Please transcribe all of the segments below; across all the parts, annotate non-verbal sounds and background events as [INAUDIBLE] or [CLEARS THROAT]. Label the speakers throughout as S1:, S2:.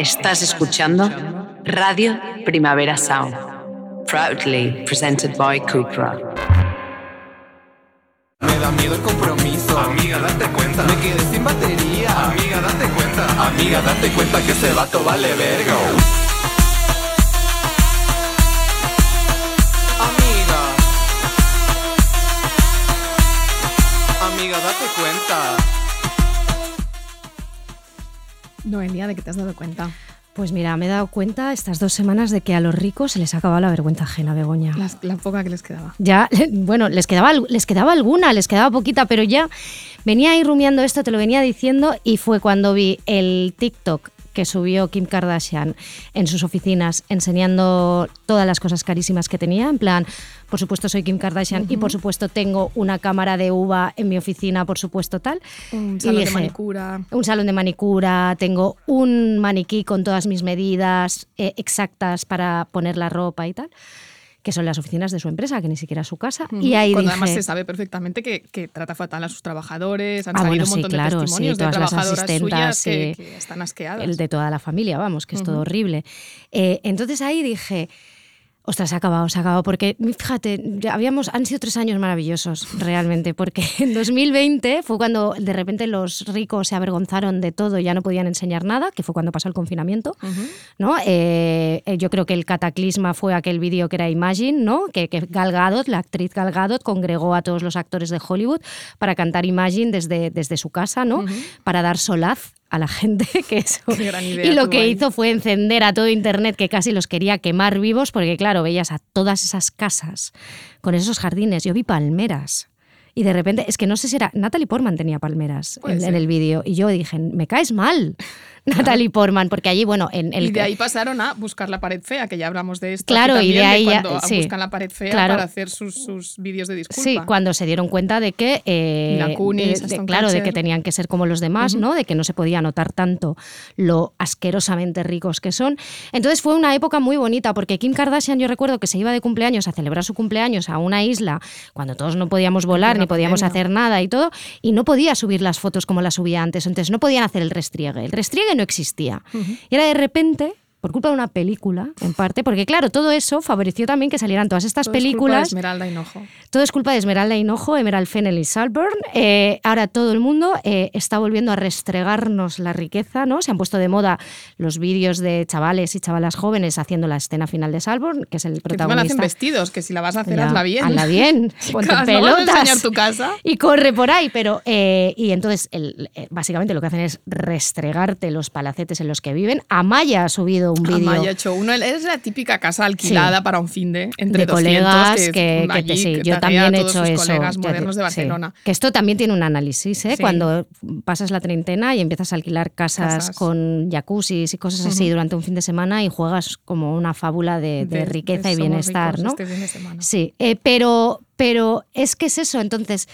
S1: Estás escuchando Radio Primavera Sound, proudly presented by Cupra.
S2: Me da miedo el compromiso.
S3: Amiga, date cuenta.
S2: Me quedé sin batería.
S3: Amiga, date cuenta.
S2: Amiga, date cuenta que ese vato vale verga. Amiga. Amiga, date cuenta.
S4: Noelia, ¿de qué te has dado cuenta?
S5: Pues mira, me he dado cuenta estas dos semanas de que a los ricos se les ha acabado la vergüenza ajena, Begoña.
S4: La, la poca que les quedaba.
S5: Ya, [LAUGHS] bueno, les quedaba, les quedaba alguna, les quedaba poquita, pero ya venía ahí rumiando esto, te lo venía diciendo, y fue cuando vi el TikTok que subió Kim Kardashian en sus oficinas enseñando todas las cosas carísimas que tenía, en plan, por supuesto soy Kim Kardashian y por supuesto tengo una cámara de uva en mi oficina, por supuesto tal.
S4: Un salón de manicura.
S5: un salón de manicura, tengo un maniquí con todas mis medidas eh, exactas para poner la ropa y tal, que son las oficinas de su empresa, que ni siquiera es su casa. Y ahí
S4: Cuando
S5: dije,
S4: además se sabe perfectamente que, que trata fatal a sus trabajadores. Han
S5: Ah,
S4: salido
S5: bueno,
S4: un
S5: sí,
S4: montón
S5: claro,
S4: de
S5: sí,
S4: testimonios de
S5: todas las
S4: trabajadoras suyas que,
S5: sí.
S4: que están asqueadas.
S5: el de toda la familia, vamos, que es todo horrible. Eh, entonces ahí dije, ostras, se ha acabado, se ha acabado, porque fíjate, ya habíamos, han sido tres años maravillosos, realmente, porque [LAUGHS] en 2020 fue cuando de repente los ricos se avergonzaron de todo y ya no podían enseñar nada, que fue cuando pasó el confinamiento, ¿no? Eh, eh, yo creo que el cataclisma fue aquel vídeo que era Imagine, ¿no? Que, que Gal Gadot, la actriz Gal Gadot, congregó a todos los actores de Hollywood para cantar Imagine desde, desde su casa, ¿no? Para dar solaz a la gente [LAUGHS] que eso.
S4: Idea
S5: y lo que
S4: ahí.
S5: hizo fue encender a todo internet que casi los quería quemar vivos porque claro, veías a todas esas casas con esos jardines, yo vi palmeras. Y de repente, es que no sé si era. Natalie Portman tenía palmeras en, en el vídeo. Y yo dije, me caes mal, [LAUGHS] Natalie Portman, porque allí, bueno, en el.
S4: y de ahí pasaron a buscar la pared fea, que ya hablamos de esto.
S5: Claro, y de ahí ya-
S4: cuando
S5: sí.
S4: buscan la pared fea
S5: Claro.
S4: para hacer sus, sus vídeos de disculpa.
S5: Sí, cuando se dieron cuenta de que, eh,
S4: Kunis,
S5: de- de- claro, de que tenían que ser como los demás, ¿no? De que no se podía notar tanto lo asquerosamente ricos que son. Entonces fue una época muy bonita porque Kim Kardashian, yo recuerdo que se iba de cumpleaños a celebrar su cumpleaños a una isla cuando todos no podíamos volar ni podíamos hacer nada y todo, y no podía subir las fotos como las subía antes. Entonces no podían hacer el restriegue. El restriegue no existía. Y era de repente. Por culpa de una película, en parte, porque claro, todo eso favoreció también que salieran todas estas
S4: Todo es culpa de
S5: películas.
S4: Esmeralda Hinojo.
S5: Todo es culpa de Esmeralda Hinojo, Emerald Fennel y Salburn. Eh, ahora todo el mundo eh, está volviendo a restregarnos la riqueza, ¿no? Se han puesto de moda los vídeos de chavales y chavalas jóvenes haciendo la escena final de Salburn, que es el
S4: Que
S5: protagonista.
S4: hacen vestidos, que si la vas a hacer,
S5: Ya,
S4: hazla bien.
S5: hazla bien, [LAUGHS] ponte
S4: Claro, no
S5: pelotas.
S4: vas a enseñar tu casa.
S5: Y corre por ahí, pero. eh, y entonces, el- básicamente lo que hacen es restregarte los palacetes en los que viven. Amaya ha subido un vídeo.
S4: Amaya ha hecho uno. Es la típica casa alquilada para un fin de entre
S5: de
S4: 200
S5: colegas
S4: que, allí,
S5: sí, yo también he hecho eso
S4: colegas
S5: ya te-
S4: modernos de
S5: sí.
S4: Barcelona.
S5: que esto también tiene un análisis ¿eh? Cuando pasas la treintena y empiezas a alquilar casas,
S4: Casas.
S5: con jacuzzis y cosas así durante un fin de semana y juegas como una fábula de, de
S4: De-
S5: riqueza y bienestar ¿no?
S4: este fin de semana.
S5: sí eh, pero pero es que es eso entonces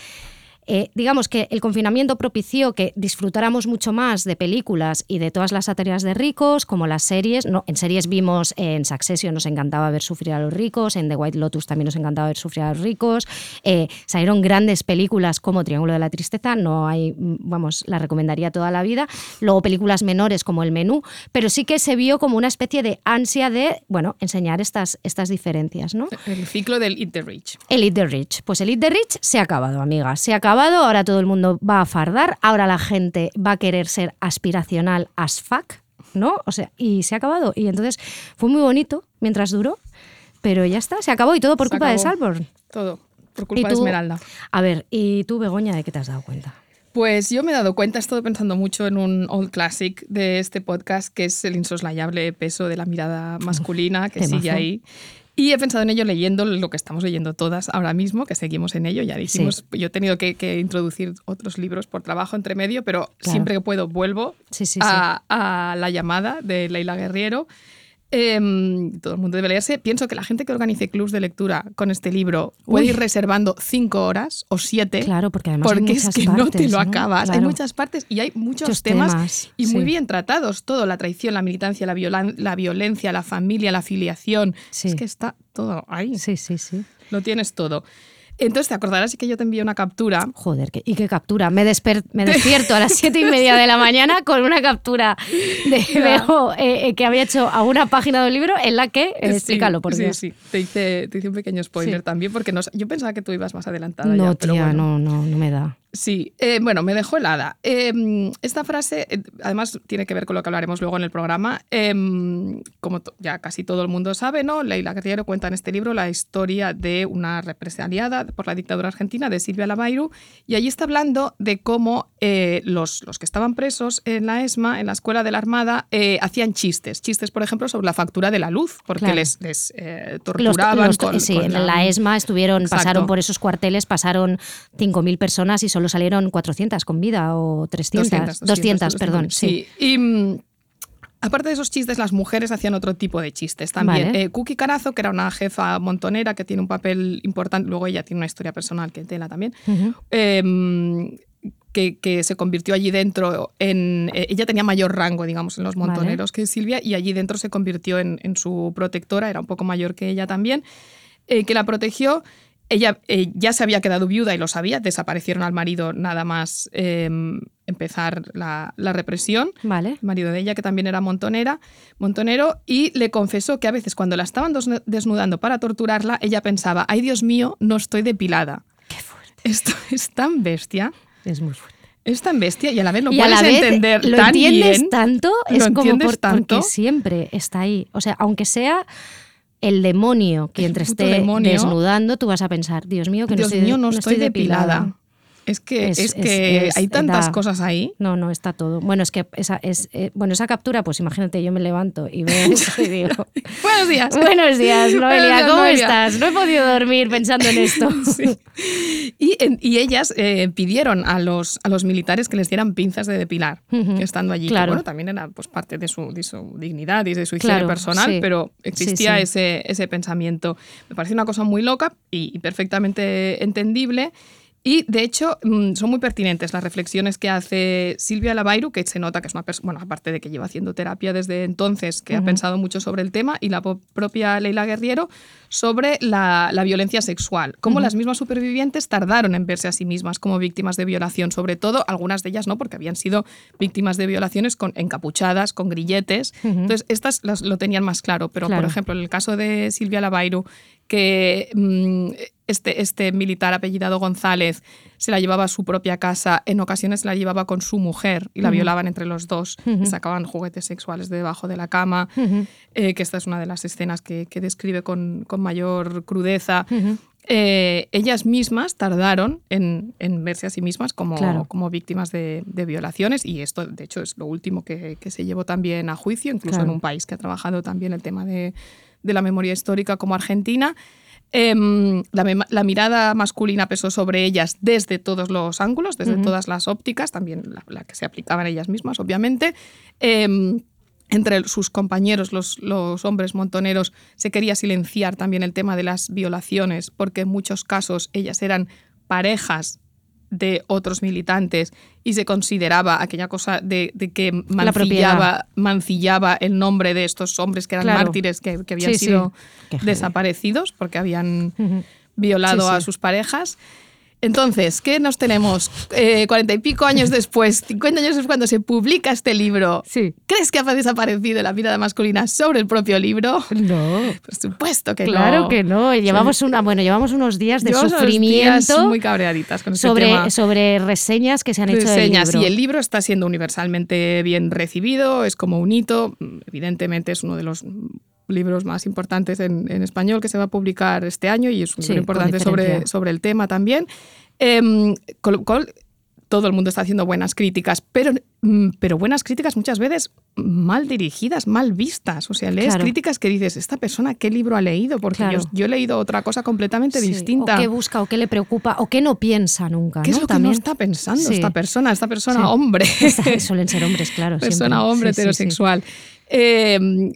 S5: eh, digamos que el confinamiento propició que disfrutáramos mucho más de películas y de todas las sátires de ricos, como las series. No, en series vimos eh, en Succession, nos encantaba ver sufrir a los ricos, en The White Lotus también nos encantaba ver sufrir a los ricos. Eh, salieron grandes películas como Triángulo de la Tristeza, no hay, mm, vamos, la recomendaría toda la vida. Luego películas menores como El Menú, pero sí que se vio como una especie de ansia de, bueno, enseñar estas, estas diferencias, ¿no?
S4: El ciclo del Eat the Rich.
S5: El Eat the Rich. Pues el Eat the Rich se ha acabado, amiga. Se ha acabado, ahora todo el mundo va a fardar, ahora la gente va a querer ser aspiracional as fuck, ¿no? O sea, y se ha acabado. Y entonces fue muy bonito mientras duró, pero ya está, se acabó y todo por
S4: Se
S5: culpa de. Salborn.
S4: Todo. Por culpa de Esmeralda.
S5: A ver, ¿y tú, Begoña, de qué te has dado cuenta?
S4: Pues yo me he dado cuenta, he estado pensando mucho en un old classic de este podcast, que es el insoslayable peso de la mirada masculina que [LAUGHS]
S5: Temazo.
S4: sigue ahí. Y he pensado en ello leyendo lo que estamos leyendo todas ahora mismo, que seguimos en ello. Ya dijimos, yo he tenido que, que introducir otros libros por trabajo entre medio, pero
S5: Claro.
S4: siempre que puedo vuelvo
S5: Sí, sí, sí.
S4: a, a La llamada de Leila Guerriero. Em, todo el mundo debe leerse. Pienso que la gente que organice clubs de lectura con este libro puede
S5: Uy.
S4: ir reservando cinco horas o siete.
S5: Claro, porque además hay
S4: porque es que no te lo
S5: ¿no?
S4: acabas. Hay muchas partes y hay muchos,
S5: Muchos
S4: temas,
S5: temas,
S4: y muy bien tratados. Todo, la traición, la militancia, la violencia, la familia, la afiliación.
S5: Sí.
S4: Es que está todo ahí.
S5: Sí, sí, sí.
S4: Lo tienes todo. Entonces te acordarás que yo te envié una captura.
S5: Joder, ¿qué- ¿y qué captura? Me, desper- me despierto a las [LAUGHS] siete y media de la mañana con una captura de [LAUGHS] veo, eh, eh, que había hecho a una página del libro en la que, eh,
S4: Sí,
S5: explícalo, por
S4: sí,
S5: Dios.
S4: Sí, te hice, te hice un pequeño spoiler
S5: Sí.
S4: también, porque no, yo pensaba que tú ibas más adelantada.
S5: No,
S4: ya, pero
S5: tía,
S4: bueno.
S5: no, no, no me da.
S4: Sí, eh, bueno, me dejó helada. Eh, esta frase, eh, además, tiene que ver con lo que hablaremos luego en el programa. Eh, como ya casi todo el mundo sabe, ¿no? Leila Guerriero cuenta en este libro la historia de una represaliada por la dictadura argentina de Silvia Lavairu, y allí está hablando de cómo eh, los, los que estaban presos en la ESMA, en la Escuela de la Armada, eh, hacían chistes. Chistes, por ejemplo, sobre la factura de la luz, porque
S5: Claro.
S4: les, les, eh,
S5: Los-
S4: torturaban
S5: los-
S4: con,
S5: sí,
S4: con
S5: en la ESMA estuvieron,
S4: Exacto.
S5: pasaron por esos cuarteles, pasaron 5.000 personas y solo salieron 400 con vida o 300. 200, perdón. Sí.
S4: Y mm, aparte de esos chistes, las mujeres hacían otro tipo de chistes también.
S5: Vale.
S4: Eh, Cookie Carazo, que era una jefa montonera que tiene un papel importante, luego ella tiene una historia personal que tela también. Eh, que, que se convirtió allí dentro en... eh, ella tenía mayor rango, digamos, en los
S5: Vale.
S4: montoneros que Silvia, y allí dentro se convirtió en, en su protectora, era un poco mayor que ella también, eh, que la protegió. Ella eh, ya se había quedado viuda y lo sabía, desaparecieron al marido nada más eh, empezar la, la represión
S5: Vale.
S4: el marido de ella, que también era montonera, montonero, y le confesó que a veces cuando la estaban desnudando para torturarla, ella pensaba, ay Dios mío, no estoy depilada.
S5: Qué fuerte.
S4: Esto es tan bestia,
S5: Es muy fuerte.
S4: es tan bestia y a la vez lo
S5: y a
S4: puedes
S5: la vez
S4: entender
S5: lo
S4: tan
S5: entiendes
S4: bien.
S5: tanto,
S4: lo
S5: es como por-
S4: tanto.
S5: porque siempre está ahí. O sea, aunque sea el demonio quien te esté
S4: demonio.
S5: desnudando, tú vas a pensar, Dios mío, que
S4: Dios
S5: no estoy,
S4: mío, no, estoy, depilada. Es que,
S5: Es-
S4: que
S5: es-
S4: hay tantas
S5: da-
S4: cosas ahí.
S5: No, no, está todo. Bueno, es que esa, es, eh, bueno, esa captura, pues imagínate, yo me levanto y veo [LAUGHS] eso y digo, [LAUGHS]
S4: Buenos días.
S5: buenos días, [LAUGHS] Noelia, ¿cómo
S4: Noelia".
S5: estás? No he podido dormir pensando en esto.
S4: Sí. Y, y ellas eh, pidieron a los, a los militares que les dieran pinzas de depilar, estando allí. que,
S5: claro.
S4: bueno, también era pues, parte de su, de su dignidad y de su higiene
S5: Claro,
S4: personal,
S5: sí.
S4: pero existía
S5: Sí.
S4: Ese, ese pensamiento. Me parece una cosa muy loca y perfectamente entendible. Y de hecho, mm, son muy pertinentes las reflexiones que hace Silvia Lavairu, que se nota que es una persona, bueno, aparte de que lleva haciendo terapia desde entonces, que ha pensado mucho sobre el tema, y la propia Leila Guerriero sobre la, la violencia sexual. Cómo las mismas supervivientes tardaron en verse a sí mismas como víctimas de violación, sobre todo algunas de ellas no, porque habían sido víctimas de violaciones con encapuchadas, con grilletes. Entonces, estas las- lo tenían más claro, pero
S5: Claro.
S4: por ejemplo, en el caso de Silvia Lavairu, que mm, este, este militar apellidado González se la llevaba a su propia casa, en ocasiones la llevaba con su mujer y la violaban entre los dos,
S5: Ujú.
S4: sacaban juguetes sexuales de debajo de la cama, eh, que esta es una de las escenas que, que describe con, con mayor crudeza. Eh, ellas mismas tardaron en, en verse a sí mismas como,
S5: Claro.
S4: como víctimas de, de violaciones y esto de hecho es lo último que, que se llevó también a juicio, incluso
S5: Claro.
S4: en un país que ha trabajado también el tema de, de la memoria histórica como Argentina. Em, la, mirada masculina pesó sobre ellas desde todos los ángulos, desde todas las ópticas, también la, la que se aplicaban ellas mismas, obviamente. Em, entre sus compañeros, los, los hombres montoneros, se quería silenciar también el tema de las violaciones, porque en muchos casos ellas eran parejas de otros militantes y se consideraba aquella cosa de, de que mancillaba, el nombre de estos hombres que eran
S5: Claro.
S4: mártires que, que habían
S5: Sí,
S4: sido desaparecidos porque habían violado
S5: Sí, sí.
S4: a sus parejas. Entonces, ¿qué nos tenemos? Eh, Cuarenta y pico años después, 50 años después, cuando se publica este libro,
S5: Sí.
S4: ¿crees que ha desaparecido la mirada masculina sobre el propio libro?
S5: No.
S4: Por supuesto que
S5: Claro
S4: no.
S5: que no. Llevamos una, bueno, llevamos unos días de
S4: Llevamos unos días
S5: sufrimiento
S4: muy cabreaditas con este
S5: sobre,
S4: tema.
S5: sobre reseñas que se han hecho
S4: reseñas
S5: del libro.
S4: y el libro está siendo universalmente bien recibido, es como un hito, evidentemente es uno de los libros más importantes en, en español que se va a publicar este año y es un
S5: Sí,
S4: libro importante sobre, sobre el tema también. Em, con lo cual, todo el mundo está haciendo buenas críticas, pero, mm, pero buenas críticas muchas veces mal dirigidas, mal vistas. O sea, lees
S5: Claro.
S4: críticas que dices, ¿esta persona qué libro ha leído? Porque
S5: Claro.
S4: yo, yo he leído otra cosa completamente
S5: Sí,
S4: distinta.
S5: O qué busca, o qué le preocupa, o qué no piensa nunca.
S4: ¿Qué es lo que no está pensando
S5: Sí.
S4: esta persona? Esta persona
S5: Sí.
S4: hombre.
S5: Suelen ser hombres, claro. [LAUGHS]
S4: persona
S5: siempre.
S4: hombre heterosexual. Eh,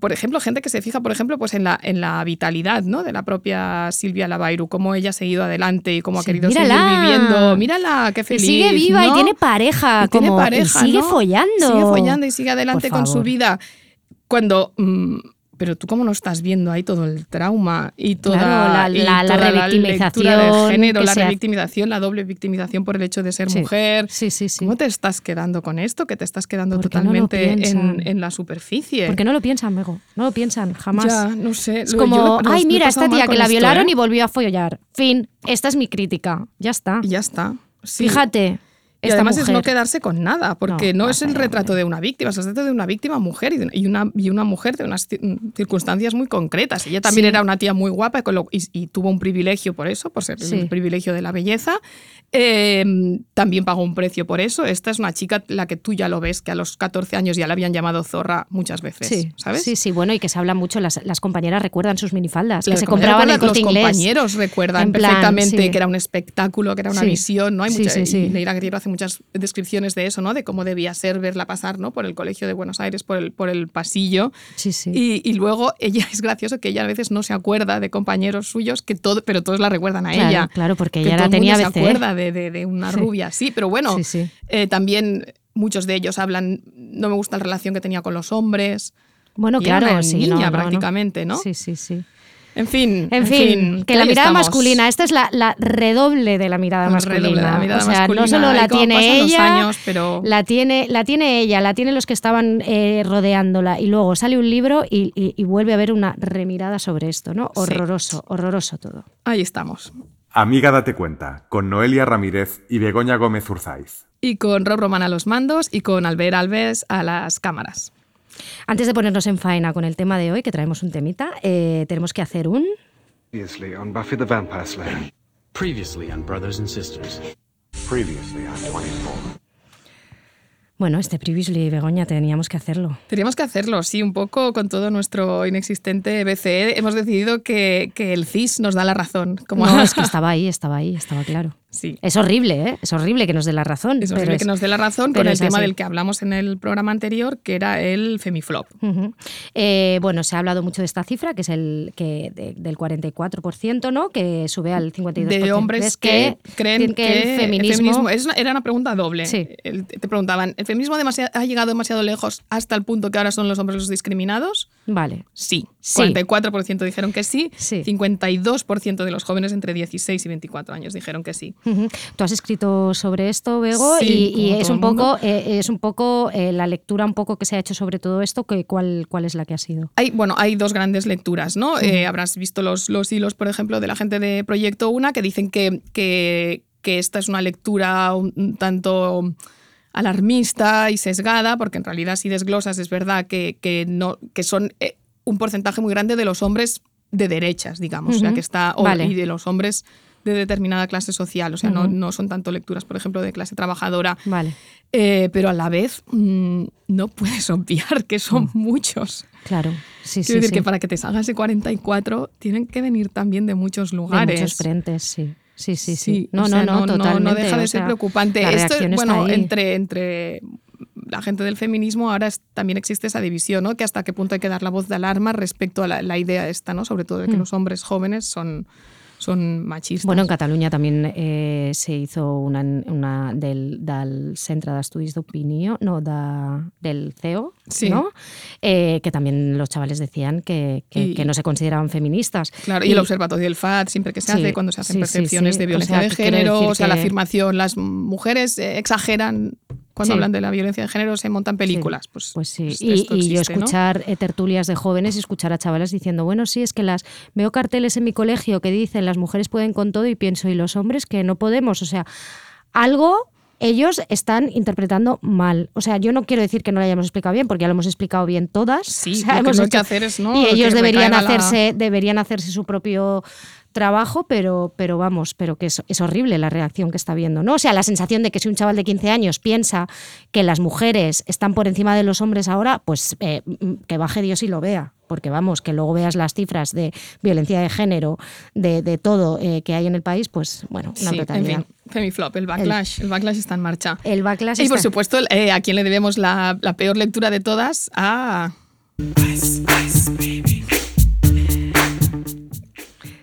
S4: por ejemplo, gente que se fija, por ejemplo, pues en la, en la vitalidad ¿no? de la propia Silvia Lavairu, cómo ella ha seguido adelante y cómo ha querido
S5: mírala.
S4: seguir viviendo. Mírala, qué
S5: Y
S4: feliz.
S5: sigue viva
S4: ¿no?
S5: y tiene pareja.
S4: Y tiene pareja,
S5: y sigue
S4: ¿no?
S5: follando.
S4: Sigue follando y sigue adelante con su vida. Cuando mm, pero tú cómo no estás viendo ahí todo el trauma y toda
S5: Claro, la-
S4: y
S5: la- la revictimización
S4: lectura del género, la revictimización, la doble victimización por el hecho de ser
S5: Sí.
S4: mujer.
S5: Sí, sí, sí.
S4: ¿Cómo te estás quedando con esto? Que te estás quedando
S5: no
S4: totalmente en, en la superficie.
S5: Porque no lo piensan, Mego. No lo piensan, jamás.
S4: Ya, no sé.
S5: Es como,
S4: yo
S5: ay, mira, esta tía que la
S4: esto,
S5: violaron
S4: ¿eh?
S5: y volvió a follar. Fin. Esta es mi crítica. Ya está.
S4: Ya está. Sí.
S5: Fíjate.
S4: Y
S5: esta
S4: además es no
S5: mujer.
S4: quedarse con nada, porque no,
S5: No,
S4: es el retrato de una víctima, es el retrato de una víctima mujer y, de- y una, y una mujer de unas ci- circunstancias muy concretas. Ella también
S5: Sí.
S4: era una tía muy guapa y, y tuvo un privilegio por eso, por ser
S5: Sí.
S4: el privilegio de la belleza. Eh, también pagó un precio por eso. Esta es una chica la que tú ya lo ves, que a los 14 años ya la habían llamado zorra muchas veces,
S5: Sí,
S4: ¿sabes?
S5: sí, sí, bueno, y que se habla mucho, las, las compañeras recuerdan sus minifaldas, que
S4: Las
S5: se
S4: compañeras
S5: compraban en corte
S4: los compañeros recuerdan
S5: plan,
S4: perfectamente que era un espectáculo, que era una visión, ¿no? Hay mucha, Leira Griero hace muchas descripciones de eso, ¿no? De cómo debía ser verla pasar, ¿no? Por el colegio de Buenos Aires, por el, por el pasillo.
S5: Sí, sí.
S4: Y, y luego ella, [LAUGHS] es gracioso que ella a veces no se acuerda de compañeros suyos, que todo, pero todos la recuerdan a
S5: Claro,
S4: ella.
S5: claro, porque
S4: Que
S5: ella la tenía
S4: se
S5: BCE.
S4: acuerda de, de- de una
S5: Sí.
S4: rubia, sí, pero bueno,
S5: Sí, sí.
S4: eh, también muchos de ellos hablan, no me gusta la relación que tenía con los hombres.
S5: Bueno,
S4: Y era
S5: claro,
S4: una
S5: sí.
S4: niña
S5: no, no, no.
S4: prácticamente, ¿no?
S5: Sí, sí, sí.
S4: En fin,
S5: En fin, que la mirada
S4: estamos.
S5: masculina, esta es la, la redoble de la mirada masculina.
S4: redoble de la mirada
S5: o sea,
S4: masculina,
S5: no solo la tiene ella,
S4: años, pero-
S5: la, tiene, la tiene ella, la tienen los que estaban eh, rodeándola y luego sale un libro y, y- y vuelve a haber una remirada sobre esto, ¿no?
S4: Sí.
S5: Horroroso, horroroso todo.
S4: Ahí estamos.
S3: Amiga Date Cuenta, con Noelia Ramírez y Begoña Gómez Urzaiz.
S4: Y con Rob Román a los mandos y con Albert Alves a las cámaras.
S5: Antes de ponernos en faena con el tema de hoy, que traemos un temita, eh, tenemos que hacer un...
S6: Previously on Buffy the Vampire Slayer.
S7: Previously on Brothers and Sisters.
S6: Previously on 24.
S5: Bueno, este Previously, Begoña, teníamos que hacerlo.
S4: Teníamos que hacerlo, sí, un poco con todo nuestro inexistente BCE. Hemos decidido que, que el CIS nos da la razón. Como
S5: No, [LAUGHS] es que estaba ahí, estaba ahí, estaba claro.
S4: Sí.
S5: Es horrible, ¿eh? Es horrible que nos dé la razón.
S4: Es
S5: pero
S4: horrible
S5: es-
S4: que nos dé la razón con el tema
S5: así.
S4: del que hablamos en el programa anterior, que era el femiflop.
S5: Eh, bueno, se ha hablado mucho de esta cifra, que es el que de- del 44%, ¿no? Que sube al 52%.
S4: de hombres
S5: ¿Ves
S4: que, creen que,
S5: el feminismo...
S4: es una- era una pregunta doble.
S5: Sí.
S4: El- te preguntaban, ¿el feminismo ha llegado demasiado lejos hasta el punto que ahora son los hombres los discriminados?
S5: Vale.
S4: Sí.
S5: Sí.
S4: 44% dijeron que sí,
S5: Sí.
S4: 52% de los jóvenes entre 16 y 24 años dijeron que sí.
S5: Tú has escrito sobre esto, Bego,
S4: Sí,
S5: y, y
S4: como
S5: es, un poco, eh, es un poco eh, la lectura un poco que se ha hecho sobre todo esto, que, ¿cuál, ¿cuál es la que ha sido?
S4: Hay, bueno, hay dos grandes lecturas, ¿no? Eh, habrás visto los, los hilos, por ejemplo, de la gente de Proyecto Una que dicen que, que, que esta es una lectura un, un tanto alarmista y sesgada, porque en realidad si desglosas es verdad que, que no, que son eh, un porcentaje muy grande de los hombres de derechas, digamos, o sea, que está,
S5: Vale.
S4: y de los hombres de determinada clase social, o sea, no, no son tanto lecturas, por ejemplo, de clase trabajadora,
S5: Vale,
S4: eh, pero a la vez mm, no puedes [LAUGHS] obviar que son
S5: Mm.
S4: muchos.
S5: claro. Sí, sí,
S4: Quiero decir
S5: sí.
S4: que para que te salgas de 44 tienen que venir también de muchos
S5: De
S4: lugares.
S5: muchos frentes, sí. Sí, sí, sí.
S4: Sí,
S5: No,
S4: o
S5: no, no, totalmente.
S4: No deja de
S5: o
S4: ser
S5: sea,
S4: preocupante. Esto,
S5: está
S4: bueno,
S5: ahí.
S4: entre, entre la gente del feminismo ahora es- también existe esa división, ¿no? Que hasta qué punto hay que dar la voz de alarma respecto a la, la idea esta, ¿no? Sobre todo de que
S5: Mm.
S4: los hombres jóvenes son, son machistas.
S5: Bueno, en Cataluña también eh, se hizo una, una del, del Centre d'Estudis d'Opinió, no, da- del CEO,
S4: Sí.
S5: ¿no? Eh, que también los chavales decían que, que-
S4: Y-
S5: que no se consideraban feministas.
S4: Claro, y, el observatorio del FAD, siempre que se
S5: Sí,
S4: hace, cuando se hacen
S5: sí,
S4: percepciones de
S5: O
S4: violencia
S5: sea,
S4: de género, o sea, la afirmación, las mujeres eh, exageran cuando
S5: Sí.
S4: hablan de la violencia de género, se montan películas. Pues,
S5: Pues sí,
S4: pues
S5: y, y yo escuchar eh, tertulias de jóvenes y escuchar a chavales diciendo, bueno, sí, es que las veo carteles en mi colegio que dicen las mujeres pueden con todo y pienso, ¿y los hombres que no podemos? O sea, algo ellos están interpretando mal. O sea, yo no quiero decir que no lo hayamos explicado bien, porque ya lo hemos explicado bien todas.
S4: Sí, [LAUGHS]
S5: O sea,
S4: lo que
S5: hemos
S4: no hay que hacer es, ¿no?
S5: Y ellos deberían
S4: la-
S5: hacerse, deberían hacerse su propio trabajo, pero, pero vamos, pero que es, es horrible la reacción que está viendo, ¿no? O sea, la sensación de que si un chaval de 15 años piensa que las mujeres están por encima de los hombres ahora, pues eh, mm, que baje Dios y lo vea. Porque vamos, que luego veas las cifras de violencia de género, de, de todo eh, que hay en el país, pues bueno, una
S4: Sí, en fin, Femiflop, el backlash. El, backlash está en marcha.
S5: El backlash
S4: Y por supuesto, eh, ¿a quién le debemos la, la peor lectura de todas? A.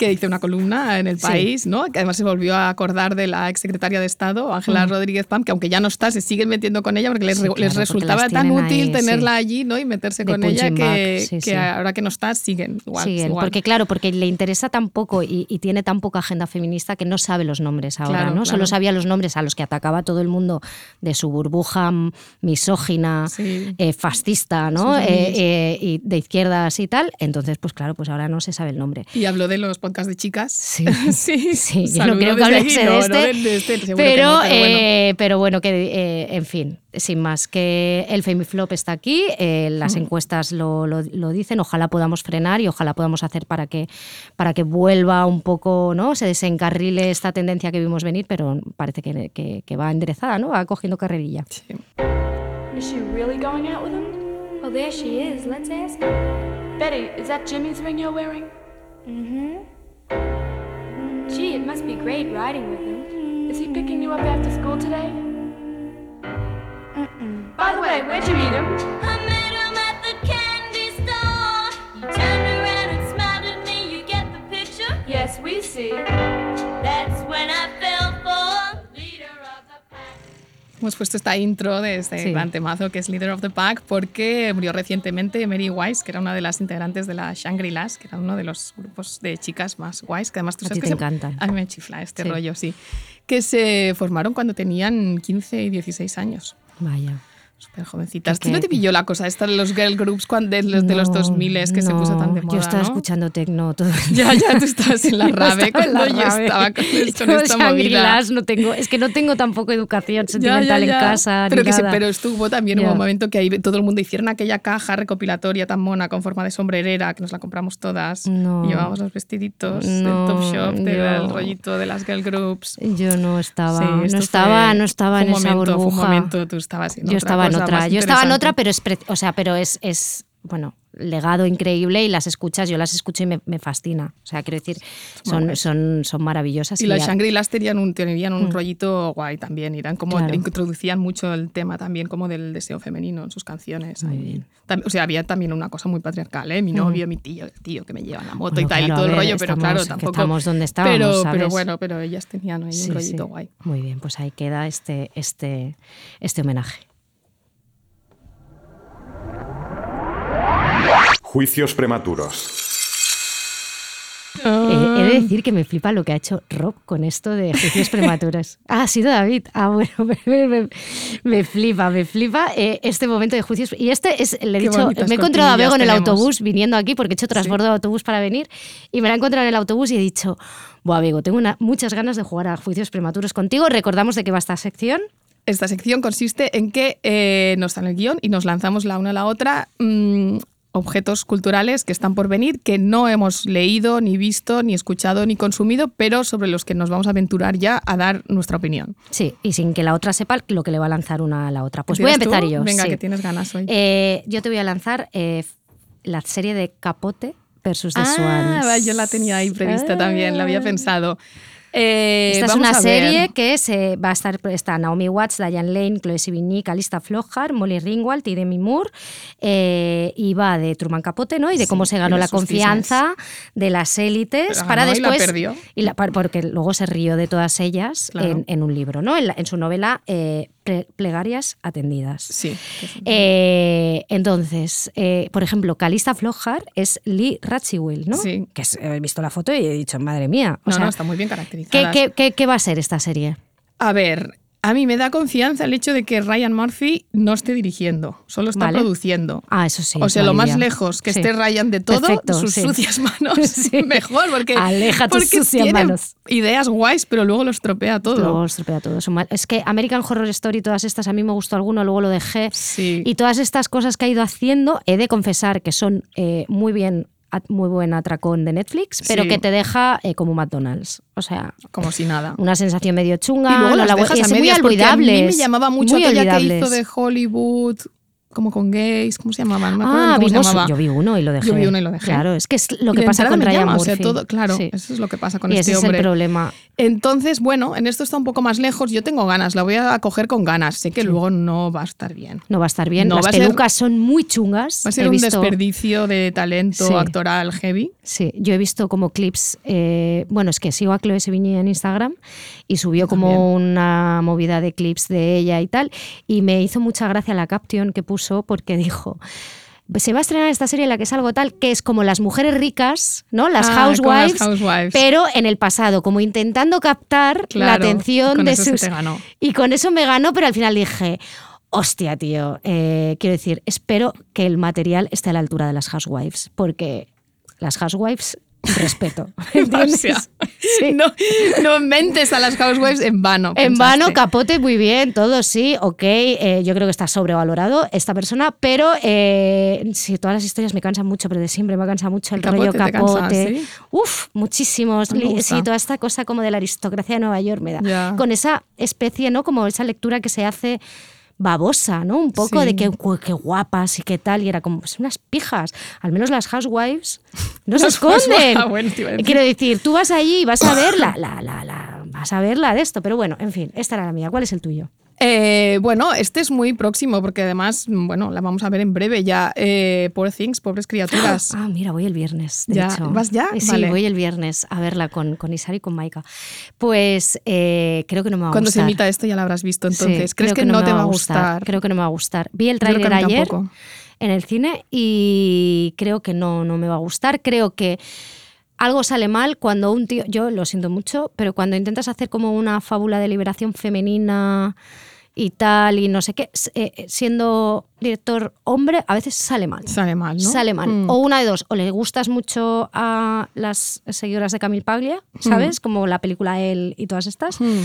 S4: que hizo una columna en el
S5: Sí.
S4: país, ¿no? Que además se volvió a acordar de la exsecretaria de Estado, Ángela Rodríguez Pam, que aunque ya no está, se siguen metiendo con ella porque les,
S5: Sí,
S4: re-
S5: claro,
S4: les
S5: porque
S4: resultaba tan útil
S5: ahí,
S4: tenerla allí, ¿no? Y meterse
S5: De
S4: con ella que, ahora que no está, siguen igual.
S5: Siguen,
S4: igual.
S5: porque claro, porque le interesa tan poco y, y tiene tan poca agenda feminista que no sabe los nombres ahora,
S4: Claro,
S5: ¿no?
S4: claro.
S5: Solo sabía los nombres a los que atacaba todo el mundo de su burbuja mm, misógina, eh, fascista, ¿no? Eh, eh, y de izquierdas y tal. Entonces, pues claro, pues ahora no se sabe el nombre.
S4: Y habló de los podcasts de chicas.
S5: Sí. [LAUGHS]
S4: sí,
S5: Sí, yo no creo que
S4: aquí,
S5: de
S4: no,
S5: este,
S4: no de este, que
S5: pero,
S4: no, pero bueno.
S5: eh, pero bueno, que eh, en fin, sin más, que el Femiflop está aquí, eh, las encuestas lo, lo- lo dicen, ojalá podamos frenar y ojalá podamos hacer para que, para que vuelva un poco, ¿no? Se desencarrile esta tendencia que vimos venir, pero parece que, que- que va enderezada, ¿no? Va cogiendo carrerilla.
S8: Is she really going out with him?
S9: There she is. Let's ask her.
S8: Betty, is that Jimmy's ring you're wearing?
S9: Gee, it must be great riding with him.
S8: Is he picking you up after school today? By the way, where'd you meet him?
S9: I met him at the candy store. He turned around and smiled at me. You get the picture?
S8: Yes, we see.
S4: Hemos puesto esta intro de este
S5: Sí.
S4: gran temazo que es Leader of the Pack porque murió recientemente Mary Wise, que era una de las integrantes de la Shangri-Las, que era uno de los grupos de chicas más guays, que además tú
S5: A
S4: sabes
S5: ti
S4: que
S5: te
S4: se-
S5: encantan.
S4: A mí me chifla este
S5: Sí.
S4: rollo, sí. Que se formaron cuando tenían 15 y 16 años.
S5: Vaya.
S4: Súper jovencitas.
S5: Qué-
S4: ¿Tú no te pilló la cosa esta de los girl groups cuando, de los, de los
S5: No,
S4: 2000 que se puso tan de moda?
S5: Yo estaba
S4: ¿no?
S5: escuchando tecno todo el [LAUGHS]
S4: Ya, ya, tú estabas en la [LAUGHS] rave cuando yo estaba con, [LAUGHS] esto,
S5: Yo
S4: esta movida.
S5: No tengo, es que no tengo tampoco educación sentimental
S4: ya, ya.
S5: en casa.
S4: Pero,
S5: ni
S4: que se-
S5: nada.
S4: pero estuvo también un momento que ahí todo el mundo hicieron aquella caja recopilatoria tan mona con forma de sombrerera que nos la compramos todas. Y llevábamos los vestiditos del Top Shop, del rollito de las girl groups.
S5: Yo no estaba,
S4: Sí,
S5: no estaba, no estaba en esa
S4: momento, fue un
S5: burbuja.
S4: momento, tú estabas en
S5: yo
S4: otra
S5: estaba en otra, yo estaba en otra, pero es, pre- o sea, pero es, es bueno, legado increíble y las escuchas, yo las escucho y me, me fascina. O sea, quiero decir, son, son, son maravillosas.
S4: Y las
S5: ya-
S4: Shangri-Las tenían un, tenían un rollito guay también. Eran como,
S5: Mm. Claro.
S4: introducían mucho el tema también como del deseo femenino en sus canciones.
S5: Muy bien.
S4: Tam- o sea, había también una cosa muy patriarcal, ¿eh? Mi novio, mi tío, el tío que me lleva la moto
S5: Bueno,
S4: y tal,
S5: claro,
S4: y todo
S5: a
S4: el
S5: ver,
S4: rollo, pero
S5: estamos-
S4: claro,
S5: que
S4: tampoco...
S5: estamos donde estábamos,
S4: pero, pero
S5: ¿sabes?
S4: bueno, pero ellas tenían ahí
S5: Sí,
S4: un rollito
S5: sí.
S4: guay.
S5: Muy bien, pues ahí queda este, este, este homenaje.
S3: Juicios prematuros.
S5: Eh, he de decir que me flipa lo que ha hecho Rob con esto de juicios prematuros. Ah, ha sido David. Ah, bueno, [LAUGHS] me, me- me- me flipa, me flipa eh, este momento de juicios. Y este es, le he
S4: Qué
S5: dicho, me he encontrado a Bego en el
S4: tenemos.
S5: autobús viniendo aquí porque he hecho transbordo de autobús para venir y me la he encontrado en el autobús y he dicho, Buah, Bego, tengo una- muchas ganas de jugar a juicios prematuros contigo. Recordamos de qué va esta sección.
S4: Esta sección consiste en que eh, nos dan el guion y nos lanzamos la una a la otra mm, objetos culturales que están por venir, que no hemos leído, ni visto, ni escuchado, ni consumido, pero sobre los que nos vamos a aventurar ya a dar nuestra opinión.
S5: Sí, y sin que la otra sepa lo que le va a lanzar una a la otra. Pues voy a
S4: ¿Empiezas tú?
S5: empezar yo.
S4: Venga,
S5: sí.
S4: que tienes ganas hoy.
S5: Eh, yo te voy a lanzar eh, la serie de Capote versus The
S4: ah,
S5: Swans.
S4: yo la tenía ahí prevista también, la había
S5: Ah.
S4: pensado. Eh,
S5: Esta es una
S4: ver.
S5: serie que se va a estar está Naomi Watts, Diane Lane, Chloe Sevigny, Calista Flockhart, Molly Ringwald y Demi Moore eh, y va de Truman Capote, ¿no? Y de
S4: Sí,
S5: cómo se ganó la confianza de las élites para
S4: ganó y la
S5: después
S4: perdió.
S5: y la- par- porque luego se rió de todas ellas
S4: Claro.
S5: en, en un libro, ¿no? En, la- en su novela eh, Plegarias atendidas.
S4: Sí.
S5: Eh, entonces, eh, por ejemplo, Calista Flockhart es Lee Ratziwill, ¿no?
S4: Sí.
S5: Que es- he visto la foto y he dicho, madre mía. O
S4: no,
S5: sea,
S4: no, está muy bien
S5: ¿qué,
S4: caracterizada.
S5: qué, qué- qué va a ser esta serie?
S4: A ver, a mí me da confianza el hecho de que Ryan Murphy no esté dirigiendo, solo está
S5: Vale.
S4: produciendo.
S5: Ah, eso sí.
S4: o sea, lo más lejos que
S5: Sí.
S4: esté Ryan de todo,
S5: Perfecto,
S4: sus
S5: sí.
S4: sucias [LAUGHS] manos,
S5: Sí.
S4: mejor, porque,
S5: Aleja tus
S4: porque
S5: sucias
S4: tiene
S5: manos.
S4: ideas guays, pero luego lo estropea todo.
S5: Luego estropea todo. Es que American Horror Story, todas estas, a mí me gustó alguno, luego lo dejé.
S4: Sí.
S5: Y todas estas cosas que ha ido haciendo, he de confesar que son eh, muy bien, muy buen atracón de Netflix, pero
S4: Sí.
S5: que te deja eh, como McDonald's. O sea,
S4: Como si nada.
S5: una sensación medio chunga.
S4: y luego las
S5: la
S4: dejas
S5: y
S4: a
S5: es muy
S4: porque a mí me
S5: olvidables,
S4: llamaba mucho aquella que hizo
S5: olvidables.
S4: de Hollywood. Como con gays, ¿cómo se llamaba? No
S5: Ah,
S4: cómo se
S5: vimos,
S4: llamaba.
S5: yo vi uno y lo dejé.
S4: Yo vi uno y lo dejé.
S5: Claro, es que es lo que pasa con Ryan
S4: llama, o
S5: Murphy.
S4: sea, todo- claro,
S5: Sí.
S4: eso es lo que pasa con
S5: y
S4: este
S5: ese
S4: hombre.
S5: es el problema.
S4: Entonces, bueno, en esto está un poco más lejos. Yo tengo ganas, la voy a coger con ganas. Sé que luego no va a estar bien.
S5: No va a estar bien.
S4: No,
S5: Las
S4: a ser-
S5: pelucas son muy chungas.
S4: Va a ser
S5: He
S4: un
S5: visto-
S4: desperdicio de talento
S5: Sí.
S4: actoral heavy.
S5: Sí, yo he visto como clips, eh, bueno, es que sigo a Chloe Sevigny en Instagram y subió como una movida de clips de ella y tal, y me hizo mucha gracia la caption que puso porque dijo, se va a estrenar esta serie en la que es algo tal, que es como las mujeres ricas, ¿no? Las
S4: Ah, las
S5: housewives, pero en el pasado, como intentando captar la atención de sus...
S4: ganó.
S5: Y con eso me ganó, pero al final dije... Hostia, tío, eh, quiero decir, espero que el material esté a la altura de las housewives, porque las housewives, respeto. [LAUGHS]
S4: O
S5: ¿entiendes?
S4: sea,
S5: Sí.
S4: no, no mentes a las housewives en vano.
S5: En
S4: pensaste.
S5: vano, capote, muy bien, todo sí, ok. eh, yo creo que está sobrevalorado esta persona, pero eh, sí, todas las historias me cansan mucho, pero de siempre me cansa mucho el,
S4: El
S5: rollo
S4: capote cansa,
S5: capote.
S4: ¿sí?
S5: Uf, muchísimos. Sí, toda esta cosa como de la aristocracia de Nueva York me da. Con esa especie, ¿no? Como esa lectura que se hace babosa, ¿no? Un poco
S4: Sí.
S5: de que, qué guapas y qué tal, y era como pues, unas pijas. Al menos las housewives no se [LAUGHS] esconden.
S4: ah, bueno.
S5: Quiero decir, tú vas allí y vas a ver la, [LAUGHS] la, la, la- vas a ver la de esto, pero bueno, en fin, esta era la mía. ¿Cuál es el tuyo?
S4: Eh, bueno, este es muy próximo porque además, bueno, la vamos a ver en breve ya. Eh, Poor Things, pobres criaturas. [GASPS]
S5: Ah, mira, voy el viernes. De
S4: Ya,
S5: hecho.
S4: ¿vas ya?
S5: Sí,
S4: Vale.
S5: voy el viernes a verla con, con Isari y con Maika. Pues eh, creo que no me va a
S4: Cuando se
S5: gustar.
S4: emita esto ya la habrás visto.
S5: Sí,
S4: Entonces, ¿crees que, no, te va a gustar?
S5: Creo que no me va a gustar. Vi el tráiler
S4: mí
S5: ayer
S4: tampoco.
S5: en el cine y creo que no, no me va a gustar. Creo que algo sale mal cuando un tío, yo lo siento mucho, pero cuando intentas hacer como una fábula de liberación femenina y tal y no sé qué, s- eh, siendo director hombre, a veces sale mal.
S4: Sale mal, ¿no?
S5: Sale mal.
S4: Mm.
S5: O una de dos, o le gustas mucho a las seguidoras de Camille Paglia, ¿sabes? Como la película Él y todas estas,
S4: Mm.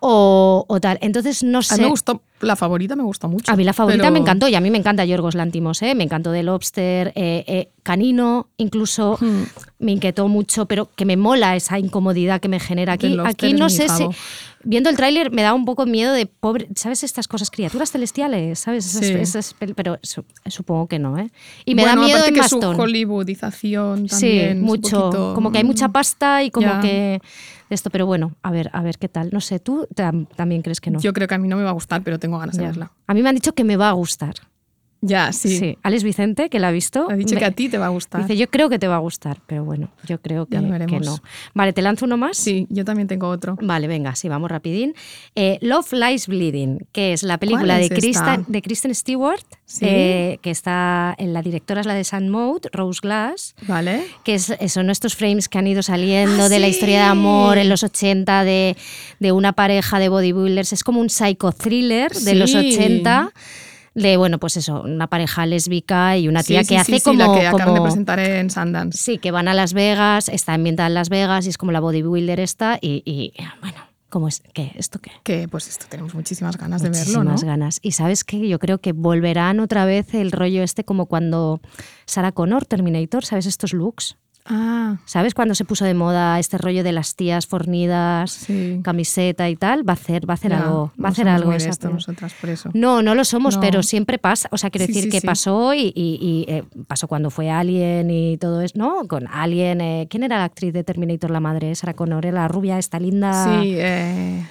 S5: o, o tal. Entonces no sé.
S4: A mí me gustó, la favorita me gustó mucho.
S5: A mí la favorita
S4: pero-
S5: me encantó y a mí me encanta Yorgos Lantimos, ¿eh? me encantó The Lobster, eh, eh, Canino, incluso me inquietó mucho, pero que me mola esa incomodidad que me genera aquí. Aquí no sé si... Viendo el tráiler me da un poco miedo de pobre, ¿sabes estas cosas? Criaturas celestiales, ¿sabes? Esas-
S4: Sí.
S5: esas pero su- supongo que no, ¿eh? Y me
S4: Bueno,
S5: da miedo en
S4: que su hollywoodización
S5: Sí,
S4: también.
S5: mucho.
S4: poquito-
S5: Como que hay mucha pasta y como
S4: Ya.
S5: que esto, pero bueno, a ver, a ver qué tal. No sé, tú tam- también crees que no.
S4: Yo creo que a mí no me va a gustar, pero tengo ganas de verla.
S5: A mí me han dicho que me va a gustar.
S4: Ya, sí.
S5: Sí, Alex Vicente, que la ha visto.
S4: Ha dicho
S5: me-
S4: que a ti te va a gustar.
S5: Dice, yo creo que te va a gustar, pero bueno, yo creo que, no. Vale, ¿te lanzo uno más?
S4: Sí, yo también tengo otro.
S5: Vale, venga, sí, vamos rapidín. Eh, Love Lies Bleeding, que es la película
S4: ¿Cuál
S5: de, Kristen,
S4: esta?
S5: de Kristen Stewart,
S4: Sí.
S5: eh, que está en la directora es la de Sun Mode, Rose Glass,
S4: ¿Vale?
S5: que es, son estos frames que han ido saliendo
S4: Ah,
S5: de la historia de amor en los 80 de, de una pareja de bodybuilders. Es como un psychothriller de los
S4: Sí.
S5: 80. De, bueno, pues eso, una pareja lésbica y una tía
S4: Sí,
S5: que
S4: sí,
S5: hace
S4: sí,
S5: como.
S4: la que acaban de presentar en Sundance.
S5: Sí, que van a Las Vegas, está ambientada en Las Vegas y es como la bodybuilder esta y, y, bueno, ¿cómo es? ¿Qué? ¿Esto qué?
S4: Que pues esto tenemos muchísimas ganas de verlo,
S5: Muchísimas
S4: ¿no?
S5: ganas. Y sabes qué, yo creo que volverán otra vez el rollo este como cuando Sarah Connor, Terminator, ¿sabes? Estos looks.
S4: Ah,
S5: ¿Sabes? Cuando se puso de moda este rollo de las tías fornidas,
S4: sí.
S5: camiseta y tal, va a hacer, va a hacer algo, va a hacer algo esa
S4: esto nosotras por eso.
S5: No, no lo somos,
S4: No.
S5: pero siempre pasa. O sea, quiero
S4: Sí,
S5: decir
S4: sí,
S5: que pasó y, y- y, eh, pasó cuando fue Alien y todo eso, ¿no? Con Alien. eh, ¿Quién era la actriz de Terminator, la madre? Sarah Connor, la rubia, esta linda.
S4: Sí, eh,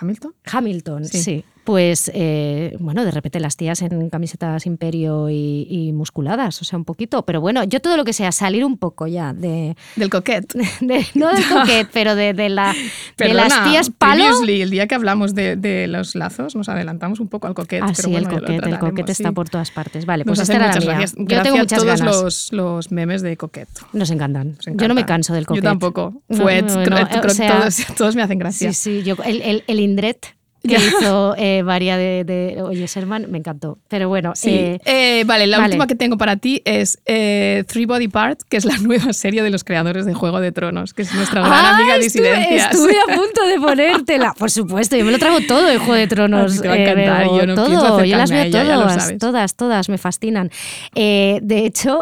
S4: Hamilton.
S5: Hamilton, sí. Pues, eh, bueno, de repente las tías en camisetas imperio y, y musculadas, o sea, un poquito. Pero bueno, yo todo lo que sea salir un poco ya de.
S4: Del coquet. [LAUGHS]
S5: de- no del coquet, pero de, de la, de
S4: Perdona,
S5: las tías palo.
S4: el día que hablamos de, de los lazos, nos adelantamos un poco al coquet.
S5: Ah,
S4: pero
S5: sí,
S4: bueno,
S5: el coquet, el coquet está
S4: sí.
S5: por todas partes. Vale,
S4: Nos
S5: pues esta era la mía.
S4: gracias.
S5: Yo
S4: Gracias
S5: tengo
S4: a
S5: muchas
S4: todos
S5: ganas.
S4: Los, los memes de coquet.
S5: Nos encantan.
S4: Nos
S5: Yo no me canso del coquet.
S4: Yo tampoco.
S5: No,
S4: Fuet,
S5: no, no, o sea,
S4: todos, todos me hacen gracia.
S5: Sí, sí, yo, el, el, el Indret que [LAUGHS] hizo eh, Varia de, de Oye Sherman me encantó. Pero bueno,
S4: Sí.
S5: eh,
S4: Eh, vale, la
S5: vale.
S4: última que tengo para ti es eh, Three Body Part, que es la [LAUGHS] nueva serie de los creadores de Juego de Tronos, que es nuestra gran
S5: ¡Ah,
S4: amiga
S5: estuve,
S4: Disidencias.
S5: estuve a [LAUGHS] punto de ponértela. Por supuesto, yo me lo trago todo de Juego de Tronos.
S4: Te va a encantar,
S5: Bego,
S4: yo no
S5: todo, yo las veo
S4: ella,
S5: todas, todas, todas, me fascinan. De hecho,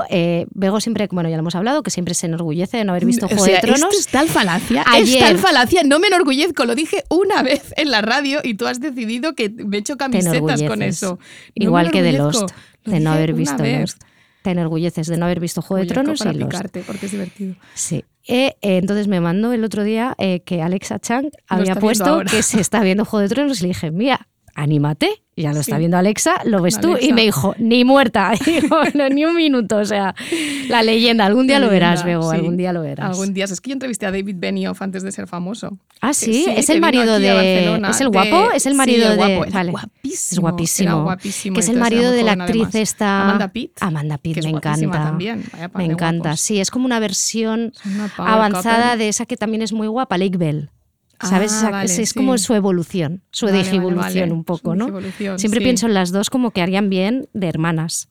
S5: Bego siempre, bueno, ya lo hemos hablado, que siempre se enorgullece de no haber visto
S4: O
S5: Juego
S4: sea,
S5: de Tronos.
S4: Esto es tal falacia,
S5: Ayer-
S4: es tal falacia, no me enorgullezco, lo dije una vez en la radio y tú has decidido que me he hecho
S5: Te
S4: camisetas con eso. No
S5: Igual que de. Lost,
S4: Lo
S5: de no haber visto
S4: vez.
S5: Lost. Te enorgulleces de no haber visto Juego de
S4: Oye,
S5: Tronos
S4: para
S5: y Lost.
S4: picarte, porque es divertido.
S5: Sí. Eh, eh, entonces me mandó el otro día eh, que Alexa Chang había puesto que se está viendo Juego de Tronos y le dije, mira, anímate. Ya lo está viendo Alexa, lo ves tú. Y me dijo, ni muerta. [LAUGHS] Digo, "No, ni un minuto. O sea, la leyenda. Algún día lo verás, Bego.
S4: sí.
S5: Algún día lo verás.
S4: Algún día. Es que yo entrevisté a David Benioff antes de ser famoso.
S5: Ah, sí, es el marido de.
S4: Barcelona,
S5: ¿Es el
S4: de-
S5: guapo? Es el marido de.
S4: guapo, era
S5: vale.
S4: guapísimo,
S5: Es guapísimo.
S4: era guapísimo,
S5: Que es el marido de la actriz
S4: además.
S5: esta.
S4: Amanda Pitt.
S5: Amanda Pitt,
S4: que
S5: me encanta.
S4: también, vaya
S5: me
S4: de
S5: encanta.
S4: guapos.
S5: Sí, es como una versión
S4: una
S5: avanzada de esa que también es muy guapa, Lake Bell. ¿Sabes?
S4: Ah, vale,
S5: es, es
S4: sí.
S5: como su evolución, su
S4: Vale, vale,
S5: digievolución
S4: vale.
S5: un poco,
S4: Su
S5: ¿no? Siempre
S4: sí.
S5: pienso en las dos como que harían bien de hermanas,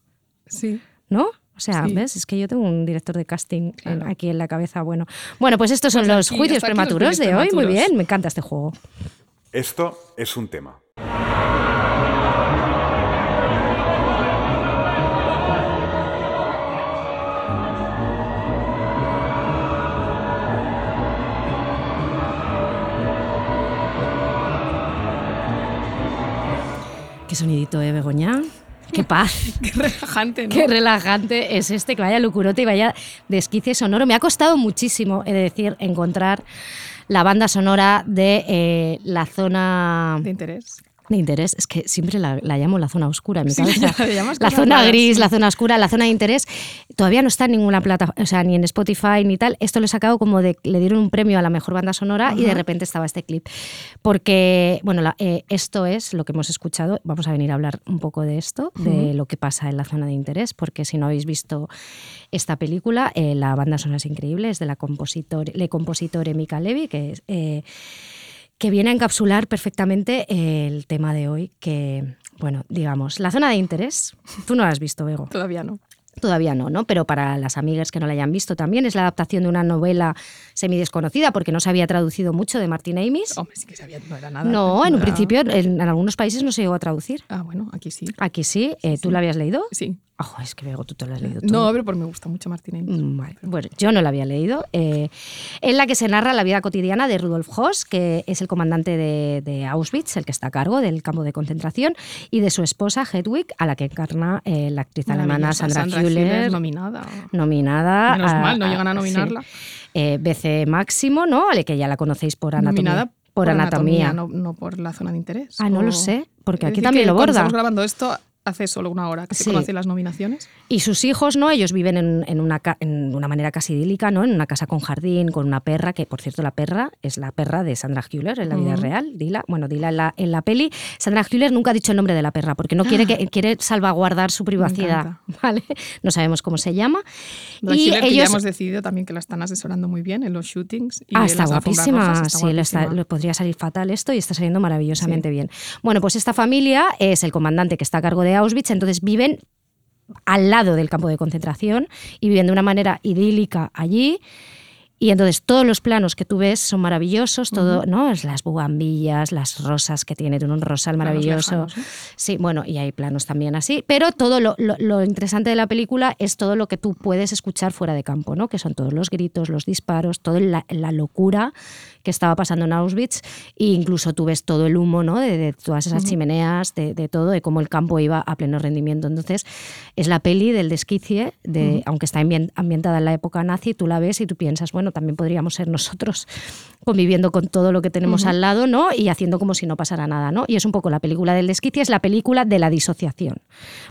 S4: Sí.
S5: ¿no? O sea,
S4: Sí.
S5: ¿ves? Es que yo tengo un director de casting
S4: Claro.
S5: aquí en la cabeza. Bueno, bueno pues estos son
S4: Pues
S5: los
S4: aquí,
S5: juicios prematuros de hoy. Muy bien, me encanta este juego.
S3: Esto es un tema.
S5: Qué sonidito, ¿eh, Begoña? Qué [LAUGHS] paz.
S4: Qué relajante, ¿no?
S5: Qué relajante es este, que vaya lucurote y vaya desquicie sonoro. Me ha costado muchísimo, he de decir, encontrar la banda sonora de eh, la zona
S4: De interés.
S5: De interés. Es que siempre la, la llamo la zona oscura en mi
S4: Sí, [LAUGHS]
S5: cabeza.
S4: la
S5: zona
S4: raras,
S5: gris, la zona oscura, la zona de interés. Todavía no está en ninguna plataforma, o sea, ni en Spotify ni tal. Esto lo he sacado como de, le dieron un premio a la mejor banda sonora y de repente estaba este clip. Porque, bueno, la- eh, esto es lo que hemos escuchado. Vamos a venir a hablar un poco de esto, de lo que pasa en la zona de interés, porque si no habéis visto esta película, eh, la banda sonora es increíble, es de la compositor, le compositore Mika Levy, que es... eh, que viene a encapsular perfectamente el tema de hoy, que, bueno, digamos, la zona de interés, tú no la has visto, Bego.
S4: Todavía no.
S5: Todavía no, ¿no? Pero para las amigas que no la hayan visto también es la adaptación de una novela semidesconocida porque no se había traducido mucho de Martin Amis.
S4: Hombre, sí que sabía, no era nada.
S5: no, en un
S4: era-
S5: principio en, en algunos países no se llegó a traducir.
S4: Ah, bueno, aquí sí.
S5: Aquí sí, eh, ¿tú
S4: sí.
S5: la habías leído?
S4: Sí.
S5: Ojo, es que Bego, tú te la has leído
S4: No,
S5: todo.
S4: pero porque me gusta mucho Martín Amis.
S5: Mm, vale. Bueno, yo no la había leído. eh, en la que se narra la vida cotidiana de Rudolf Hoss, que es el comandante de, de Auschwitz, el que está a cargo del campo de concentración, y de su esposa Hedwig, a la que encarna eh, la actriz alemana
S4: Maravillosa,
S5: Sandra,
S4: Nominada.
S5: nominada.
S4: Menos
S5: a-
S4: mal, no llegan a
S5: sí.
S4: nominarla.
S5: Eh, BC Máximo, ¿no? Ale, que ya la conocéis por anatomía.
S4: Nominada
S5: por anatomía.
S4: no, no por la zona de interés.
S5: Ah, no lo sé, porque aquí también lo borda.
S4: Estamos grabando esto hace solo una hora que se
S5: Sí.
S4: conocen las nominaciones.
S5: Y sus hijos, ¿no? Ellos viven en, en una, en una manera casi idílica, ¿no? En una casa con jardín, con una perra, que por cierto la perra es la perra de Sandra Hüller en la vida
S4: Ujú.
S5: real, Dila. Bueno, Dila en la, en la peli. Sandra Hüller nunca ha dicho el nombre de la perra porque no quiere, que, quiere salvaguardar su privacidad. [LAUGHS] ¿vale? No sabemos cómo se llama. Y
S4: Killer, que ya
S5: ellos...
S4: hemos decidido también que la están asesorando muy bien en los shootings. Y
S5: Ah, está guapísima.
S4: está
S5: sí, está-
S4: guapísima.
S5: le podría salir fatal esto y está saliendo maravillosamente bien. Bueno, pues esta familia es el comandante que está a cargo de Auschwitz, entonces viven al lado del campo de concentración y viven de una manera idílica allí. Y entonces todos los planos que tú ves son maravillosos, todo, ¿no? Es las bugambillas, las rosas que tiene, tiene un rosal maravilloso. Sí, bueno, y hay planos también así, pero todo lo, lo- lo interesante de la película es todo lo que tú puedes escuchar fuera de campo, ¿no? Que son todos los gritos, los disparos, toda la, la locura que estaba pasando en Auschwitz e incluso tú ves todo el humo, ¿no? De, de todas esas chimeneas, de, de todo, de cómo el campo iba a pleno rendimiento. Entonces, es la peli del desquicie, de, aunque está ambien- ambientada en la época nazi, tú la ves y tú piensas, bueno, también podríamos ser nosotros conviviendo con todo lo que tenemos al lado, ¿no? Y haciendo como si no pasara nada, ¿no? Y es un poco la película del desquicie, es la película de la disociación.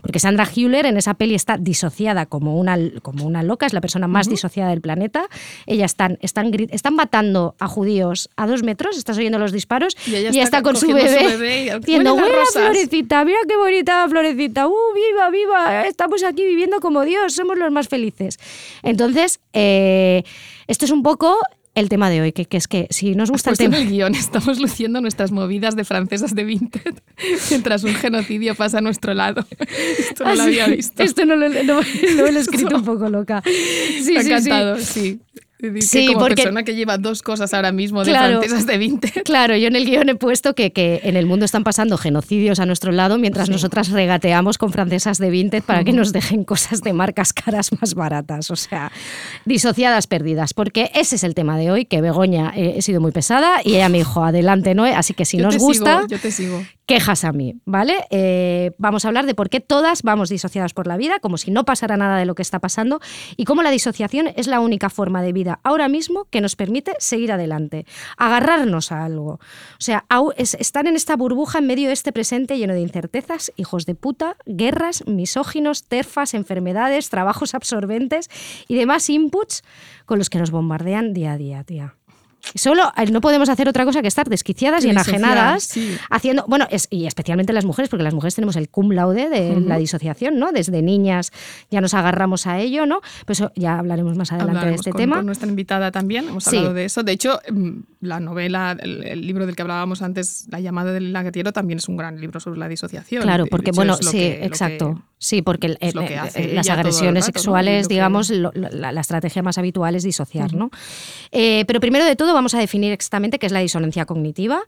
S5: Porque Sandra Hüller en esa peli está disociada como una, como una loca, es la persona más disociada del planeta. Ella están, están, están matando a judíos a dos metros, estás oyendo los disparos,
S4: Y ella
S5: está,
S4: está
S5: con su bebé,
S4: su bebé y-
S5: diciendo,
S4: "Huelen las
S5: ¡Huele
S4: rosas".
S5: florecita! Mira qué bonita florecita, ¡uh, viva, viva! Estamos aquí viviendo como Dios, somos los más felices. Entonces, eh, esto es un poco el tema de hoy, que, que es que si nos gusta el
S4: en
S5: tema...
S4: el guion, estamos luciendo nuestras movidas de francesas de Vinted [LAUGHS] mientras un genocidio pasa a nuestro lado. Esto no
S5: Ah,
S4: lo
S5: sí,
S4: había visto.
S5: Esto no lo, no- no lo he escrito [LAUGHS] un poco loca. Sí,
S4: Me ha
S5: sí,
S4: encantado, sí.
S5: Sí,
S4: como
S5: porque-
S4: persona que lleva dos cosas ahora mismo de
S5: Claro.
S4: francesas de vintage. [LAUGHS]
S5: Claro, yo en el guion he puesto que, que en el mundo están pasando genocidios a nuestro lado mientras nosotras regateamos con francesas de vintage para que nos dejen cosas de marcas [LAUGHS] caras más baratas. O sea, disociadas perdidas. Porque ese es el tema de hoy, que Begoña eh, he sido muy pesada y ella me dijo, adelante, Noé. Así que si
S4: Yo
S5: nos gusta,
S4: sigo, yo te sigo.
S5: quejas a mí, ¿vale? Eh, vamos a hablar de por qué todas vamos disociadas por la vida, como si no pasara nada de lo que está pasando, y cómo la disociación es la única forma de vida ahora mismo que nos permite seguir adelante, agarrarnos a algo. O sea, au- es- estar en esta burbuja en medio de este presente lleno de incertezas, hijos de puta, guerras, misóginos, terfas, enfermedades, trabajos absorbentes y demás inputs con los que nos bombardean día a día, tía. Solo eh, no podemos hacer otra cosa que estar desquiciadas y enajenadas
S4: sí.
S5: haciendo, bueno, es, y especialmente las mujeres, porque las mujeres tenemos el cum laude de la disociación, ¿no? Desde niñas ya nos agarramos a ello, ¿no? Pues ya hablaremos más adelante de este
S4: con,
S5: tema.
S4: con nuestra invitada también, hemos
S5: Sí.
S4: hablado de eso. De hecho, mm, la novela, el, el libro del que hablábamos antes, La llamada del lagartiero, también es un gran libro sobre la disociación.
S5: Claro, porque
S4: hecho,
S5: bueno, sí,
S4: que-
S5: exacto. Sí, porque el-
S4: es lo
S5: el-
S4: que
S5: el-
S4: hace
S5: las agresiones sexuales, digamos, lo- la, la estrategia más habitual es disociar, ¿no? Eh, pero primero de todo vamos a definir exactamente qué es la disonancia cognitiva,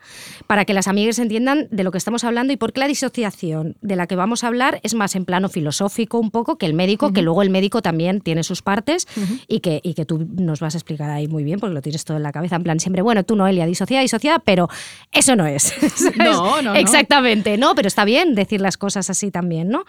S5: para que las amigas entiendan de lo que estamos hablando y por qué la disociación de la que vamos a hablar es más en plano filosófico un poco que el médico, que luego el médico también tiene sus partes y, que, y que tú nos vas a explicar ahí muy bien, porque lo tienes todo en la cabeza, en plan siempre, bueno, tú Noelia, disociada, disociada, pero eso no es. [LAUGHS] ¿sabes?
S4: No, no, no.
S5: Exactamente, ¿no? Pero está bien decir las cosas así también, ¿no?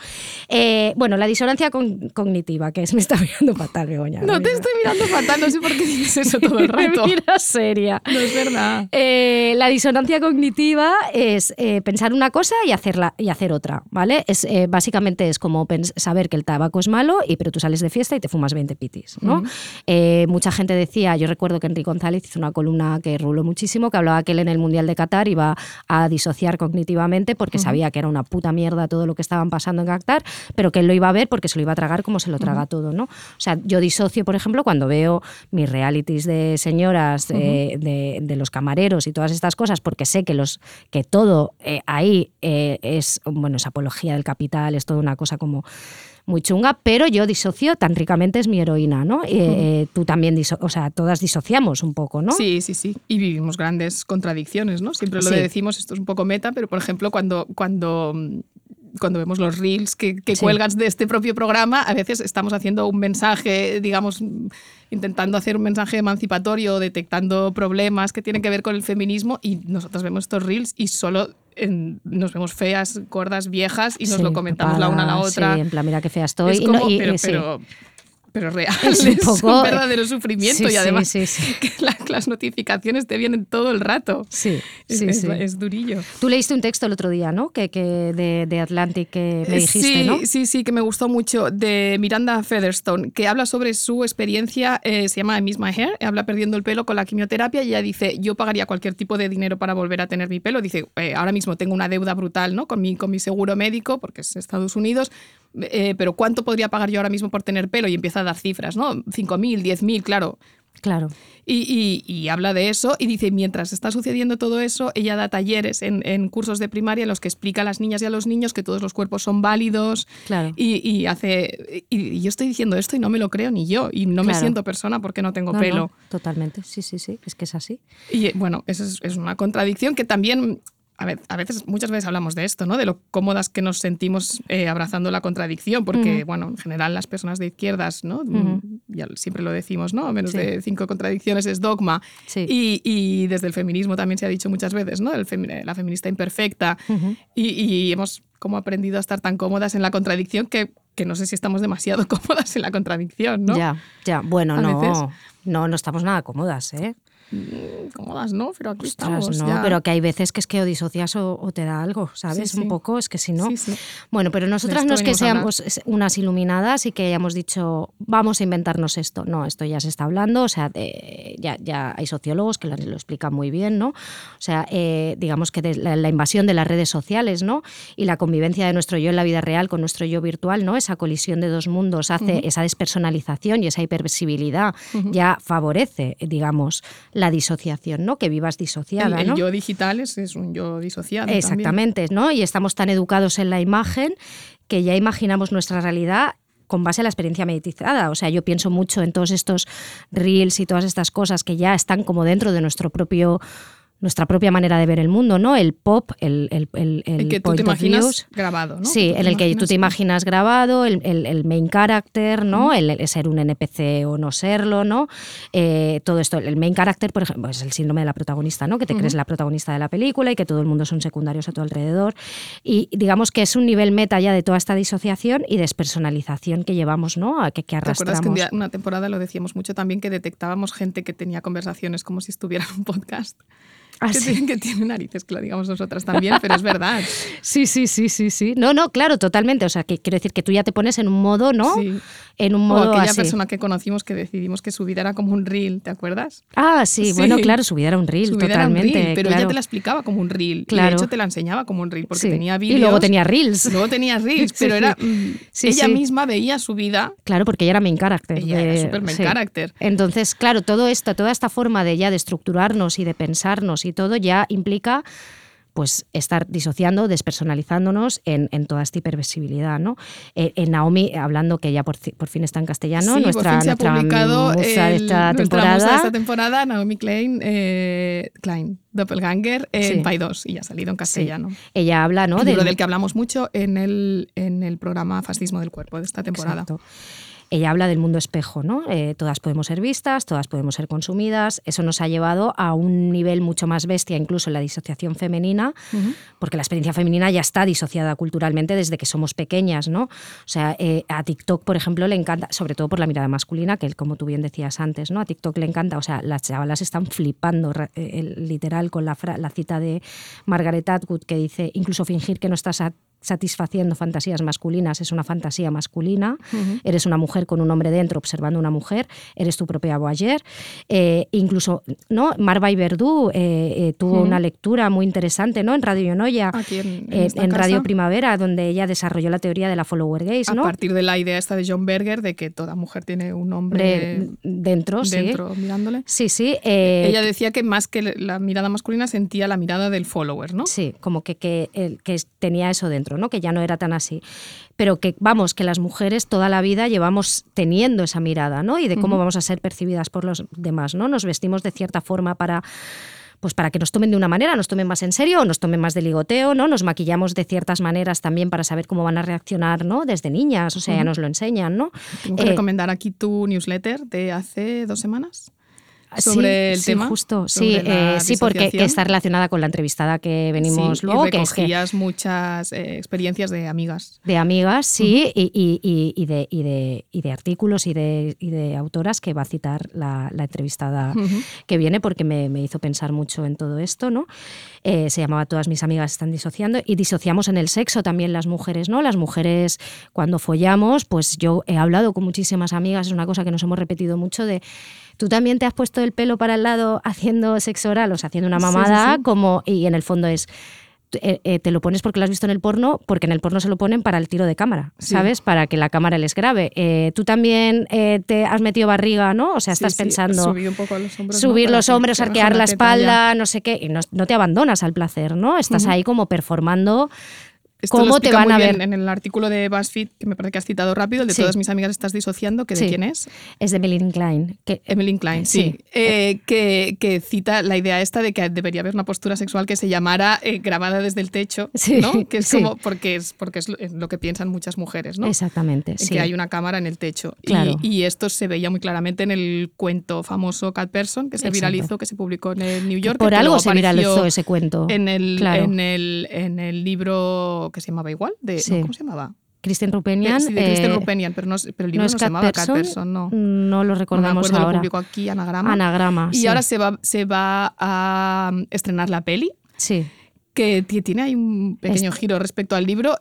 S5: Eh, bueno, la disonancia con- cognitiva, que es, me está [LAUGHS] mirando fatal, Begoña.
S4: No te estoy mirando fatal, no sé por qué dices eso todo el [LAUGHS]
S5: Me
S4: rato.
S5: mira seria.
S4: No es verdad.
S5: Eh, la disonancia cognitiva es eh, pensar una cosa y hacerla y hacer otra, ¿vale? Es, eh, básicamente es como saber que el tabaco es malo, y, pero tú sales de fiesta y te fumas 20 pitis, ¿no? Eh, mucha gente decía, yo recuerdo que Enrique González hizo una columna que ruló muchísimo, que hablaba que él en el Mundial de Qatar iba a disociar cognitivamente porque sabía que era una puta mierda todo lo que estaban pasando en Qatar, pero que él lo iba a ver porque se lo iba a tragar como se lo traga todo, ¿no? O sea, yo disocio, por ejemplo, cuando veo mis realities de señoras, eh, de, de los camareros y todas estas cosas, porque sé que, los, que todo eh, ahí eh, es, bueno, es apología del capital, es toda una cosa como muy chunga, pero yo disocio, tan ricamente es mi heroína, ¿no? Eh, tú también, diso- o sea, todas disociamos un poco, ¿no?
S4: Sí, sí, sí. Y vivimos grandes contradicciones, ¿no? Siempre lo
S5: Sí.
S4: decimos, esto es un poco meta, pero por ejemplo, cuando, cuando, mm, cuando vemos los reels que, que
S5: Sí.
S4: cuelgan de este propio programa, a veces estamos haciendo un mensaje, digamos, intentando hacer un mensaje emancipatorio, detectando problemas que tienen que ver con el feminismo, y nosotros vemos estos reels y solo en- nos vemos feas, gordas, viejas, y nos
S5: Sí,
S4: lo comentamos la una a la otra.
S5: Sí, en plan, mira qué fea estoy.
S4: Es
S5: y no-
S4: como-
S5: y-
S4: pero,
S5: y sí.
S4: pero, pero real, [LAUGHS]
S5: Es un
S4: un,
S5: poco-
S4: verdadero sufrimiento
S5: Sí,
S4: y además
S5: sí, sí. [LAUGHS]
S4: que la- las notificaciones te vienen todo el rato.
S5: Sí,
S4: Es, es- es durillo.
S5: Tú leíste un texto el otro día, ¿no? Que, que de, de Atlantic que me dijiste,
S4: sí,
S5: ¿no?
S4: sí, sí, que me gustó mucho, de Miranda Featherstone, que habla sobre su experiencia, eh, se llama Miss My Hair, habla perdiendo el pelo con la quimioterapia y ella dice, yo pagaría cualquier tipo de dinero para volver a tener mi pelo. Dice, "Eh, ahora mismo tengo una deuda brutal ¿no? con, mi, con mi seguro médico, porque es Estados Unidos, eh, pero ¿cuánto podría pagar yo ahora mismo por tener pelo? Y empieza a dar cifras, ¿no? 5.000, 10.000, claro.
S5: Claro.
S4: Y, y- y habla de eso y dice, mientras está sucediendo todo eso, ella da talleres en, en cursos de primaria en los que explica a las niñas y a los niños que todos los cuerpos son válidos
S5: Claro.
S4: y, y hace... Y, yo estoy diciendo esto y no me lo creo ni yo y no me siento persona porque no tengo
S5: No,
S4: pelo.
S5: no, totalmente, sí, sí, sí, es que es así.
S4: Y bueno, eso es, es una contradicción que también, a, veces, muchas veces hablamos de esto, ¿no? De lo cómodas que nos sentimos eh, abrazando la contradicción, porque, bueno, en general las personas de izquierdas, ¿no? Ya siempre lo decimos, ¿no? Menos
S5: Sí.
S4: de cinco contradicciones es dogma.
S5: Sí.
S4: Y, y desde el feminismo también se ha dicho muchas veces, ¿no? El femi- la feminista imperfecta. y, y hemos como aprendido a estar tan cómodas en la contradicción que, que no sé si estamos demasiado [LAUGHS] cómodas en la contradicción, ¿no?
S5: Ya, ya. Bueno,
S4: A
S5: no,
S4: veces.
S5: no, no estamos nada cómodas, ¿eh?
S4: Cómodas, ¿no? Pero aquí
S5: Ostras,
S4: estamos.
S5: no,
S4: ya.
S5: pero que hay veces que es que o disocias o, o te da algo, ¿sabes?
S4: Sí, sí.
S5: Un poco, es que si no.
S4: Sí.
S5: Bueno, pero nosotras no es que seamos unas iluminadas y que hayamos dicho, vamos a inventarnos esto. No, esto ya se está hablando, o sea, de- ya, ya hay sociólogos que lo, lo explican muy bien, ¿no? O sea, eh, digamos que de la, la invasión de las redes sociales, ¿no? Y la convivencia de nuestro yo en la vida real con nuestro yo virtual, ¿no? Esa colisión de dos mundos hace esa despersonalización y esa hipervisibilidad ya favorece, digamos, la disociación, ¿no? Que vivas disociada,
S4: el, el
S5: ¿no?
S4: yo digital es, es un yo disociado. también.
S5: Exactamente, ¿no? Y estamos tan educados en la imagen que ya imaginamos nuestra realidad con base a la experiencia meditizada. O sea, yo pienso mucho en todos estos reels y todas estas cosas que ya están como dentro de nuestro propio nuestra propia manera de ver el mundo, ¿no? El pop, el, el, el, el
S4: que tú te imaginas
S5: views.
S4: grabado, ¿no?
S5: Sí,
S4: Que
S5: en el que tú te
S4: imaginas-
S5: grabado, el, el- el main character, ¿no? el, el ser un NPC o no serlo, ¿no? Eh, todo esto, el main character, por ejemplo, es el síndrome de la protagonista, ¿no? Que te crees la protagonista de la película y que todo el mundo son secundarios a tu alrededor. Y digamos que es un nivel meta ya de toda esta disociación y despersonalización que llevamos, ¿no? A que, que
S4: ¿Te acuerdas
S5: arrastramos.
S4: que un día, una temporada lo decíamos mucho también que detectábamos gente que tenía conversaciones como si estuviera en un podcast?
S5: Ah,
S4: que,
S5: sí.
S4: tiene, que tiene narices, que lo digamos nosotras también, pero es verdad. [LAUGHS]
S5: Sí, sí, sí, sí, sí. No, no, claro, totalmente. O sea, que quiero decir que tú ya te pones en un modo, ¿no?
S4: Sí.
S5: En un
S4: O
S5: modo
S4: aquella
S5: así.
S4: persona que conocimos que decidimos que su vida era como un reel, ¿te acuerdas?
S5: Ah, sí,
S4: Sí.
S5: bueno, claro, su vida era un reel,
S4: Su vida era un
S5: totalmente.
S4: reel, pero
S5: claro.
S4: ella te la explicaba como un reel. Y
S5: Claro.
S4: de hecho te la enseñaba como un reel, porque
S5: Sí.
S4: tenía
S5: Y
S4: vídeos.
S5: luego tenía reels. [LAUGHS]
S4: Luego tenía reels, pero era. mm, ella misma veía su vida.
S5: Claro, porque ella era main character.
S4: Ella era
S5: de-
S4: súper main character.
S5: Entonces, claro, todo esto, toda esta forma de ya de estructurarnos y de pensarnos y todo ya implica pues estar disociando, despersonalizándonos en, en toda esta hipervisibilidad, ¿no? Eh, en Naomi, hablando que ya por, por fin está en castellano,
S4: sí,
S5: nuestra,
S4: por fin se ha
S5: nuestra
S4: publicado
S5: musa de
S4: el-
S5: esta
S4: nuestra
S5: temporada.
S4: musa de esta temporada, Naomi Klein, eh, Klein Doppelganger, en
S5: Sí.
S4: Pay 2, y ya ha salido en
S5: Sí.
S4: castellano.
S5: Ella habla, ¿no?
S4: Un libro
S5: del-
S4: del que hablamos mucho en el, en el programa Fascismo del Cuerpo de esta temporada.
S5: Exacto. Ella habla del mundo espejo, ¿no? Eh, todas podemos ser vistas, todas podemos ser consumidas. Eso nos ha llevado a un nivel mucho más bestia, incluso en la disociación femenina, porque la experiencia femenina ya está disociada culturalmente desde que somos pequeñas, ¿no? O sea, eh, a TikTok, por ejemplo, le encanta, sobre todo por la mirada masculina, que como tú bien decías antes, ¿no? A TikTok le encanta, o sea, las chavalas están flipando, eh, el- literal, con la, la cita de Margaret Atwood que dice, incluso fingir que no estás satisfaciendo fantasías masculinas es una fantasía masculina, eres una mujer con un hombre dentro observando una mujer, eres tu propia voyeur. Eh, incluso, ¿no? Marva Verdú eh, eh, tuvo una lectura muy interesante, ¿no? En Radio Yonoya,
S4: Aquí en, en
S5: eh, en Radio. Primavera, donde ella desarrolló la teoría de la follower gaze,
S4: A
S5: ¿no?
S4: partir de la idea esta de John Berger de que toda mujer tiene un hombre
S5: De- dentro, sí.
S4: dentro mirándole.
S5: Sí, sí. eh,
S4: Ella decía que más que la mirada masculina sentía la mirada del follower, ¿no?
S5: Sí, como que, que, que tenía eso dentro, ¿no? que ya no era tan así. Pero que, vamos, que las mujeres toda la vida llevamos teniendo esa mirada, ¿no? Y de cómo vamos a ser percibidas por los demás, ¿no? Nos vestimos de cierta forma para pues para que nos tomen de una manera, nos tomen más en serio o nos tomen más de ligoteo, ¿no? Nos maquillamos de ciertas maneras también para saber cómo van a reaccionar, ¿no? Desde niñas, o sea, ya nos lo enseñan, ¿no?
S4: Tengo que
S5: Eh,
S4: recomendar aquí tu newsletter de hace dos semanas.
S5: Sí,
S4: sobre el
S5: sí,
S4: tema,
S5: justo, sí, eh, sí, porque está relacionada con la entrevistada que venimos
S4: Sí,
S5: luego,
S4: y
S5: que es que
S4: recogías muchas eh, experiencias de amigas.
S5: De amigas, sí, y, y- y- y de, y, de, y de artículos y de, y de autoras que va a citar la, la entrevistada que viene porque me, me hizo pensar mucho en todo esto, ¿no? Eh, se llamaba Todas mis amigas están disociando y disociamos en el sexo también las mujeres, ¿no? Las mujeres cuando follamos, pues yo he hablado con muchísimas amigas, es una cosa que nos hemos repetido mucho de... Tú también te has puesto el pelo para el lado haciendo sexo oral, o sea, haciendo una
S4: Sí, sí,
S5: mamada,
S4: sí.
S5: como, y en el fondo es, eh, eh, te lo pones porque lo has visto en el porno, porque en el porno se lo ponen para el tiro de cámara,
S4: Sí.
S5: ¿sabes? Para que la cámara les grabe. Eh, tú también te has metido barriga, ¿no? O sea,
S4: Sí,
S5: estás
S4: sí,
S5: pensando
S4: subir un poco a los hombros.
S5: subir los hombros, arquear la
S4: ya.
S5: espalda, no sé qué, y no, no te abandonas al placer, ¿no? Estás ahí como performando
S4: Esto lo
S5: cómo te
S4: explica
S5: van
S4: muy
S5: a
S4: bien
S5: ver.
S4: En el artículo de BuzzFeed, que me parece que has citado rápido, el de
S5: Sí.
S4: todas mis amigas estás disociando, que de quién es?
S5: Es de Melanie Klein. Que,
S4: Emily Klein, sí.
S5: Sí.
S4: Eh, que, que cita la idea esta de que debería haber una postura sexual que se llamara eh, grabada desde el techo, ¿no? Que es como, porque es, porque es lo- lo que piensan muchas mujeres, ¿no?
S5: Exactamente,
S4: que hay una cámara en el techo. Y- esto se veía muy claramente en el cuento famoso Cat Person, que se
S5: Exacto.
S4: viralizó, que se publicó en el New York.
S5: Por algo se viralizó ese cuento.
S4: En el,
S5: Claro.
S4: en, el, en el libro que se llamaba igual, de,
S5: Sí.
S4: no, ¿cómo se llamaba?
S5: Christian Rupenian.
S4: Sí, de Kristen
S5: eh,
S4: Rupenian, pero, no, pero el libro no,
S5: es
S4: se llamaba
S5: Person,
S4: Person, no.
S5: No lo
S4: No me
S5: recordamos
S4: acuerdo, lo
S5: ahora.
S4: publicó aquí Anagrama.
S5: Anagrama.
S4: Y
S5: sí.
S4: ahora se va, se va a mm, estrenar la peli,
S5: Sí.
S4: que ti- tiene ahí un pequeño giro respecto al libro.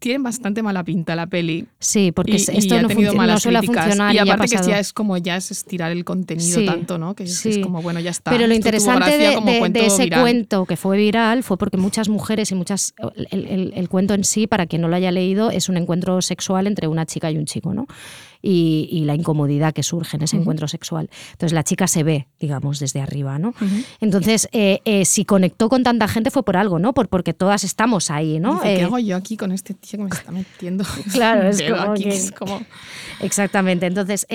S4: Tiene bastante mala pinta la peli.
S5: Sí, porque
S4: y,
S5: es-
S4: y
S5: esto
S4: ha
S5: no,
S4: tenido críticas.
S5: funcionar.
S4: Y
S5: ya ha
S4: aparte que ya es como ya es estirar el contenido
S5: Sí,
S4: tanto, ¿no? Que es,
S5: sí.
S4: es como, bueno, ya está.
S5: Pero lo
S4: Esto
S5: interesante de, ese
S4: viral.
S5: cuento que fue viral fue porque muchas mujeres y muchas. El, el- el cuento en sí, para quien no lo haya leído, es un encuentro sexual entre una chica y un chico, ¿no? Y, y la incomodidad que surge en ese encuentro sexual. Entonces la chica se ve, digamos, desde arriba, ¿no? Entonces, eh, eh, si conectó con tanta gente fue por algo, ¿no? Por, porque todas estamos ahí, ¿no?
S4: Dice, ¿Qué
S5: Eh,
S4: hago yo aquí con este tío que me está metiendo? [LAUGHS]
S5: Claro, es como
S4: aquí,
S5: que-
S4: es como-
S5: Exactamente. Entonces,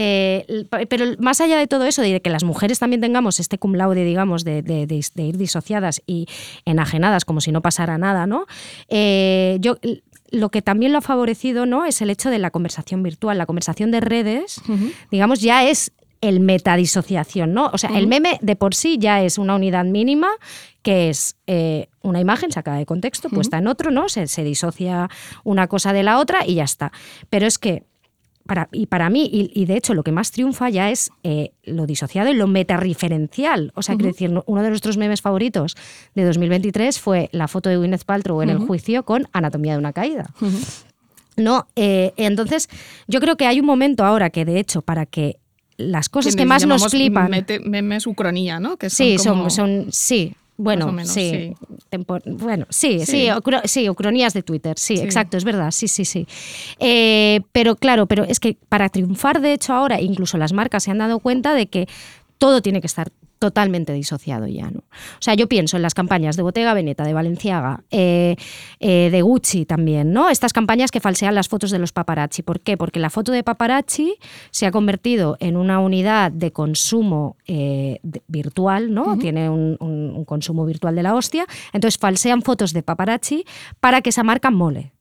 S5: pero más allá de todo eso, de que las mujeres también tengamos este cum laude, digamos, de, de- de- de ir disociadas y enajenadas como si no pasara nada, ¿no? Eh, yo lo que también lo ha favorecido, ¿no? Es el hecho de la conversación virtual, la conversación de redes, digamos, ya es el metadisociación, ¿no? O sea, el meme de por sí ya es una unidad mínima que es eh, una imagen sacada de contexto, puesta en otro, ¿no? Se, se disocia una cosa de la otra y ya está. Pero es que para, y para mí, y, y de hecho lo que más triunfa ya es eh, lo disociado y lo metareferencial. O sea, quiero decir, no- uno de nuestros memes favoritos de 2023 fue la foto de Gwyneth Paltrow en el juicio con Anatomía de una caída. No, eh, entonces yo creo que hay un momento ahora que de hecho para que las cosas que
S4: les
S5: más nos flipan...
S4: memes ucronía, ¿no? Que son
S5: Sí,
S4: como-
S5: son, son, sí. Bueno,
S4: menos,
S5: sí.
S4: sí.
S5: Bueno, sí, sí,
S4: Sí.
S5: ucronías de Twitter, sí,
S4: Sí.
S5: exacto, es verdad, sí, sí, sí. Eh, pero claro, pero es que para triunfar, de hecho, ahora incluso las marcas se han dado cuenta de que todo tiene que estar totalmente disociado ya, ¿no? O sea, yo pienso en las campañas de Bottega Veneta, de Valenciaga, eh, eh, de Gucci también, ¿no? Estas campañas que falsean las fotos de los paparazzi. ¿Por qué? Porque la foto de paparazzi se ha convertido en una unidad de consumo eh, virtual, ¿no? Tiene un, un- un consumo virtual de la hostia. Entonces falsean fotos de paparazzi para que esa marca mole.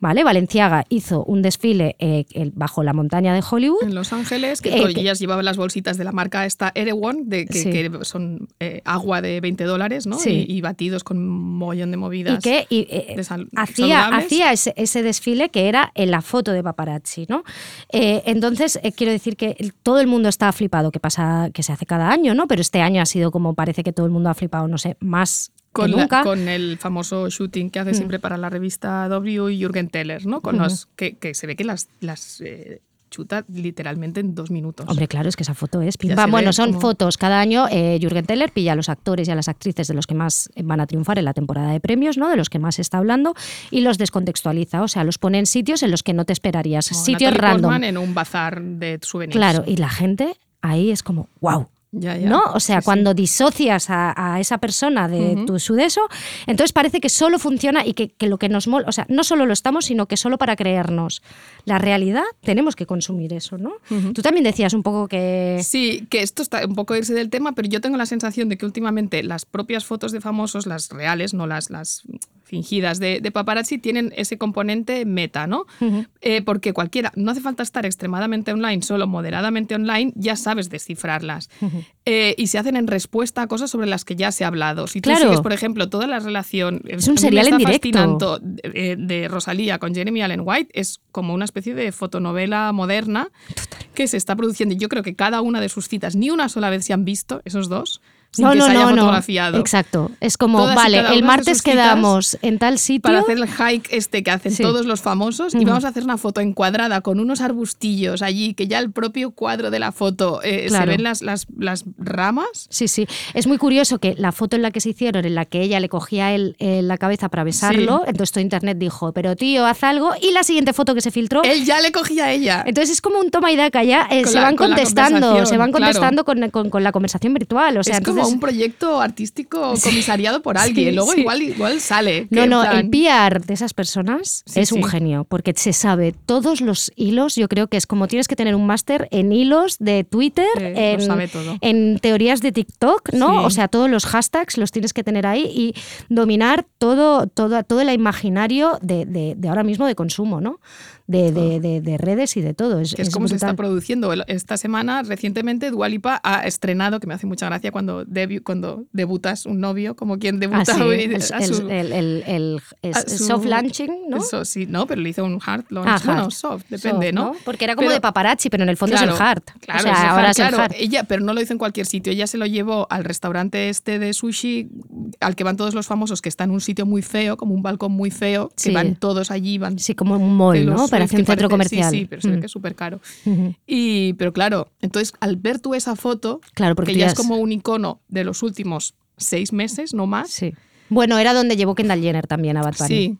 S5: ¿Vale? Valenciaga hizo un desfile eh, bajo la montaña de Hollywood.
S4: En Los Ángeles, que
S5: Eh, que-
S4: ellas llevaban las bolsitas de la marca esta Erewhon, de, que,
S5: Sí.
S4: que son eh, agua de 20 dólares, ¿no?
S5: Sí.
S4: Y, y batidos con un mollón de movidas.
S5: y que y, eh,
S4: de sal-
S5: hacía, hacía ese, ese desfile que era en la foto de paparazzi, ¿no? Entonces, quiero decir que todo el mundo está flipado, que pasa, que se hace cada año, ¿no? Pero este año ha sido como parece que todo el mundo ha flipado, no sé, más
S4: con,
S5: que
S4: la-
S5: nunca. Mm.
S4: con el famoso shooting que hace siempre para la revista W y Jürgen Teller, ¿no? Con los, que, que se ve que las, las eh, chuta literalmente en dos minutos.
S5: Hombre, claro, es que esa foto es pim,
S4: Ya
S5: pam.
S4: se
S5: Bueno, son
S4: como-
S5: fotos. Cada año eh, Jürgen Teller pilla a los actores y a las actrices de los que más van a triunfar en la temporada de premios, ¿no? De los que más se está hablando, y los descontextualiza. O sea, los pone en sitios en los que no te esperarías. Sitios
S4: Natalie
S5: random.
S4: Portman en un bazar de souvenirs.
S5: Claro, y la gente ahí es como, wow.
S4: Ya, ya.
S5: ¿No? O sea,
S4: Sí, sí.
S5: cuando disocias a, a esa persona de tu su de eso, entonces parece que solo funciona y que, que lo que nos mola, o sea, no solo lo estamos, sino que solo para creernos la realidad tenemos que consumir eso, ¿no? Tú también decías un poco que...
S4: Sí, que esto está un poco irse del tema, pero yo tengo la sensación de que últimamente las propias fotos de famosos, las reales, no las, las fingidas de, de paparazzi, tienen ese componente meta, ¿no? Eh, porque cualquiera, no hace falta estar extremadamente online, solo moderadamente online, ya sabes descifrarlas. Eh, y se hacen en respuesta a cosas sobre las que ya se ha hablado. Si tú
S5: Claro.
S4: sigues, por ejemplo, toda la relación
S5: Es un serial en directo.
S4: eh, de Rosalía con Jeremy Allen White, es como una especie de fotonovela moderna que se está produciendo. Y yo creo que cada una de sus citas, ni una sola vez se han visto, esos dos, sin
S5: no,
S4: que
S5: no,
S4: se haya
S5: no, no.
S4: fotografiado.
S5: Exacto. Es como,
S4: Todas
S5: vale, el martes quedamos en tal sitio.
S4: Para hacer el hike este que hacen
S5: Sí.
S4: todos los famosos y vamos a hacer una foto encuadrada con unos arbustillos allí, que ya el propio cuadro de la foto eh, se ven las, las, las ramas.
S5: Sí, sí. Es muy curioso que la foto en la que se hicieron, en la que ella le cogía él en la cabeza para besarlo,
S4: Sí.
S5: entonces todo internet dijo, pero tío, haz algo. Y la siguiente foto que se filtró.
S4: Él ya le cogía a ella.
S5: Entonces es como un toma y daca ya, eh, se
S4: la-
S5: van contestando, se van contestando con, la conversación virtual. O sea,
S4: es como un proyecto artístico comisariado por alguien.
S5: Sí,
S4: Luego
S5: sí.
S4: igual, igual sale.
S5: No, no,
S4: plan-
S5: el PR de esas personas
S4: Sí,
S5: es un genio, porque se sabe todos los hilos. Yo creo que es como tienes que tener un máster en hilos de Twitter, en,
S4: sabe todo.
S5: en teorías de TikTok, ¿no? O sea, todos los hashtags los tienes que tener ahí y dominar todo, todo, todo el imaginario de, de- de ahora mismo de consumo, ¿no? De, de- de- de redes y de todo. Es,
S4: que es
S5: es
S4: como se está produciendo. Esta semana, recientemente, Dualipa ha estrenado, que me hace mucha gracia cuando, debu- cuando debutas un novio, como quien debuta
S5: Ah, sí,
S4: hoy
S5: el,
S4: a su-
S5: el- el- el- el
S4: a su-
S5: soft launching, ¿no?
S4: Eso sí, no, pero le hizo un hard launch.
S5: Ah,
S4: bueno,
S5: hard.
S4: soft, depende,
S5: Soft,
S4: ¿no?
S5: Porque era como
S4: Pero-
S5: de paparazzi, pero en el fondo
S4: Claro,
S5: es el hard.
S4: Claro,
S5: o sea,
S4: es el
S5: ahora
S4: hard,
S5: es el
S4: claro.
S5: hard.
S4: Ella, pero no lo hizo en cualquier sitio. Ella se lo llevó al restaurante este de sushi al que van todos los famosos, que está en un sitio muy feo, como un balcón muy feo, que
S5: Sí.
S4: van todos allí, van
S5: Sí, como un mall, ¿no? Parece
S4: que
S5: un centro comercial.
S4: Sí, sí, pero se ve
S5: Mm.
S4: que es súper caro. Y, pero claro, entonces al ver tú esa foto,
S5: Claro, porque
S4: que ya
S5: ya
S4: es como un icono de los últimos seis meses, no más.
S5: Sí. Bueno, era donde llevó Kendall Jenner también a Bad Bunny.
S4: Sí.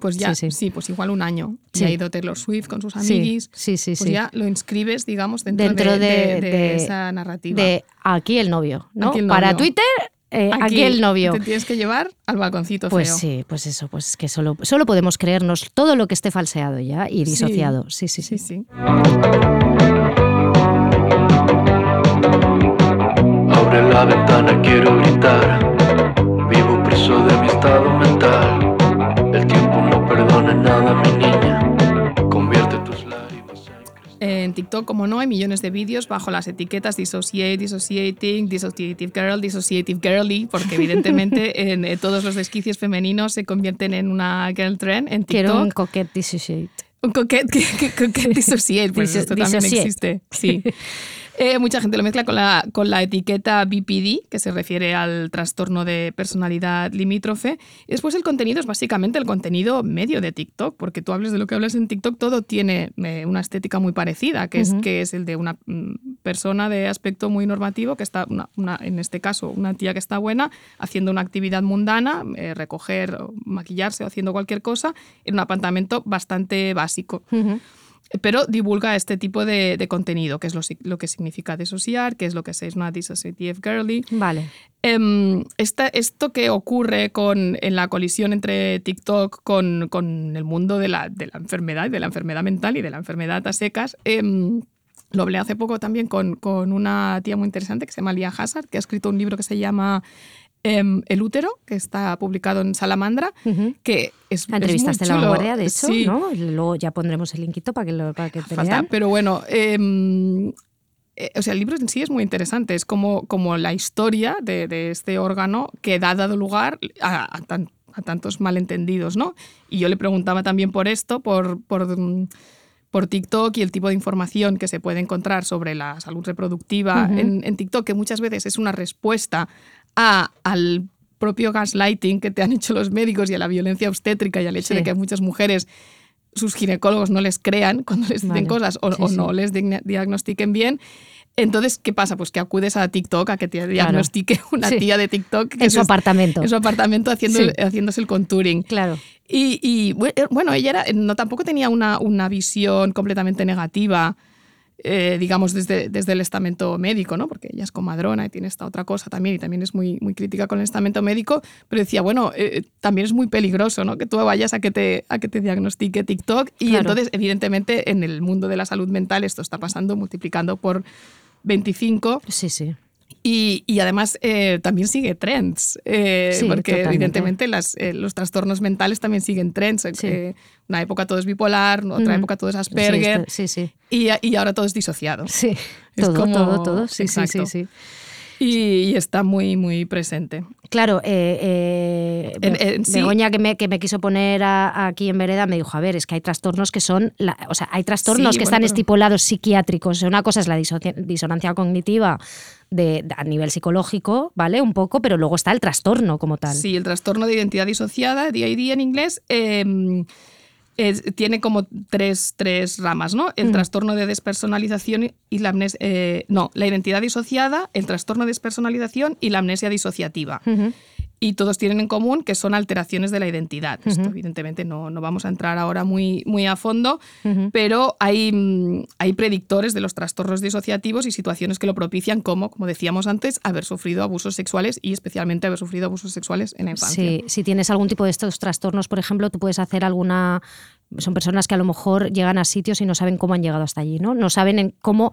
S4: Pues ya,
S5: Sí,
S4: sí,
S5: sí.
S4: pues igual un año.
S5: Sí.
S4: Y ha ido Taylor Swift con sus amiguis.
S5: sí, sí,
S4: Pues
S5: sí.
S4: ya lo inscribes, digamos, dentro,
S5: Dentro
S4: de,
S5: de,
S4: de- de
S5: de-
S4: esa narrativa.
S5: de aquí el novio, ¿no?
S4: El
S5: Para
S4: novio.
S5: Twitter, eh, aquí, el novio.
S4: Te tienes que llevar al balconcito
S5: Pues
S4: feo.
S5: sí, pues eso, pues es que solo, solo podemos creernos todo lo que esté falseado ya y
S4: Sí.
S5: disociado. Sí, sí, sí.
S4: Sí, sí.
S10: Abre la ventana, quiero gritar. Vivo preso de mi estado mental. El tiempo no perdona nada, mi en
S4: TikTok, como no, hay millones de vídeos bajo las etiquetas dissociate, dissociating, dissociative girl, dissociative girly, porque [LAUGHS] evidentemente en, eh, todos los desquicios femeninos se convierten en una girl trend en TikTok.
S5: Quiero un coquette dissociate.
S4: Un coquette, [LAUGHS] que, que- coquette dissociate, pues
S5: Disso-
S4: esto también
S5: dissociate.
S4: existe. Sí. [LAUGHS] Eh, mucha gente lo mezcla con la, con la etiqueta BPD, que se refiere al trastorno de personalidad limítrofe. Y después el contenido es básicamente el contenido medio de TikTok, porque tú hables de lo que hablas en TikTok, todo tiene eh, una estética muy parecida, que, es,
S5: Ujú.
S4: que es el de una mm, persona de aspecto muy normativo, que está, una, una- en este caso, una tía que está buena, haciendo una actividad mundana, eh, recoger, maquillarse o haciendo cualquier cosa, en un apartamento bastante básico
S5: Ujú.
S4: Pero divulga este tipo de, de contenido, que es lo, lo que significa disociar, que es lo que es una dissociative girly.
S5: Vale.
S4: Em, esta- esto que ocurre con, en la colisión entre TikTok con, con el mundo de la, de la enfermedad, de la enfermedad mental y de la enfermedad a secas, em, lo hablé hace poco también con, con una tía muy interesante que se llama Lia Hazard, que ha escrito un libro que se llama em, El útero, que está publicado en Salamandra,
S5: Ujú.
S4: que es,
S5: La
S4: es
S5: entrevistaste
S4: muy
S5: la vanguardia, de hecho,
S4: Sí.
S5: ¿no? Luego ya pondremos el linkito para que, lo, para que te
S4: Falta.
S5: lean.
S4: Pero bueno, em, eh, o sea, el libro en sí es muy interesante. Es como, como la historia de, de este órgano que ha dado lugar a, a tan- a tantos malentendidos, ¿no? Y yo le preguntaba también por esto, por, por, mm, por TikTok y el tipo de información que se puede encontrar sobre la salud reproductiva en TikTok, que muchas veces es una respuesta a, al propio gaslighting que te han hecho los médicos y a la violencia obstétrica y al hecho
S5: Sí.
S4: de que muchas mujeres sus ginecólogos no les crean cuando les dicen
S5: Vale.
S4: cosas o,
S5: Sí,
S4: o
S5: sí.
S4: no les diagnostiquen bien. Entonces, ¿qué pasa? Pues que acudes a TikTok a que te diagnostique una
S5: Sí.
S4: tía de TikTok que
S5: En su
S4: se-
S5: apartamento.
S4: en su apartamento haciendo, haciéndose el contouring.
S5: Claro.
S4: Y, y, bue- bueno, ella era, no, tampoco tenía una, una visión completamente negativa, eh, digamos, desde, desde el estamento médico, ¿no? porque ella es comadrona y tiene esta otra cosa también, y también es muy, muy crítica con el estamento médico, pero decía, bueno, eh, también es muy peligroso ¿no? que tú vayas a que te, a que te diagnostique TikTok. Y
S5: Claro.
S4: entonces, evidentemente, en el mundo de la salud mental esto está pasando multiplicando por 25.
S5: Sí, sí.
S4: Y, y además eh, también sigue trends, eh,
S5: Sí,
S4: porque
S5: totalmente.
S4: evidentemente las, eh, los trastornos mentales también siguen trends.
S5: Sí.
S4: Eh, una época todo es bipolar, otra
S5: Mm.
S4: época todo es Asperger
S5: Sí, sí,
S4: y, y ahora todo es disociado.
S5: sí.
S4: Es
S5: Todo,
S4: como-
S5: todo, todo. Sí, sí, sí.
S4: Y, y está muy, muy presente.
S5: Claro, eh, eh, Be-
S4: en
S5: Begoña que me, que me quiso poner a- aquí en vereda me dijo, a ver, es que hay trastornos que son, la- o sea, hay trastornos
S4: Sí,
S5: que
S4: bueno,
S5: están
S4: pero-
S5: estipulados psiquiátricos. Una cosa es la disonancia cognitiva de, de- a nivel psicológico, ¿vale? Un poco, pero luego está el trastorno como tal.
S4: Sí, el trastorno de identidad disociada, DID en inglés, eh, es- tiene como tres, tres ramas, ¿no? El
S5: Mm.
S4: trastorno de despersonalización y la amnesia... no, la identidad disociada, el trastorno de despersonalización y la amnesia disociativa. Y todos tienen en común que son alteraciones de la identidad. Esto, evidentemente, no, no vamos a entrar ahora muy, muy a fondo, pero hay, mm, hay predictores de los trastornos disociativos y situaciones que lo propician, como, como decíamos antes, haber sufrido abusos sexuales y especialmente haber sufrido abusos sexuales en la infancia.
S5: Sí, si tienes algún tipo de estos trastornos, por ejemplo, tú puedes hacer alguna... Son personas que a lo mejor llegan a sitios y no saben cómo han llegado hasta allí, ¿no? No saben en cómo,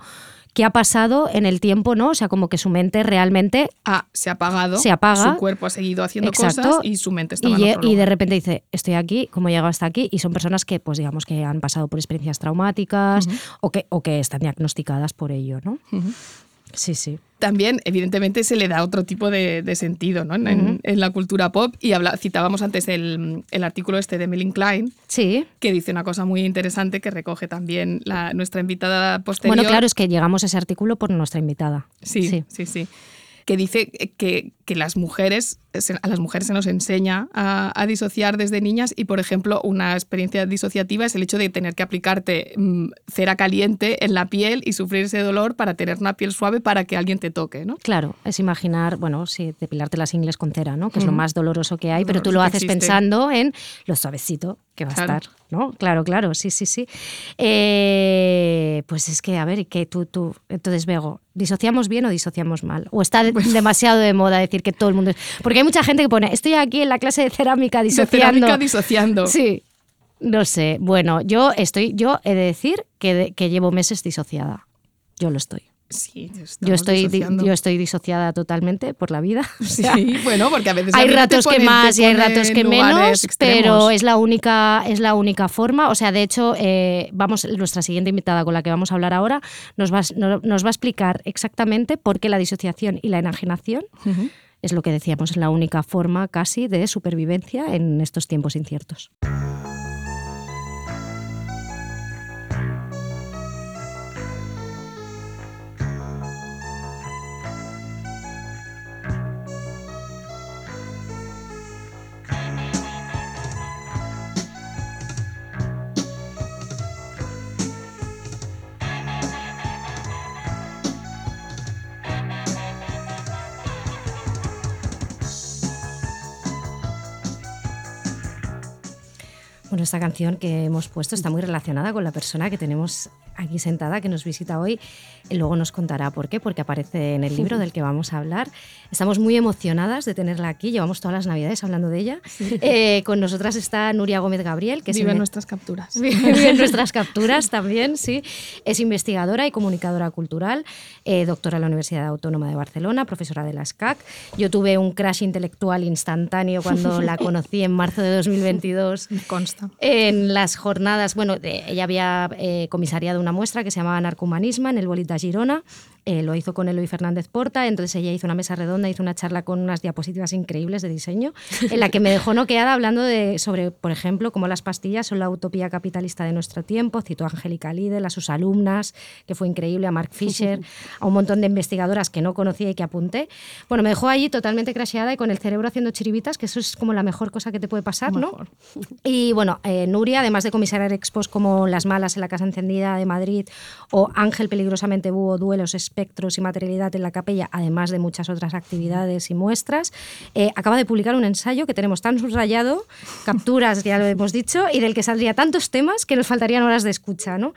S5: qué ha pasado en el tiempo, ¿no? O sea, como que su mente realmente...
S4: Ah, se ha apagado,
S5: Se apaga.
S4: su cuerpo ha seguido haciendo
S5: Exacto.
S4: cosas y su mente estaba
S5: Y,
S4: en
S5: lle-
S4: otro
S5: y de repente dice, estoy aquí, ¿cómo he llegado hasta aquí? Y son personas que, pues digamos, que han pasado por experiencias traumáticas o, que, o que están diagnosticadas por ello, ¿no? Sí, sí.
S4: También, evidentemente, se le da otro tipo de, de sentido ¿no? en, la cultura pop. Y habla, citábamos antes el, el artículo este de Melin Klein,
S5: Sí.
S4: que dice una cosa muy interesante que recoge también la, nuestra invitada posterior.
S5: Bueno, claro, es que llegamos a ese artículo por nuestra invitada.
S4: Sí, sí, sí. Que dice que, que las mujeres, a las mujeres se nos enseña a, a disociar desde niñas y, por ejemplo, una experiencia disociativa es el hecho de tener que aplicarte mm, cera caliente en la piel y sufrir ese dolor para tener una piel suave para que alguien te toque, ¿no?
S5: Claro, es imaginar, bueno, sí, depilarte las ingles con cera, ¿no? Que es lo más doloroso que hay, pero tú lo haces pensando en lo suavecito que va
S4: Claro.
S5: a estar, ¿no? Claro, claro, sí, sí, sí. Eh, pues es que, a ver, que tú, tú, entonces, Bego, ¿disociamos bien o disociamos mal? ¿O está de- [LAUGHS] demasiado de moda decir que todo el mundo... es- Porque hay mucha gente que pone, estoy aquí en la clase de cerámica
S4: De
S5: disociando.
S4: cerámica disociando.
S5: Sí. No sé. Bueno, yo estoy, yo he de decir que, de- que llevo meses disociada. Yo lo estoy.
S4: Sí,
S5: Yo estoy,
S4: disociando.
S5: yo estoy disociada totalmente por la vida. [LAUGHS] O sea,
S4: Sí, bueno, porque a veces
S5: hay ratos que más y hay ratos que menos,
S4: extremos.
S5: pero es la única, es la única forma. O sea, de hecho, eh, vamos, nuestra siguiente invitada con la que vamos a hablar ahora nos va, no- nos va a explicar exactamente por qué la disociación y la enajenación es lo que decíamos, es la única forma casi de supervivencia en estos tiempos inciertos. Bueno, esta canción que hemos puesto está muy relacionada con la persona que tenemos aquí sentada, que nos visita hoy. Y luego nos contará por qué, porque aparece en el libro del que vamos a hablar. Estamos muy emocionadas de tenerla aquí, llevamos todas las navidades hablando de ella. Eh, con nosotras está Nuria Gómez Gabriel, que
S4: Vive en nuestras capturas. [LAUGHS]
S5: Vive en nuestras capturas también, sí. Es investigadora y comunicadora cultural, eh, doctora en la Universidad Autónoma de Barcelona, profesora de la SCAC. Yo tuve un crash intelectual instantáneo cuando la [LAUGHS] conocí en marzo de 2022
S4: Me
S5: en las jornadas, bueno, de- ella había eh, comisariado una muestra que se llamaba Narcomanisma en el Bolita Girona, eh, lo hizo con Eloy Fernández Porta, entonces ella hizo una mesa redonda, hizo una charla con unas diapositivas increíbles de diseño, en la que me dejó noqueada hablando de, sobre, por ejemplo, cómo las pastillas son la utopía capitalista de nuestro tiempo, citó a Angélica Lidl, a sus alumnas, que fue increíble, a Mark Fisher, [LAUGHS] a un montón de investigadoras que no conocía y que apunté. Bueno, me dejó allí totalmente crasheada y con el cerebro haciendo chiribitas, que eso es como la mejor cosa que te puede pasar, ¿no? [LAUGHS] Y bueno, eh, Nuria, además de comisariar expos como Las Malas en la Casa Encendida de Madrid o Ángel Peligrosamente Búho, Duelos, Espectros y Materialidad en la Capella, además de muchas otras actividades y muestras, eh, acaba de publicar un ensayo que tenemos tan subrayado, capturas, ya lo hemos dicho, y del que saldría tantos temas que nos faltarían horas de escucha. ¿no?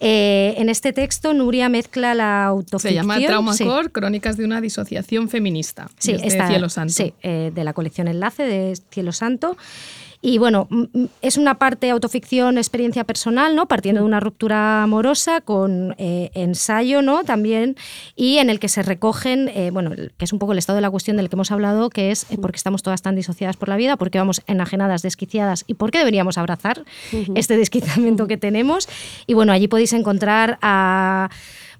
S5: Eh, en este texto, Nuria mezcla la autoficción.
S4: Se llama Trauma
S5: sí.
S4: Core, Crónicas de una disociación feminista.
S5: Sí,
S4: desde
S5: esta-
S4: Cielo Santo.
S5: Sí, eh, de la colección Enlace de Cielo Santo. Y bueno, es una parte autoficción, experiencia personal, ¿no? Partiendo de una ruptura amorosa con eh, ensayo, ¿no? También, y en el que se recogen, eh, bueno, que es un poco el estado de la cuestión del que hemos hablado, que es eh, por qué estamos todas tan disociadas por la vida, por qué vamos enajenadas, desquiciadas y por qué deberíamos abrazar este desquiciamiento que tenemos. Y bueno, allí podéis encontrar a...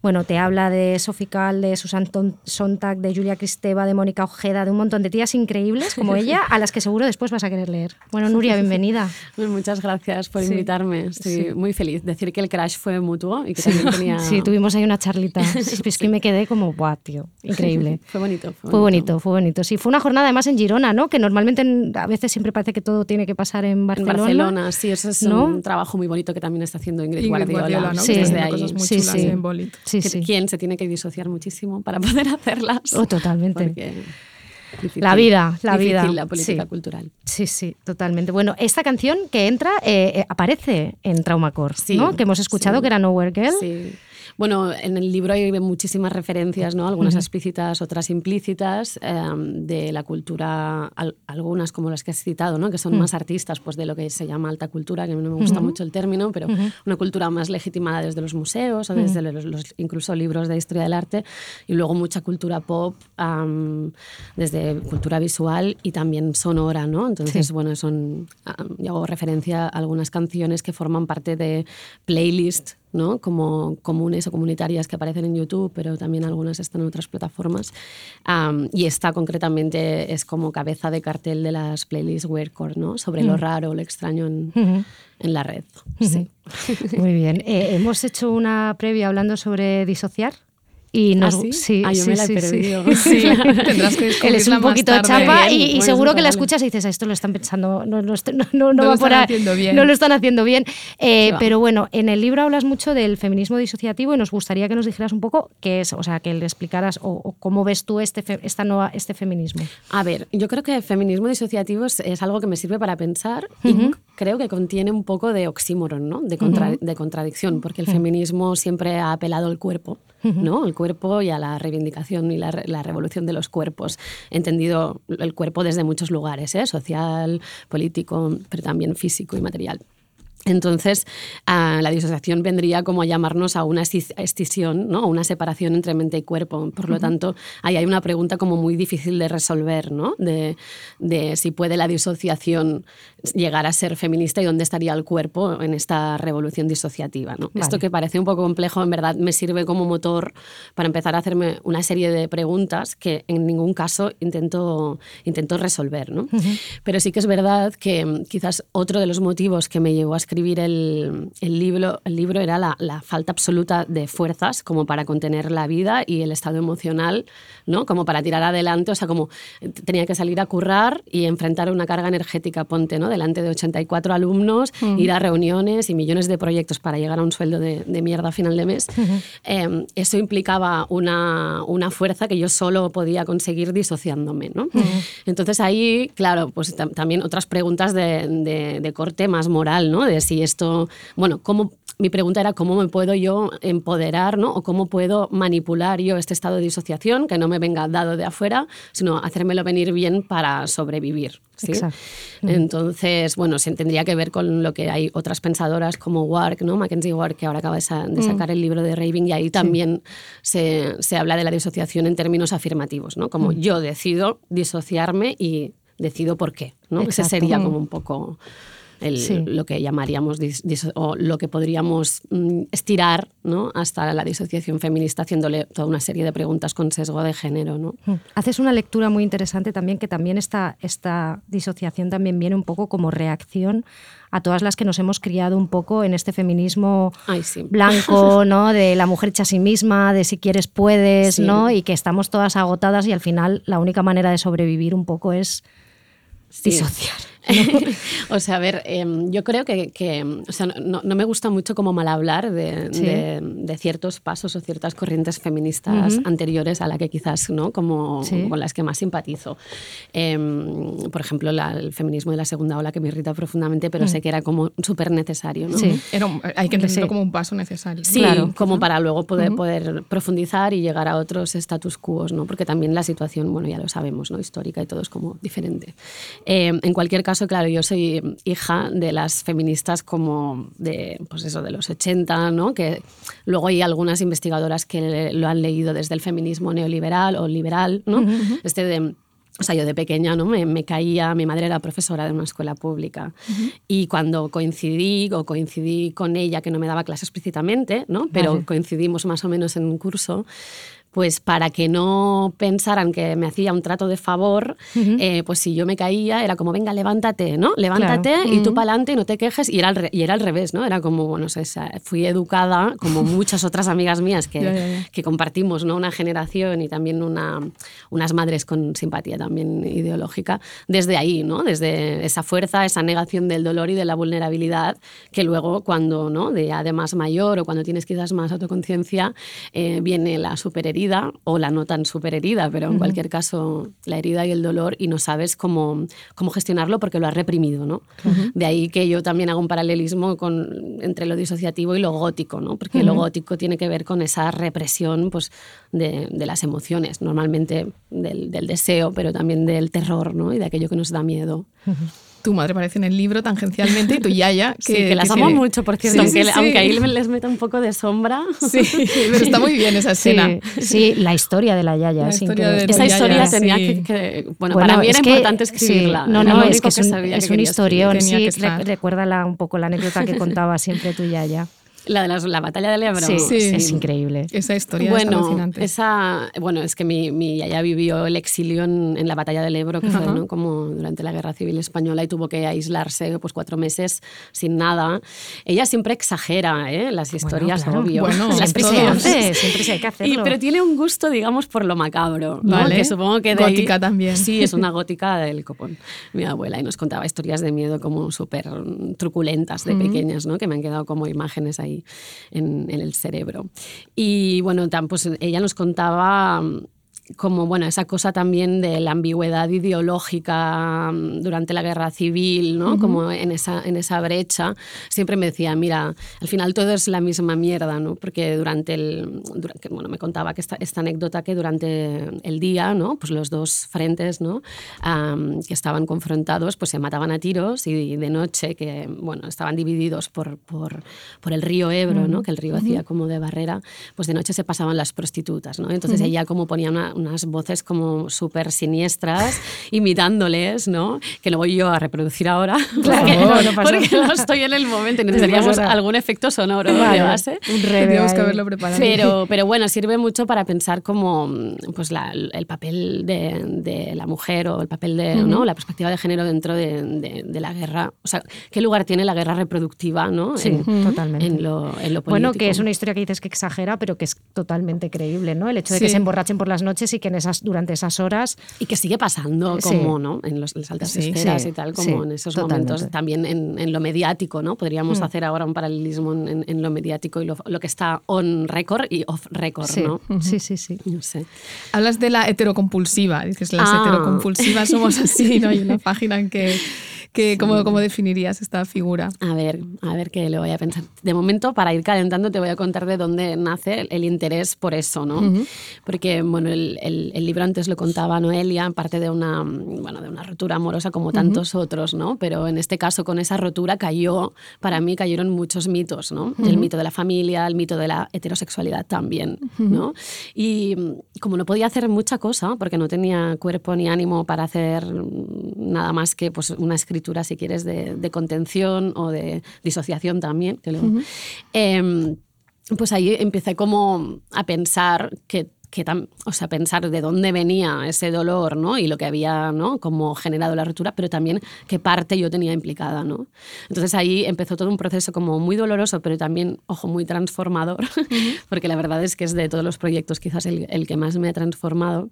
S5: Bueno, te habla de Sofical, de Susan Sontag, de Julia Cristeva, de Mónica Ojeda, de un montón de tías increíbles como [LAUGHS] ella, a las que seguro después vas a querer leer. Bueno, Nuria, bienvenida.
S11: Pues muchas gracias por
S5: Sí.
S11: invitarme. Estoy
S5: Sí.
S11: muy feliz. Decir que el crash fue mutuo y que también tenía...
S5: Sí, tuvimos ahí una charlita. [LAUGHS] Sí, Es que me quedé como, guau, tío, increíble. [LAUGHS]
S11: Fue bonito. Fue,
S5: Fue bonito, fue bonito. Sí, fue una jornada además en Girona, ¿no? Que normalmente en- a veces siempre parece que todo tiene que pasar en
S11: En
S5: Barcelona.
S11: Barcelona, sí, eso es
S5: ¿no?
S11: un trabajo muy bonito que también está haciendo Ingrid,
S4: Ingrid
S11: Guardiola.
S4: Guardiola, ¿no?
S5: Sí.
S11: Desde ahí.
S4: cosas muy
S5: Sí,
S4: chulas
S5: sí.
S4: en Bolit.
S5: Sí.
S11: ¿Quién se tiene que disociar muchísimo para [LAUGHS] poder hacerlas?
S5: Oh, totalmente.
S11: Porque difícil.
S5: La vida, la
S11: Difícil
S5: vida.
S11: la política
S5: Sí.
S11: cultural.
S5: Sí, sí, totalmente. Bueno, esta canción que entra eh, eh, aparece en Traumacore,
S11: Sí,
S5: ¿no? Que hemos escuchado
S11: sí.
S5: que era Nowhere Girl.
S11: Sí. Bueno, en el libro hay muchísimas referencias, ¿no? Algunas
S5: Ujú.
S11: explícitas, otras implícitas, eh, de la cultura, al- algunas como las que has citado, ¿no? Que son
S5: Mm.
S11: más artistas, pues de lo que se llama alta cultura, que no me gusta
S5: Ujú.
S11: mucho el término, pero una cultura más legitimada desde los museos o
S5: Ujú.
S11: desde los, los- incluso libros de historia del arte, y luego mucha cultura pop, am, desde cultura visual y también sonora, ¿no? Entonces,
S5: Sí.
S11: bueno, son, am, yo hago referencia a algunas canciones que forman parte de playlists ¿no? como comunes o comunitarias que aparecen en YouTube, pero también algunas están en otras plataformas. Y esta concretamente es como cabeza de cartel de las playlists Weirdcore, ¿no? sobre lo
S5: Mm.
S11: raro, lo extraño en, la red. Sí.
S5: Muy bien. Eh, hemos hecho una previa hablando sobre disociar y nos
S11: ¿Ah, sí?
S5: sí,
S11: Ah, yo
S5: sí,
S11: me la he
S5: sí,
S11: perdido. [LAUGHS]
S4: Sí, [LAUGHS] tendrás que
S5: Él es un
S4: más
S5: poquito
S4: tarde.
S5: chapa
S11: Bien,
S5: y, seguro que la
S11: vale.
S5: escuchas y dices, "A esto lo están pensando, no, no, no, no, va
S4: lo
S5: por
S4: están
S5: ahí,
S4: haciendo bien".
S5: no lo están haciendo bien. Eh, pero bueno, en el libro hablas mucho del feminismo disociativo y nos gustaría que nos dijeras un poco qué es, o sea, que le explicaras o, o cómo ves tú este, fe- esta nueva, este feminismo.
S11: A ver, yo creo que feminismo disociativo es, es algo que me sirve para pensar y creo que contiene un poco de oxímoron, ¿no? De, contra- de contradicción, porque el feminismo siempre ha apelado al cuerpo, ¿no? El cuerpo y a la reivindicación y la, la revolución de los cuerpos, entendido el cuerpo desde muchos lugares, ¿eh? Social, político, pero también físico y material. Entonces, ah, la disociación vendría como a llamarnos a una escis- escisión, ¿no? a una separación entre mente y cuerpo. Por lo tanto, ahí hay una pregunta como muy difícil de resolver, ¿no? de, de si puede la disociación llegar a ser feminista y dónde estaría el cuerpo en esta revolución disociativa. ¿no? Esto que parece un poco complejo, en verdad me sirve como motor para empezar a hacerme una serie de preguntas que en ningún caso intento, intento resolver. ¿no? Pero sí que es verdad que mm, quizás otro de los motivos que me llevó a escribir el, el libro, el libro era la, la falta absoluta de fuerzas como para contener la vida y el estado emocional, ¿no? como para tirar adelante, o sea, como tenía que salir a currar y enfrentar una carga energética, ponte, ¿no? delante de 84 alumnos, ir a reuniones y millones de proyectos para llegar a un sueldo de, de mierda a final de mes. Eh, eso implicaba una, una fuerza que yo solo podía conseguir disociándome. ¿no? Entonces ahí, claro, pues tam- también otras preguntas de, de- de corte más moral, ¿no? De si esto, bueno, cómo, mi pregunta era cómo me puedo yo empoderar, ¿no? O cómo puedo manipular yo este estado de disociación, que no me venga dado de afuera, sino hacérmelo venir bien para sobrevivir. ¿sí? Entonces, bueno, se tendría que ver con lo que hay otras pensadoras como Wark, ¿no? Mackenzie Wark, que ahora acaba de, de sacar el libro de Raving, y ahí también se, se habla de la disociación en términos afirmativos, ¿no? Como yo decido disociarme y decido por qué, ¿no? Ese sería
S5: Mm.
S11: como un poco el-
S5: Sí.
S11: lo que llamaríamos o lo que podríamos mm, estirar ¿no? hasta la disociación feminista haciéndole toda una serie de preguntas con sesgo de género. ¿no?
S5: Haces una lectura muy interesante también, que también esta, esta disociación también viene un poco como reacción a todas las que nos hemos criado un poco en este feminismo
S11: Ay, sí.
S5: blanco, [LAUGHS] ¿no? De la mujer hecha a sí misma, de si quieres puedes,
S11: Sí.
S5: ¿no? Y que estamos todas agotadas y al final la única manera de sobrevivir un poco es
S11: Sí.
S5: disociar. [LAUGHS]
S11: o sea, a ver, em, yo creo que, que, o sea, no, no me gusta mucho como mal hablar de,
S5: Sí.
S11: de- de ciertos pasos o ciertas corrientes feministas
S5: Ujú.
S11: anteriores a la que quizás, ¿no? Como
S5: Sí.
S11: con las que más simpatizo. Em, por ejemplo, la- el feminismo de la segunda ola que me irrita profundamente, pero
S5: Mm.
S11: sé que era como súper necesario, ¿no?
S5: Sí.
S4: Era un- hay que entenderlo
S5: Sí.
S4: como un paso necesario.
S11: Sí,
S5: Claro.
S11: como para luego poder,
S4: Ujú.
S11: poder profundizar y llegar a otros status quo, ¿no? Porque también la situación, bueno, ya lo sabemos, ¿no? Histórica y todo es como diferente. Eh, en cualquier caso, claro, yo soy hija de las feministas como de, pues eso, de los 80, ¿no? Que luego hay algunas investigadoras que lo han leído desde el feminismo neoliberal o liberal, ¿no? Este de o sea, yo de pequeña ¿no? me, me caía, mi madre era profesora de una escuela pública y cuando coincidí o coincidí con ella, que no me daba clases explícitamente, ¿no? pero
S5: Vale.
S11: coincidimos más o menos en un curso, pues para que no pensaran que me hacía un trato de favor, eh, pues si yo me caía era como, venga, levántate, ¿no? Levántate
S5: Claro.
S11: y tú
S5: Mm.
S11: para adelante y no te quejes y era, al y era al revés, ¿no? Era como, bueno, fui educada como [LAUGHS] muchas otras amigas mías que,
S4: Ya, ya, ya.
S11: que compartimos ¿no? una generación y también una, unas madres con simpatía también ideológica, desde ahí, ¿no? desde esa fuerza, esa negación del dolor y de la vulnerabilidad, que luego cuando, ¿no? de además mayor o cuando tienes quizás más autoconciencia, eh, viene la superherida o la no tan superherida, pero en cualquier caso la herida y el dolor y no sabes cómo, cómo gestionarlo porque lo has reprimido. ¿no? De ahí que yo también hago un paralelismo con, entre lo disociativo y lo gótico, ¿no? porque lo
S5: Ujú.
S11: gótico tiene que ver con esa represión pues, de, de las emociones, normalmente del, del deseo, pero también del terror ¿no? y de aquello que nos da miedo.
S4: Tu madre aparece en el libro tangencialmente y tu yaya, que, [LAUGHS]
S11: Sí, que las
S4: que
S11: amo
S4: tiene-
S11: mucho, por cierto,
S4: Sí,
S11: aunque,
S4: sí,
S11: aunque ahí les meta un poco de sombra. [LAUGHS]
S4: Sí, [LAUGHS] pero está muy bien esa escena.
S5: Sí, la historia de la Yaya.
S4: La
S5: es
S4: historia
S5: increíble.
S4: de
S11: Esa historia tenía que, que- Bueno,
S5: Bueno,
S11: para mí
S5: es
S11: era
S5: que-
S11: importante escribirla.
S5: no, no, es que es, un- es
S11: que escribir.
S5: historión, sí.
S4: que
S5: recuérdala un poco la anécdota que contaba siempre tu Yaya.
S11: La de las- la batalla del Ebro.
S5: Sí,
S4: Sí.
S5: es increíble.
S4: Esa historia es
S11: Bueno,
S4: alucinante.
S11: esa, bueno, es que mi, mi yaya vivió el exilio en, en la batalla del Ebro, que fue
S4: Ajá.
S11: ¿no? como durante la Guerra Civil Española y tuvo que aislarse pues, cuatro meses sin nada. Ella siempre exagera ¿eh? las historias,
S5: claro.
S11: obvio.
S4: Bueno,
S11: Las
S5: Siempre se hace, [LAUGHS] siempre se hay que
S11: Y,
S5: hacerlo.
S11: pero tiene un gusto, digamos, por lo macabro. ¿no?
S4: Vale.
S11: Que supongo que de ahí-
S4: Gótica también.
S11: Sí, es una [LAUGHS] gótica del copón. Mi abuela y nos contaba historias de miedo como súper truculentas de pequeñas, ¿no? que me han quedado como imágenes ahí en, en el cerebro. Y bueno, pues ella nos contaba como bueno, esa cosa también de la ambigüedad ideológica mm, durante la guerra civil, ¿no? Como en esa, en esa brecha, siempre me decía, mira, al final todo es la misma mierda, ¿no? Porque durante el, durante, bueno, me contaba que esta, esta anécdota que durante el día, ¿no? Pues los dos frentes, ¿no? Am, que estaban confrontados, pues se mataban a tiros y de noche, que, bueno, estaban divididos por, por, por el río Ebro, ¿no? Que el río hacía como de barrera, pues de noche se pasaban las prostitutas, ¿no? Entonces ella como ponía una- unas voces como súper siniestras, [LAUGHS] imitándoles, ¿no? Que no voy yo a reproducir ahora, [LAUGHS] porque,
S5: favor, no pasa
S11: porque no estoy en el momento y necesitaríamos algún efecto sonoro
S5: Vale,
S11: de base.
S5: Un
S4: Tenemos que haberlo preparado.
S11: Pero, [LAUGHS] pero bueno, sirve mucho para pensar como pues la- el papel de, de la mujer o el papel de ¿no? la perspectiva de género dentro de, de- de la guerra. O sea, qué lugar tiene la guerra reproductiva ¿no?
S5: Sí,
S11: en,
S5: totalmente.
S11: en lo, en lo
S5: Bueno,
S11: político.
S5: que es una historia que dices que exagera, pero que es totalmente creíble, ¿no? El hecho de que
S4: Sí.
S5: se emborrachen por las noches y que en esas, durante esas horas
S11: Y que sigue pasando
S5: Sí.
S11: como ¿no? en los, las altas
S4: Sí,
S11: esferas
S5: sí,
S11: y tal, como
S5: sí,
S11: en esos
S5: totalmente.
S11: momentos también en, en lo mediático, ¿no? Podríamos hacer ahora un paralelismo en, en- en lo mediático y lo, lo que está on record y off record,
S5: sí,
S11: ¿no?
S5: sí, sí, sí.
S11: No sé.
S4: Hablas de la heterocompulsiva, dices las
S11: Ah.
S4: heterocompulsivas somos así, ¿no? Hay una página en que, que ¿cómo, ¿cómo definirías esta figura?
S11: A ver, a ver qué le voy a pensar. De momento, para ir calentando, te voy a contar de dónde nace el interés por eso, ¿no? Porque, bueno, el, el- el libro antes lo contaba Noelia, parte de una, bueno, de una rotura amorosa como tantos otros, ¿no? Pero en este caso, con esa rotura cayó, para mí cayeron muchos mitos, ¿no? El mito de la familia, el mito de la heterosexualidad también, ¿no? Y como no podía hacer mucha cosa, porque no tenía cuerpo ni ánimo para hacer nada más que pues, una escritura, si quieres, de, de contención o de disociación también, que luego, em, pues ahí empecé como a pensar que que o sea, pensar de dónde venía ese dolor, ¿no? Y lo que había, ¿no? Como generado la ruptura, pero también qué parte yo tenía implicada, ¿no? Entonces ahí empezó todo un proceso como muy doloroso, pero también, ojo, muy transformador, [LAUGHS] porque la verdad es que es de todos los proyectos quizás el, el que más me ha transformado,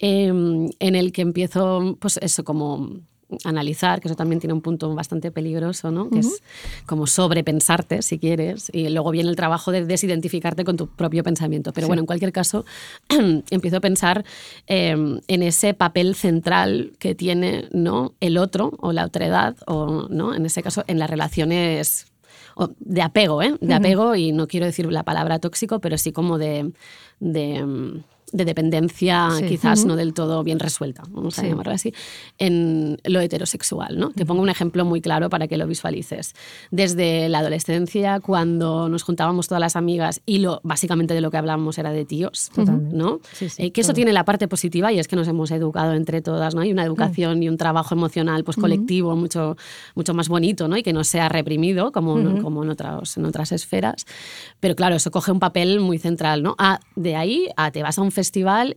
S11: em, en el que empiezo, pues eso, como analizar, que eso también tiene un punto bastante peligroso, ¿no? Que es como sobrepensarte, si quieres, y luego viene el trabajo de desidentificarte con tu propio pensamiento. Pero bueno, en cualquier caso, [CLEARS THROAT] empiezo a pensar eh, en ese papel central que tiene ¿no? el otro o la otredad, o ¿no? en ese caso en las relaciones de apego, ¿eh? de apego, y no quiero decir la palabra tóxico, pero sí como de, de, mm, de dependencia
S5: Sí.
S11: quizás no del todo bien resuelta, vamos a
S5: Sí.
S11: llamarlo así, en lo heterosexual. ¿no? Te pongo un ejemplo muy claro para que lo visualices. Desde la adolescencia, cuando nos juntábamos todas las amigas y lo, básicamente de lo que hablábamos era de tíos. ¿no?
S5: Sí,
S11: Eh, que eso
S5: todo.
S11: tiene la parte positiva y es que nos hemos educado entre todas, ¿no? Hay una educación y un trabajo emocional pues, colectivo mucho, mucho más bonito, ¿no? Y que no sea reprimido como, como en, otras, en otras esferas. Pero claro, eso coge un papel muy central, ¿no? Ah, de ahí a te vas a un festival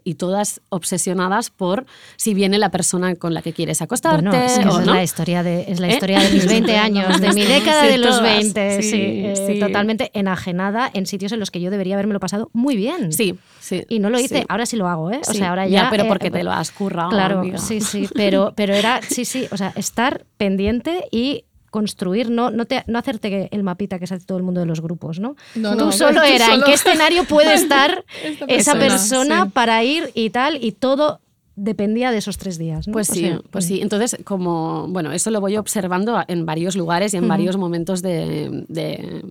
S11: y todas obsesionadas por si viene la persona con la que quieres acostarte
S5: Bueno, es que
S11: o
S5: esa es
S11: no.
S5: la historia de, es la
S11: ¿Eh?
S5: de mis [LAUGHS] 20 años, de mi década
S11: Sí,
S5: de los
S11: todas.
S5: 20, sí,
S11: Sí,
S5: eh,
S11: sí.
S5: totalmente enajenada en sitios en los que yo debería haberme pasado muy bien.
S11: Sí, sí.
S5: Y no lo hice, ahora sí lo hago, ¿eh? O sea, ahora ya...
S11: pero
S5: eh,
S11: porque te lo has currado,
S5: Claro,
S11: amiga.
S5: sí, sí, pero, pero era, sí, sí, o sea, estar pendiente y construir, no, no, te, no hacerte el mapita que se hace todo el mundo de los grupos, ¿no?
S4: No,
S5: Tú solo
S4: tú
S5: era en qué escenario puede [LAUGHS] estar
S4: Esta
S5: esa
S4: persona, sí.
S5: para ir y tal, y todo dependía de esos tres días, ¿no?
S11: Pues
S5: O
S11: sí,
S5: sea,
S11: pues sí. Entonces, como, bueno, eso lo voy observando en varios lugares y en varios momentos de, de-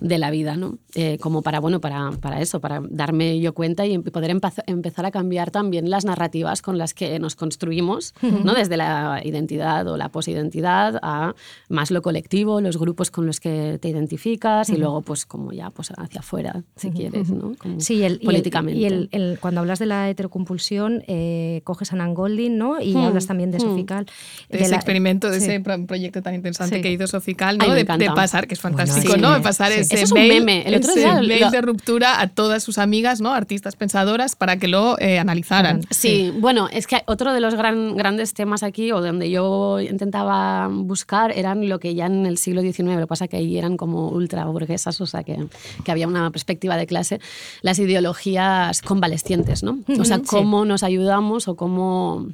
S11: de la vida, ¿no? Eh, como para, bueno, para, para eso, para darme yo cuenta y poder empezar a cambiar también las narrativas con las que nos construimos, ¿no? Desde la identidad o la posidentidad a más lo colectivo, los grupos con los que te identificas y luego, pues, como ya, pues, hacia afuera, si quieres, ¿no? Como
S5: Sí, el, y el-
S11: políticamente.
S5: Y el, el- cuando hablas de la heterocompulsión, eh, coges a Nan Goldin, ¿no? Y
S11: Hmm,
S5: hablas también de
S11: hmm.
S5: Sofical.
S4: de ese
S5: la-
S4: experimento, de
S5: sí.
S4: ese pro- proyecto tan interesante
S5: Sí.
S4: que hizo Sofical, ¿no? de, pasar, que es fantástico,
S11: sí.
S4: ¿no? De pasar
S5: Sí.
S4: Ese
S11: Eso es un
S4: mail,
S11: meme. El otro día
S4: mail
S11: lo-
S4: de ruptura a todas sus amigas, ¿no? Artistas pensadoras, para que lo eh, analizaran.
S11: Sí, bueno, es que otro de los gran, grandes temas aquí, o donde yo intentaba buscar, eran lo que ya en el siglo XIX, lo que pasa que ahí eran como ultra burguesas, o sea, que, que había una perspectiva de clase, las ideologías convalescientes, ¿no? O sea,
S5: sí.
S11: cómo nos ayudamos o cómo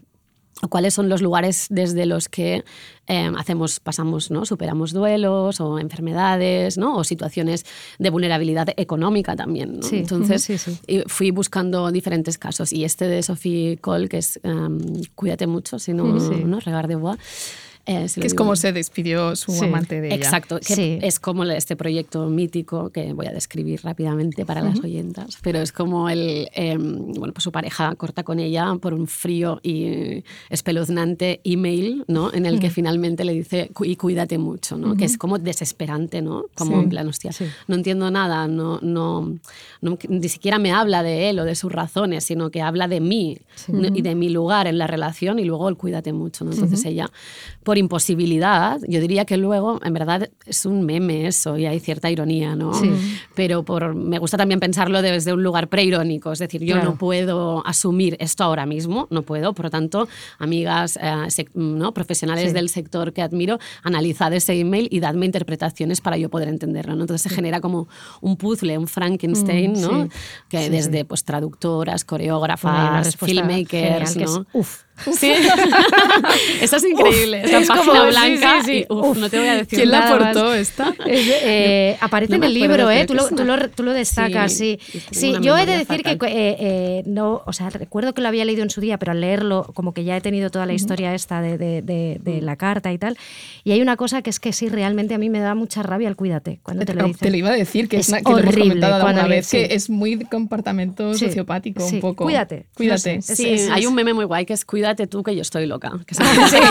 S11: cuáles son los lugares desde los que eh, hacemos, pasamos, ¿no? superamos duelos o enfermedades, ¿no? o situaciones de vulnerabilidad económica también. ¿no?
S5: Sí,
S11: Entonces,
S5: sí, sí.
S11: fui buscando diferentes casos y este de Sophie Cole, que es em, Cuídate mucho, si no. Regard de Bois. Eh,
S4: Que es como
S11: bien.
S4: se despidió su
S5: Sí.
S4: amante de ella.
S11: Exacto, que
S5: Sí.
S11: es como este proyecto mítico que voy a describir rápidamente para las oyentas, pero es como el, em, bueno, pues su pareja corta con ella por un frío y espeluznante email, ¿no? En el que finalmente le dice, "Cu- y cuídate mucho, ¿no? Que es como desesperante, ¿no? Como
S5: Sí.
S11: en plan, hostia, no entiendo nada, no, no, no- ni siquiera me habla de él o de sus razones, sino que habla de mí ¿no? y de mi lugar en la relación y luego el cuídate mucho, ¿no? Entonces ella, por imposibilidad, yo diría que luego, en verdad, es un meme eso y hay cierta ironía, ¿no?
S5: Sí.
S11: Pero por, me gusta también pensarlo desde un lugar preirónico, es decir, yo
S5: Claro.
S11: no puedo asumir esto ahora mismo, no puedo, por lo tanto, amigas eh, ¿no? profesionales
S5: Sí.
S11: del sector que admiro, analizad ese email y dadme interpretaciones para yo poder entenderlo, ¿no? Entonces se genera como un puzzle, un Frankenstein,
S5: Mm,
S11: ¿no? Que desde pues traductoras, coreógrafas, filmmakers,
S5: genial, que es,
S11: ¿no?
S5: uf.
S11: Sí. [LAUGHS] Eso es increíble. Esta
S5: es
S11: página
S5: como- sí,
S11: blanca.
S5: sí, sí.
S11: y, uf,
S5: Uf.
S11: no te voy a decir
S4: ¿Quién la
S11: nada más.
S4: aportó esta? [LAUGHS]
S5: Eh, aparece
S11: No
S5: en el libro, ¿eh? Tú
S11: que
S5: lo, tú lo- tú lo destacas,
S11: Sí,
S5: sí. Sí, yo he de decir que
S11: fatal.
S5: eh, eh, no, o sea, recuerdo que lo había leído en su día, pero al leerlo, como que ya he tenido toda la historia esta de, de- de- de la carta y tal. Y hay una cosa que es que sí, realmente a mí me da mucha rabia el cuídate cuando te lo
S4: Te,
S5: dicen.
S4: lo iba a decir, que es,
S5: Es
S4: una, que lo hemos
S5: horrible
S4: comentado alguna vez,
S5: sí.
S4: que es muy de comportamiento
S5: Sí,
S4: sociopático
S5: sí.
S4: un poco.
S5: Cuídate,
S4: Cuídate.
S11: Sí, hay un meme muy guay que es cuídate tú que yo estoy loca. Que se-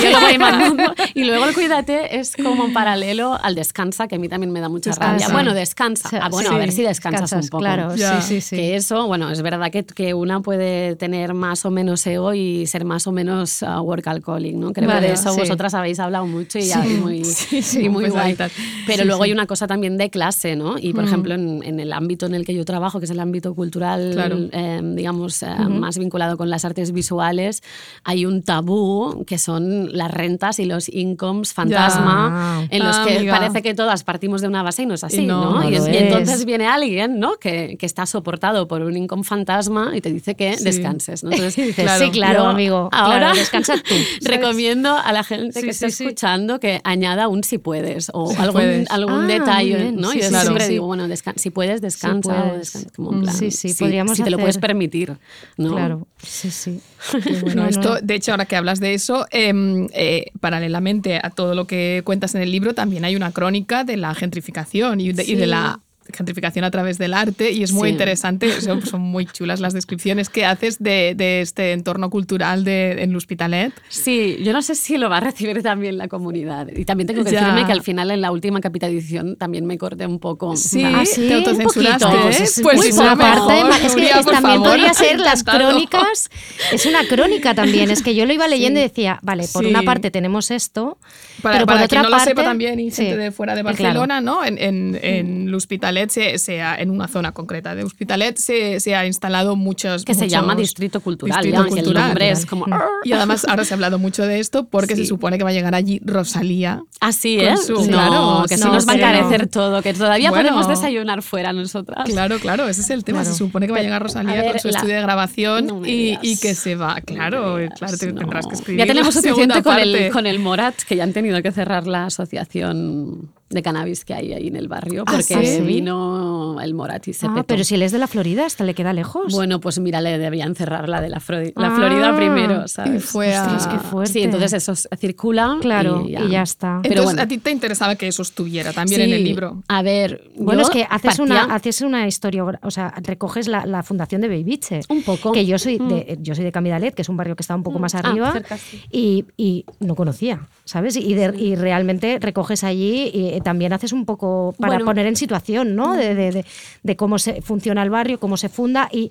S11: yo lo voy mandando. Y luego el cuídate es como un paralelo al descansa, que a mí también me da mucha
S5: Descansa.
S11: rabia. Bueno, descansa.
S5: O sea,
S11: Ah, bueno,
S5: sí.
S11: a ver si descansas,
S5: Descansas,
S11: un poco.
S5: claro,
S4: Ya.
S5: sí, sí, sí.
S11: Que eso, bueno, es verdad que, que una puede tener más o menos ego y ser más o menos uh, work alcoholic, ¿no? Creo
S5: Vale,
S11: que de eso
S5: sí.
S11: vosotras habéis hablado mucho y,
S5: Sí.
S11: y muy, [LAUGHS]
S4: Sí, sí,
S11: y muy
S4: pues
S11: guay. Pero
S4: Sí,
S11: luego
S4: sí.
S11: hay una cosa también de clase, ¿no? Y por ejemplo, en, en el ámbito en el que yo trabajo, que es el ámbito cultural,
S4: Claro.
S11: eh, digamos, eh, más vinculado con las artes visuales, hay un tabú que son las rentas y los incomes fantasma,
S5: Ya.
S11: en los
S4: Ah,
S11: que
S4: amiga.
S11: parece que todas partimos de una base y no es así,
S4: Y no,
S11: y, es- entonces viene alguien, ¿no? Que, que está soportado por un income fantasma y te dice que
S4: Sí.
S11: descanses, ¿no? Entonces, [LAUGHS]
S5: Dices,
S4: Claro.
S5: sí, claro,
S11: yo
S5: amigo.
S11: Ahora
S5: claro, descansa tú. [LAUGHS]
S11: recomiendo a la gente
S5: Sí,
S11: que esté
S5: sí, sí.
S11: escuchando que añada un si puedes o algún,
S4: puedes.
S11: algún
S5: Ah,
S11: detalle,
S5: bien.
S11: ¿no?
S5: Sí,
S11: yo
S5: sí,
S11: siempre
S5: sí,
S11: digo,
S5: sí.
S11: bueno, si puedes, descansa.
S5: puedes.
S11: como en plan,
S5: Sí, sí,
S11: si-
S5: podríamos
S11: si te lo puedes permitir, ¿no?
S5: Claro, sí, sí. [LAUGHS]
S4: Bueno,
S5: No,
S4: esto,
S5: no.
S4: de hecho, ahora que hablas de eso, em, eh, paralelamente a todo lo que cuentas en el libro, también hay una crónica de la gentrificación y de, y de la gentrificación a través del arte y es muy
S11: Sí.
S4: interesante, son, son muy chulas las descripciones que haces de, de este entorno cultural de, en l'Hospitalet.
S11: Sí, yo no sé si lo va a recibir también la comunidad. Y también tengo que
S4: Ya.
S11: decirme que al final en la última capita edición también me corté un poco.
S4: Sí,
S5: Ah, sí,
S4: te
S5: un
S4: autocensuraste,
S5: poquito.
S4: ¿eh?
S5: Pues es-
S4: Pues
S5: muy
S4: sí,
S5: buena
S4: mejor,
S5: parte. Es que
S4: por
S5: también
S4: favor,
S5: podría [LAUGHS] ser las crónicas. Es una crónica también. Es que yo lo iba [LAUGHS] leyendo y decía, vale, por
S4: Sí.
S5: una parte tenemos esto,
S4: Para,
S5: pero por
S4: para
S5: otra
S4: quien no
S5: parte,
S4: lo sepa también y
S5: sí,
S4: gente de fuera de
S5: claro.
S4: Barcelona, ¿no? En, en, en l'Hospitalet, se, se ha- en una zona concreta de Hospitalet, se, se ha instalado muchos...
S11: Que se llama Distrito Cultural,
S4: Distrito
S11: ya, el
S4: Cultural.
S11: nombre es como...
S4: Y además ahora se ha hablado mucho de esto porque se
S11: Sí.
S4: supone que va a llegar allí Rosalía.
S11: Así, no,
S4: claro,
S11: que eso nos va a encarecer todo, que todavía
S4: Bueno.
S11: podemos desayunar fuera nosotras.
S4: Claro, claro, ese es el tema.
S5: Claro.
S4: Se supone que va a llegar Rosalía
S11: a ver,
S4: con su
S11: la-
S4: estudio de grabación
S11: No
S4: y, que se va. Claro,
S11: No
S4: claro, te tendrás
S11: no.
S4: que escribir.
S11: Ya tenemos [LAUGHS] suficiente con el, con el Morat, que ya han tenido que cerrar la asociación de cannabis que hay ahí en el barrio,
S4: ¿Ah,
S11: porque
S4: sí?
S11: vino el Morat y se
S5: Ah,
S11: petó.
S5: pero si él es de la Florida, hasta le queda lejos.
S11: Bueno, pues mira, le debían cerrar la de la, Fro- la
S5: Ah.
S11: Florida primero, ¿sabes?
S4: Y fue a-
S5: Ostras, qué fuerte.
S11: Sí, entonces eso circula
S5: Claro,
S11: y ya,
S5: y ya está.
S11: Pero
S4: Entonces,
S11: bueno.
S4: a ti te interesaba que eso estuviera también en el libro.
S11: A ver,
S5: Bueno,
S11: yo
S5: es que haces una, haces una historia, o sea, recoges la, la fundación de Beibiche.
S11: Un poco.
S5: Que yo soy de, yo soy de Camidalet, que es un barrio que está un poco más
S11: Ah,
S5: arriba,
S11: cerca, sí.
S5: y, y no conocía, ¿sabes? Y, de- y realmente recoges allí y eh, también haces un poco para
S11: Bueno.
S5: poner en situación, ¿no? De, de- de- cómo se funciona el barrio, cómo se funda y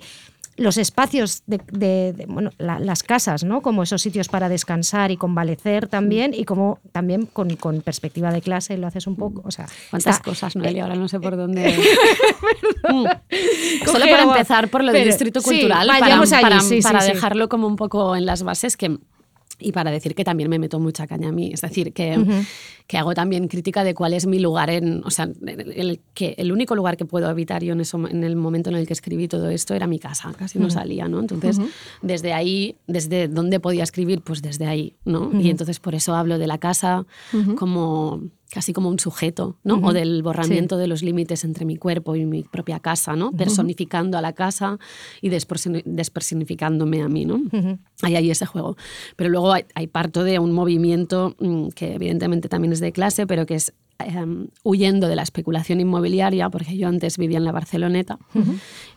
S5: los espacios de, bueno, la- las casas, ¿no? Como esos sitios para descansar y convalecer también, y como también con, con perspectiva de clase lo haces un poco. O sea,
S11: ¿Cuántas
S5: está-
S11: cosas, Noelia? Ahora no sé por dónde. [LAUGHS] Mm. Solo para empezar por lo del distrito
S5: sí,
S11: cultural, para,
S5: allí,
S11: para-
S5: sí, sí,
S11: para
S5: sí.
S11: dejarlo como un poco en las bases que y para decir que también me meto mucha caña a mí, es decir, que, que hago también crítica de cuál es mi lugar en, o sea, el, el que el único lugar que puedo habitar yo en, eso, en el momento en el que escribí todo esto era mi casa, casi no salía, ¿no? Entonces, desde ahí, desde dónde podía escribir, pues desde ahí, ¿no? Y entonces por eso hablo de la casa como casi como un sujeto, ¿no? O del borramiento de los límites entre mi cuerpo y mi propia casa, ¿no? Personificando a la casa y despersoni- despersonificándome a mí, ¿no? Hay ahí ese juego. Pero luego hay, hay parto de un movimiento mm, que evidentemente también es de clase, pero que es em, huyendo de la especulación inmobiliaria, porque yo antes vivía en la Barceloneta,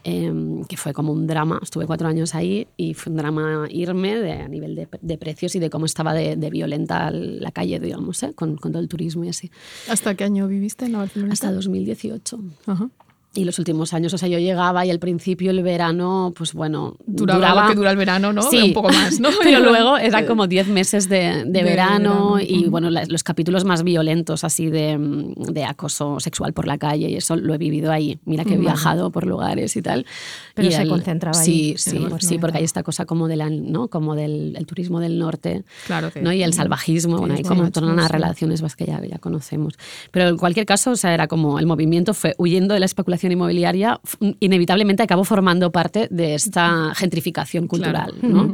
S11: em, que fue como un drama. Estuve cuatro años ahí y fue un drama irme de, a nivel de, de precios y de cómo estaba de, de violenta la calle, digamos, ¿eh? con, con todo el turismo y así.
S4: ¿Hasta qué año viviste en la Barcelona?
S11: Hasta 2018.
S4: Ajá.
S11: Y los últimos años, o sea, yo llegaba y al principio el verano, pues bueno,
S4: Duraba lo que dura el verano, ¿no?
S11: Sí,
S4: Un poco más, ¿no? [LAUGHS]
S11: Pero luego era como 10 meses de, de
S4: De
S11: verano,
S4: verano,
S11: y bueno, la- los capítulos más violentos así de, mm, de acoso sexual por la calle y eso lo he vivido ahí. Mira que he viajado por lugares y tal.
S5: Pero
S11: Y
S5: se
S11: el-
S5: concentraba ahí,
S11: sí, Sí,
S5: Barcelona.
S11: sí, porque hay esta cosa como, de la, ¿no? como del el turismo del norte
S4: Claro que-
S11: ¿no? y el salvajismo, bueno, hay
S4: Sí,
S11: como
S4: sí,
S11: todas unas
S4: sí.
S11: relaciones más que ya, ya conocemos. Pero en cualquier caso, o sea, era como el movimiento fue huyendo de la especulación inmobiliaria, inevitablemente acabó formando parte de esta gentrificación cultural
S4: Claro.
S11: ¿no?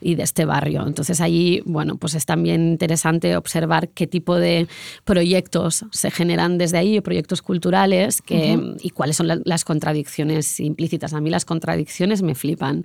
S11: Y de este barrio. Entonces allí, bueno, pues es también interesante observar qué tipo de proyectos se generan desde ahí, proyectos culturales, que, y cuáles son la- las contradicciones implícitas. A mí las contradicciones me flipan.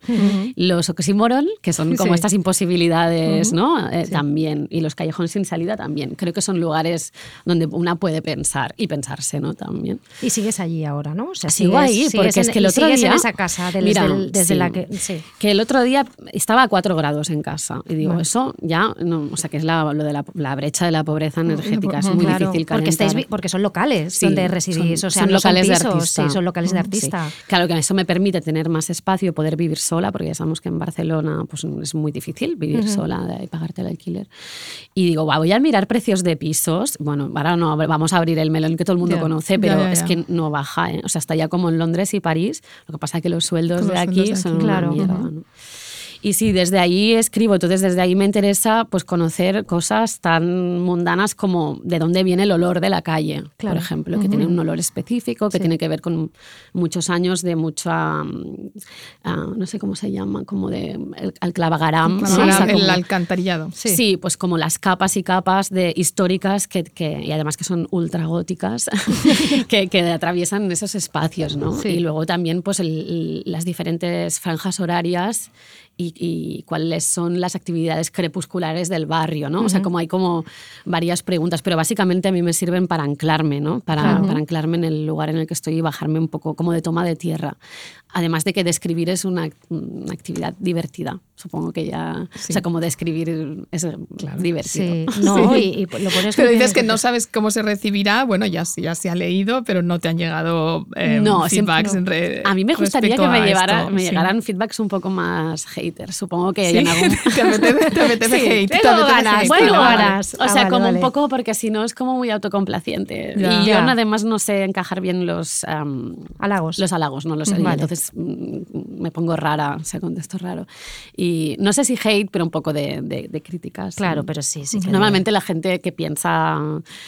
S11: Los oxímoron, que son como
S5: Sí.
S11: estas imposibilidades. ¿no? Eh, También. Y los callejones sin salida también. Creo que son lugares donde una puede pensar y pensarse, ¿no? También.
S5: Y sigues allí ahora, ¿no? O sea,
S11: Sigo ahí, porque
S5: en-
S11: es que el otro día...
S5: en esa casa del-
S11: Mira,
S5: desde, desde
S11: sí.
S5: la que... Sí.
S11: Que el otro día estaba a 4 grados en casa. Y digo,
S5: Vale.
S11: eso ya, no, o sea, que es la, lo de la, la brecha de la pobreza energética. Es muy
S5: Claro,
S11: difícil
S5: porque, estáis,
S11: calentar.
S5: porque son locales
S11: Sí,
S5: donde residís,
S11: son-
S5: o sea,
S11: son
S5: no
S11: locales
S5: son
S11: de
S5: pisos,
S11: artista.
S5: sí, son locales de
S11: Sí.
S5: artista.
S11: Claro que eso me permite tener más espacio, poder vivir sola, porque ya sabemos que en Barcelona pues, es muy difícil vivir
S5: Ujú.
S11: sola y pagarte el alquiler. Y digo, "Buah, voy a mirar precios de pisos. Bueno, ahora no, vamos a abrir el melón que todo el mundo
S4: Ya,
S11: conoce, pero
S4: ya,
S11: es
S4: ya.
S11: que no baja. ¿eh? O sea, está ya como en Londres y París. Lo que pasa es que los sueldos de aquí
S4: sueldos de
S11: son una
S5: Claro.
S11: mierda. ¿no? Y sí, desde ahí escribo, entonces desde ahí me interesa pues conocer cosas tan mundanas como de dónde viene el olor de la calle,
S5: Claro.
S11: por ejemplo, que
S5: Ujú.
S11: tiene un olor específico, que
S5: Sí.
S11: tiene que ver con muchos años de mucha, ah, no sé cómo se llama, como de el, al clavagaram, ¿no?
S4: Claro,
S11: O sea,
S4: el
S11: como-
S4: alcantarillado.
S11: Sí. pues como las capas y capas de históricas que, que- y además que son ultra góticas [LAUGHS] que, que atraviesan esos espacios, ¿no?
S5: Sí.
S11: Y luego también pues el- el- las diferentes franjas horarias y, y cuáles son las actividades crepusculares del barrio, ¿no? O sea, como hay como varias preguntas, pero básicamente a mí me sirven para anclarme, ¿no? Para anclarme en el lugar en el que estoy y bajarme un poco como de toma de tierra. Además de que describir es una, una actividad divertida. Supongo que ya... O sea, como describir es divertido.
S5: Sí, [LAUGHS] no, y, y lo pones
S4: Pero dices que no sabes cómo se recibirá. Bueno, ya, ya se ha leído, pero no te han llegado eh,
S11: No, siempre-
S4: feedbacks.
S11: no.
S4: en re-
S11: A mí me gustaría que me, llevara,
S4: esto,
S11: me
S4: sí.
S11: llegaran feedbacks un poco más haters. Supongo que
S4: Sí.
S11: en algún... [LAUGHS]
S4: Te apetece, te apetece
S11: Sí,
S4: hate.
S5: tengo ganas.
S11: Bueno,
S5: ganas.
S11: O
S5: Ah,
S11: sea,
S5: vale,
S11: como
S5: vale.
S11: un poco porque si no es como muy autocomplaciente.
S4: Ya.
S11: Y yo
S5: Ya.
S11: además no sé encajar bien los am,
S5: Halagos.
S11: Los halagos, no los sé.
S5: Vale.
S11: Entonces mm, me pongo rara, o sea, contesto raro. Y no sé si hate, pero un poco de, de- de críticas.
S5: Claro, pero sí, sí. que-
S11: Normalmente la gente que piensa...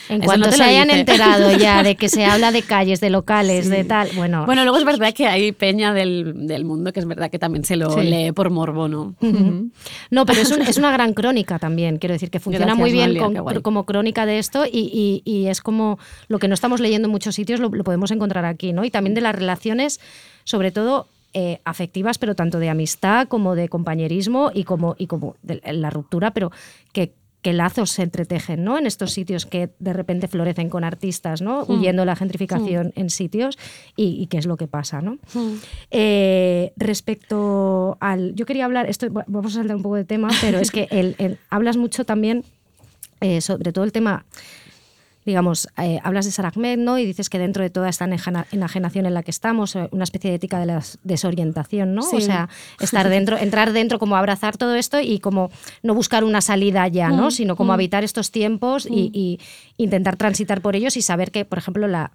S5: En cuanto
S11: no
S5: se hayan
S11: dice.
S5: enterado ya [LAUGHS] de que se habla de calles, de locales, de tal, bueno.
S11: Bueno, luego es verdad que hay peña del, del mundo que es verdad que también se lo
S5: Sí.
S11: lee por morbo, ¿no?
S5: Ujú. No, pero es, un- es una gran crónica también, quiero decir, que funciona
S11: Gracias,
S5: muy bien
S11: Noelia,
S5: con- como crónica de esto y, y- y es como lo que no estamos leyendo en muchos sitios lo, lo podemos encontrar aquí, ¿no? Y también de las relaciones, sobre todo eh, afectivas, pero tanto de amistad como de compañerismo y como, y como de la ruptura, pero que que lazos se entretejen ¿no? en estos sitios que de repente florecen con artistas, ¿no?
S11: Mm.
S5: huyendo la gentrificación en sitios y, y qué es lo que pasa. ¿no? Eh, respecto al. Yo quería hablar, esto va- vamos a saltar un poco de tema, pero es que el- el- hablas mucho también eh, sobre todo el tema digamos, eh, hablas de Sarah Ahmed, ¿no? Y dices que dentro de toda esta enajena- enajenación en la que estamos, eh, una especie de ética de la desorientación, ¿no?
S11: Sí.
S5: O sea, estar dentro, entrar dentro, como abrazar todo esto y como no buscar una salida ya, ¿no?
S11: Mm,
S5: Sino como
S11: mm.
S5: habitar estos tiempos y, y intentar transitar por ellos y saber que, por ejemplo, la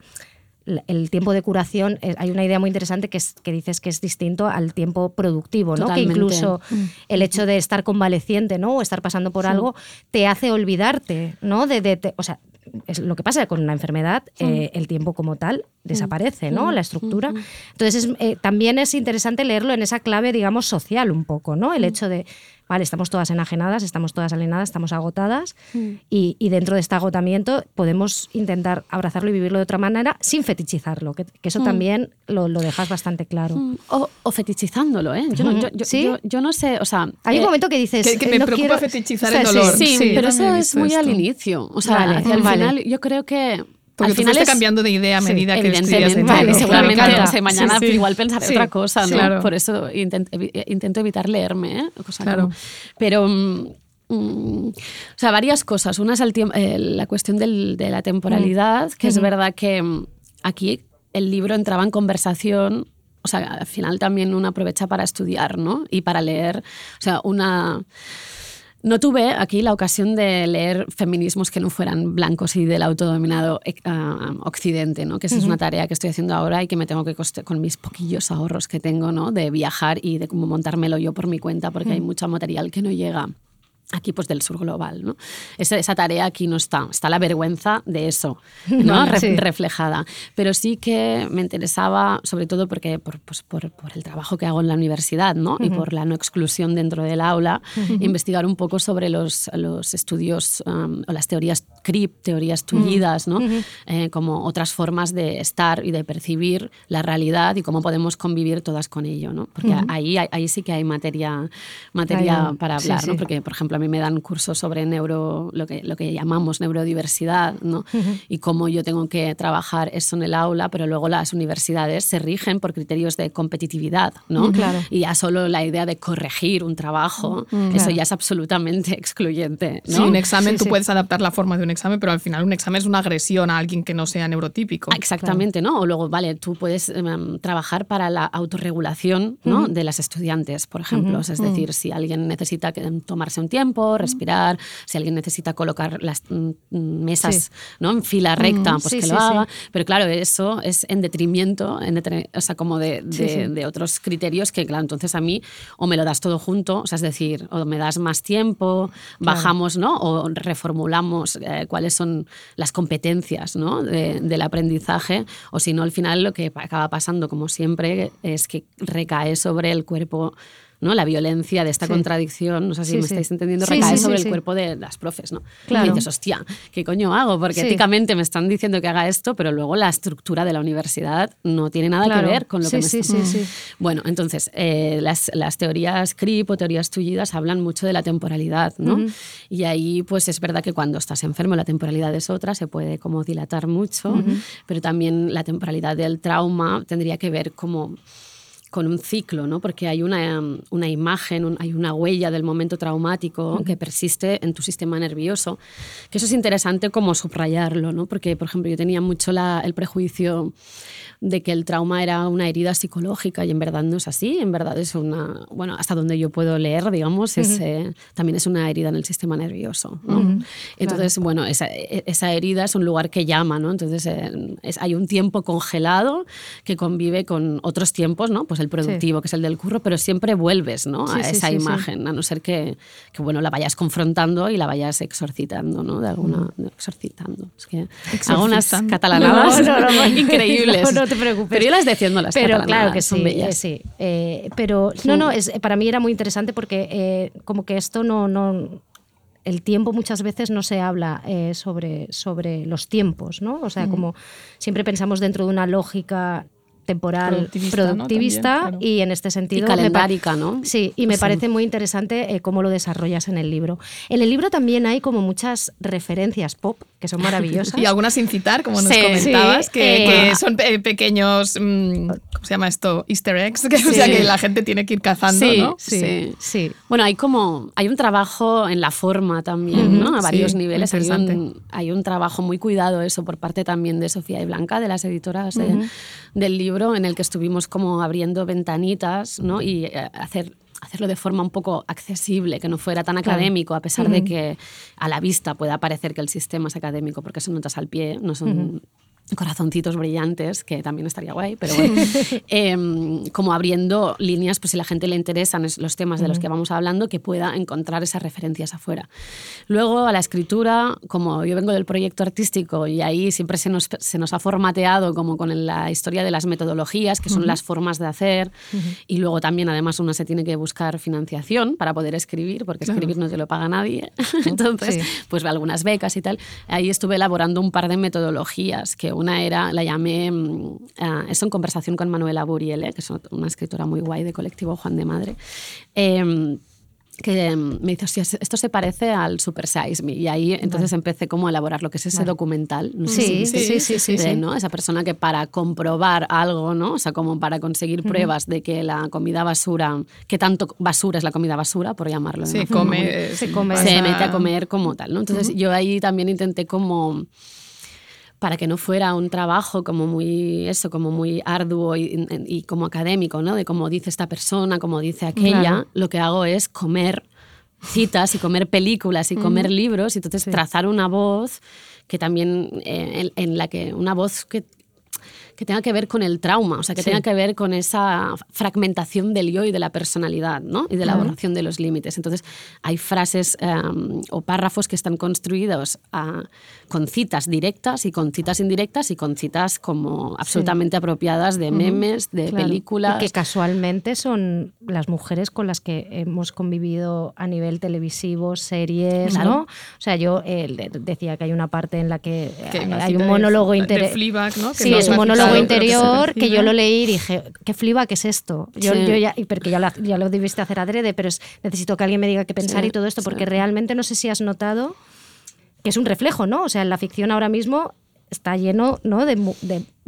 S5: el tiempo de curación, eh, hay una idea muy interesante que, es, que dices que es distinto al tiempo productivo, ¿no? Que incluso
S11: Mm.
S5: el hecho de estar convaleciente, ¿no? O estar pasando por
S11: Sí.
S5: algo, te hace olvidarte, ¿no? De, de- te- o sea, es lo que pasa con una enfermedad, eh, el tiempo como tal desaparece, ¿no?
S11: Mm.
S5: La estructura. Entonces, es, eh, también es interesante leerlo en esa clave, digamos, social un poco, ¿no? El hecho de, vale, estamos todas enajenadas, estamos todas alienadas, estamos agotadas y, y dentro de este agotamiento podemos intentar abrazarlo y vivirlo de otra manera sin fetichizarlo, que, que eso
S11: Mm.
S5: también lo, lo dejas bastante claro.
S11: Mm, O, o fetichizándolo, ¿eh? Yo, no, yo, yo-
S5: ¿Sí?
S11: yo- yo no sé, o sea...
S5: Hay un
S11: eh,
S5: momento que dices...
S4: que- que me
S5: "Eh, no
S4: preocupa
S5: quiero-
S4: fetichizar
S5: o sea,
S4: el
S5: sí,
S4: dolor.
S11: Sí,
S4: Sí, yo
S11: pero eso es muy al
S4: esto.
S11: inicio. O sea,
S5: Vale,
S11: hacia el
S5: vale.
S11: final yo creo que...
S4: Porque
S11: al
S4: tú
S11: final es-
S4: cambiando de idea a
S5: Sí,
S4: medida que escribías
S11: Evidentemente,
S4: el
S5: Vale,
S11: seguramente no sé, mañana
S4: Sí, sí.
S11: igual pensaré
S4: Sí,
S11: otra cosa, ¿no?
S4: claro.
S11: Por eso intento, evi- intento evitar leerme, ¿eh? Cosa
S4: Claro.
S11: como- pero, mm, mm, o sea, varias cosas. Una es el eh, la cuestión del- de la temporalidad, que es verdad que mm, aquí el libro entraba en conversación o sea, al final también uno aprovecha para estudiar, ¿no? Y para leer, o sea, una... No tuve aquí la ocasión de leer feminismos que no fueran blancos y del autodominado ah, occidente, ¿no? que esa es una tarea que estoy haciendo ahora y que me tengo que coste con mis poquillos ahorros que tengo ¿no? de viajar y de cómo montármelo yo por mi cuenta, porque hay mucho material que no llega aquí pues del sur global. ¿no? Esa, esa tarea aquí no está, está la vergüenza de eso [LAUGHS] ¿no? Re-
S5: sí.
S11: reflejada. Pero sí que me interesaba, sobre todo porque por, pues, por, por el trabajo que hago en la universidad ¿no? y por la no exclusión dentro del aula, investigar un poco sobre los, los estudios um, o las teorías CRIP, teorías tullidas, ¿no? Eh, como otras formas de estar y de percibir la realidad y cómo podemos convivir todas con ello. ¿no? Porque ahí, ahí sí que hay materia, materia
S5: Hay-
S11: para
S5: sí,
S11: hablar.
S5: sí.
S11: ¿no? Porque, por ejemplo, a mí me dan cursos sobre neuro, lo, que, lo que llamamos neurodiversidad ¿no? y cómo yo tengo que trabajar eso en el aula, pero luego las universidades se rigen por criterios de competitividad. ¿no?
S5: Mm, claro.
S11: Y ya solo la idea de corregir un trabajo, eso
S5: claro.
S11: ya es absolutamente [LAUGHS] excluyente. ¿no?
S4: Sí, un examen,
S5: Sí,
S4: tú
S5: sí.
S4: puedes adaptar la forma de un examen, pero al final un examen es una agresión a alguien que no sea neurotípico.
S11: Ah, Exactamente, ¿no? O luego, vale, tú puedes em, trabajar para la autorregulación ¿no? de las estudiantes, por ejemplo. Es decir, si alguien necesita que- tomarse un tiempo, respirar, si alguien necesita colocar las mm, mm, mesas ¿no? en fila recta, pues
S5: Sí,
S11: que
S5: sí,
S11: lo
S5: sí.
S11: haga. Pero claro, eso es en detrimento, en detri- o sea, como de, de-
S5: Sí, sí.
S11: de otros criterios que, claro, entonces a mí o me lo das todo junto, o sea, es decir, o me das más tiempo, bajamos, ¿no? O reformulamos eh, cuáles son las competencias, ¿no? de- del aprendizaje, o si no, al final lo que acaba pasando, como siempre, es que recae sobre el cuerpo. ¿No? La violencia de esta
S5: Sí.
S11: contradicción, no sé si
S5: Sí,
S11: me
S5: sí.
S11: estáis entendiendo, recae sobre el cuerpo de las profes, ¿no?
S5: Claro.
S11: Y dices, hostia, ¿qué coño hago? Porque éticamente me están diciendo que haga esto, pero luego la estructura de la universidad no tiene nada
S5: Claro.
S11: que ver con lo que me están-. Bueno, entonces, eh, las, las teorías CRIP o teorías tullidas hablan mucho de la temporalidad, ¿no? Y ahí, pues es verdad que cuando estás enfermo la temporalidad es otra, se puede como dilatar mucho, pero también la temporalidad del trauma tendría que ver como con un ciclo, ¿no? porque hay una, um, una imagen, un- hay una huella del momento traumático que persiste en tu sistema nervioso, que eso es interesante como subrayarlo, ¿no? porque, por ejemplo, yo tenía mucho la- el prejuicio de que el trauma era una herida psicológica y en verdad no es así, en verdad es una, bueno, hasta donde yo puedo leer, digamos, es, eh, también es una herida en el sistema nervioso. ¿no? Entonces, bueno, esa, esa herida es un lugar que llama, ¿no? Entonces eh, es- hay un tiempo congelado que convive con otros tiempos, ¿no? Pues el productivo, que es el del curro, pero siempre vuelves, ¿no?
S5: Sí,
S11: a esa imagen, a no ser que, que, bueno, la vayas confrontando y la vayas exorcitando, ¿no? De alguna... Exorcitando. Es que hago unas catalanadas
S5: No, no, no,
S11: increíbles.
S5: no, te preocupes.
S11: Pero yo las defiendo las
S5: Pero
S11: catalanadas,
S5: claro que
S11: son
S5: sí,
S11: bellas.
S5: eh, sí. Eh, pero no, no, es, para mí era muy interesante porque eh, como que esto no, no, el tiempo muchas veces no se habla eh, sobre, sobre los tiempos, ¿no? O sea, como siempre pensamos dentro de una lógica temporal
S4: Productivista, ¿no?
S5: productivista
S4: También, claro.
S5: y en este sentido
S11: Y calendárica, ¿no?
S5: Sí, y me
S11: Sí.
S5: parece muy interesante eh, cómo lo desarrollas en el libro. En el libro también hay como muchas referencias pop que son maravillosas. [LAUGHS]
S4: Y algunas sin citar, como nos
S11: Sí.
S4: comentabas,
S5: Sí,
S4: que,
S5: eh,
S4: que son pe- pequeños, mm, ¿cómo se llama esto? Easter eggs, que, o sea, que la gente tiene que ir cazando,
S11: Sí,
S4: ¿no?
S11: sí.
S5: sí.
S11: Bueno, hay como hay un trabajo en la forma también, ¿no? A varios niveles. Hay un, hay un trabajo muy cuidado eso por parte también de Sofía y Blanca, de las editoras de- del libro, en el que estuvimos como abriendo ventanitas, ¿no? Y eh, hacer hacerlo de forma un poco accesible, que no fuera tan académico, a pesar de que a la vista pueda parecer que el sistema es académico, porque son notas al pie, no son corazoncitos brillantes, que también estaría guay, pero bueno, [LAUGHS] Em, como abriendo líneas, pues si la gente le interesan es- los temas de los que vamos hablando, que pueda encontrar esas referencias afuera. Luego a la escritura, como yo vengo del proyecto artístico y ahí siempre se nos, se nos ha formateado como con la historia de las metodologías, que son las formas de hacer, y luego también además uno se tiene que buscar financiación para poder escribir, porque escribir no te lo paga nadie. [LAUGHS] Entonces,
S5: Sí.
S11: pues algunas becas y tal. Ahí estuve elaborando un par de metodologías, que una era, la llamé, eso en conversación con Manuela Buriele, que es una escritora muy guay de colectivo Juan de Madre. Em, que mm, me dice, "Hostia, esto se parece al Super Size Me. Y ahí entonces empecé como a elaborar lo que es ese documental. No sé
S5: Sí,
S11: si viste,
S5: sí, sí, sí,
S11: de,
S5: sí.
S11: ¿no? Esa persona que para comprobar algo, ¿no? O sea, como para conseguir pruebas de que la comida basura, que tanto basura es la comida basura, por llamarlo de
S4: Sí, come,
S11: muy-
S4: eh,
S5: se
S4: sí,
S5: come.
S11: se
S4: pasa-
S11: mete a comer como tal, ¿no? Entonces yo ahí también intenté como para que no fuera un trabajo como muy eso, como muy arduo y, y como académico, ¿no? De cómo dice esta persona, como dice aquella,
S5: Claro.
S11: lo que hago es comer citas y comer películas y comer libros y entonces trazar una voz que también eh, en, en la que una voz que que tenga que ver con el trauma, o sea, que
S5: Sí.
S11: tenga que ver con esa fragmentación del yo y de la personalidad, ¿no? Y de la borración de los límites. Entonces, hay frases em, o párrafos que están construidos ah, con citas directas y con citas indirectas y con citas como absolutamente apropiadas de memes, de
S5: Claro.
S11: películas.
S5: Y que casualmente son las mujeres con las que hemos convivido a nivel televisivo, series,
S11: Claro.
S5: ¿no? O sea, yo eh, de- decía que hay una parte en la que,
S4: Que
S5: hay- un monólogo.
S4: Que
S5: Sí,
S4: no
S5: es un monólogo
S4: que
S5: interior que, yo lo leí y dije, qué fliba, ¿qué es esto? Yo,
S11: Sí.
S5: yo ya, porque ya lo, ya lo debiste hacer adrede, pero es- necesito que alguien me diga qué pensar
S11: Sí,
S5: y todo esto, porque
S11: sí.
S5: realmente no sé si has notado que es un reflejo, ¿no? O sea, en la ficción ahora mismo está lleno ¿no? de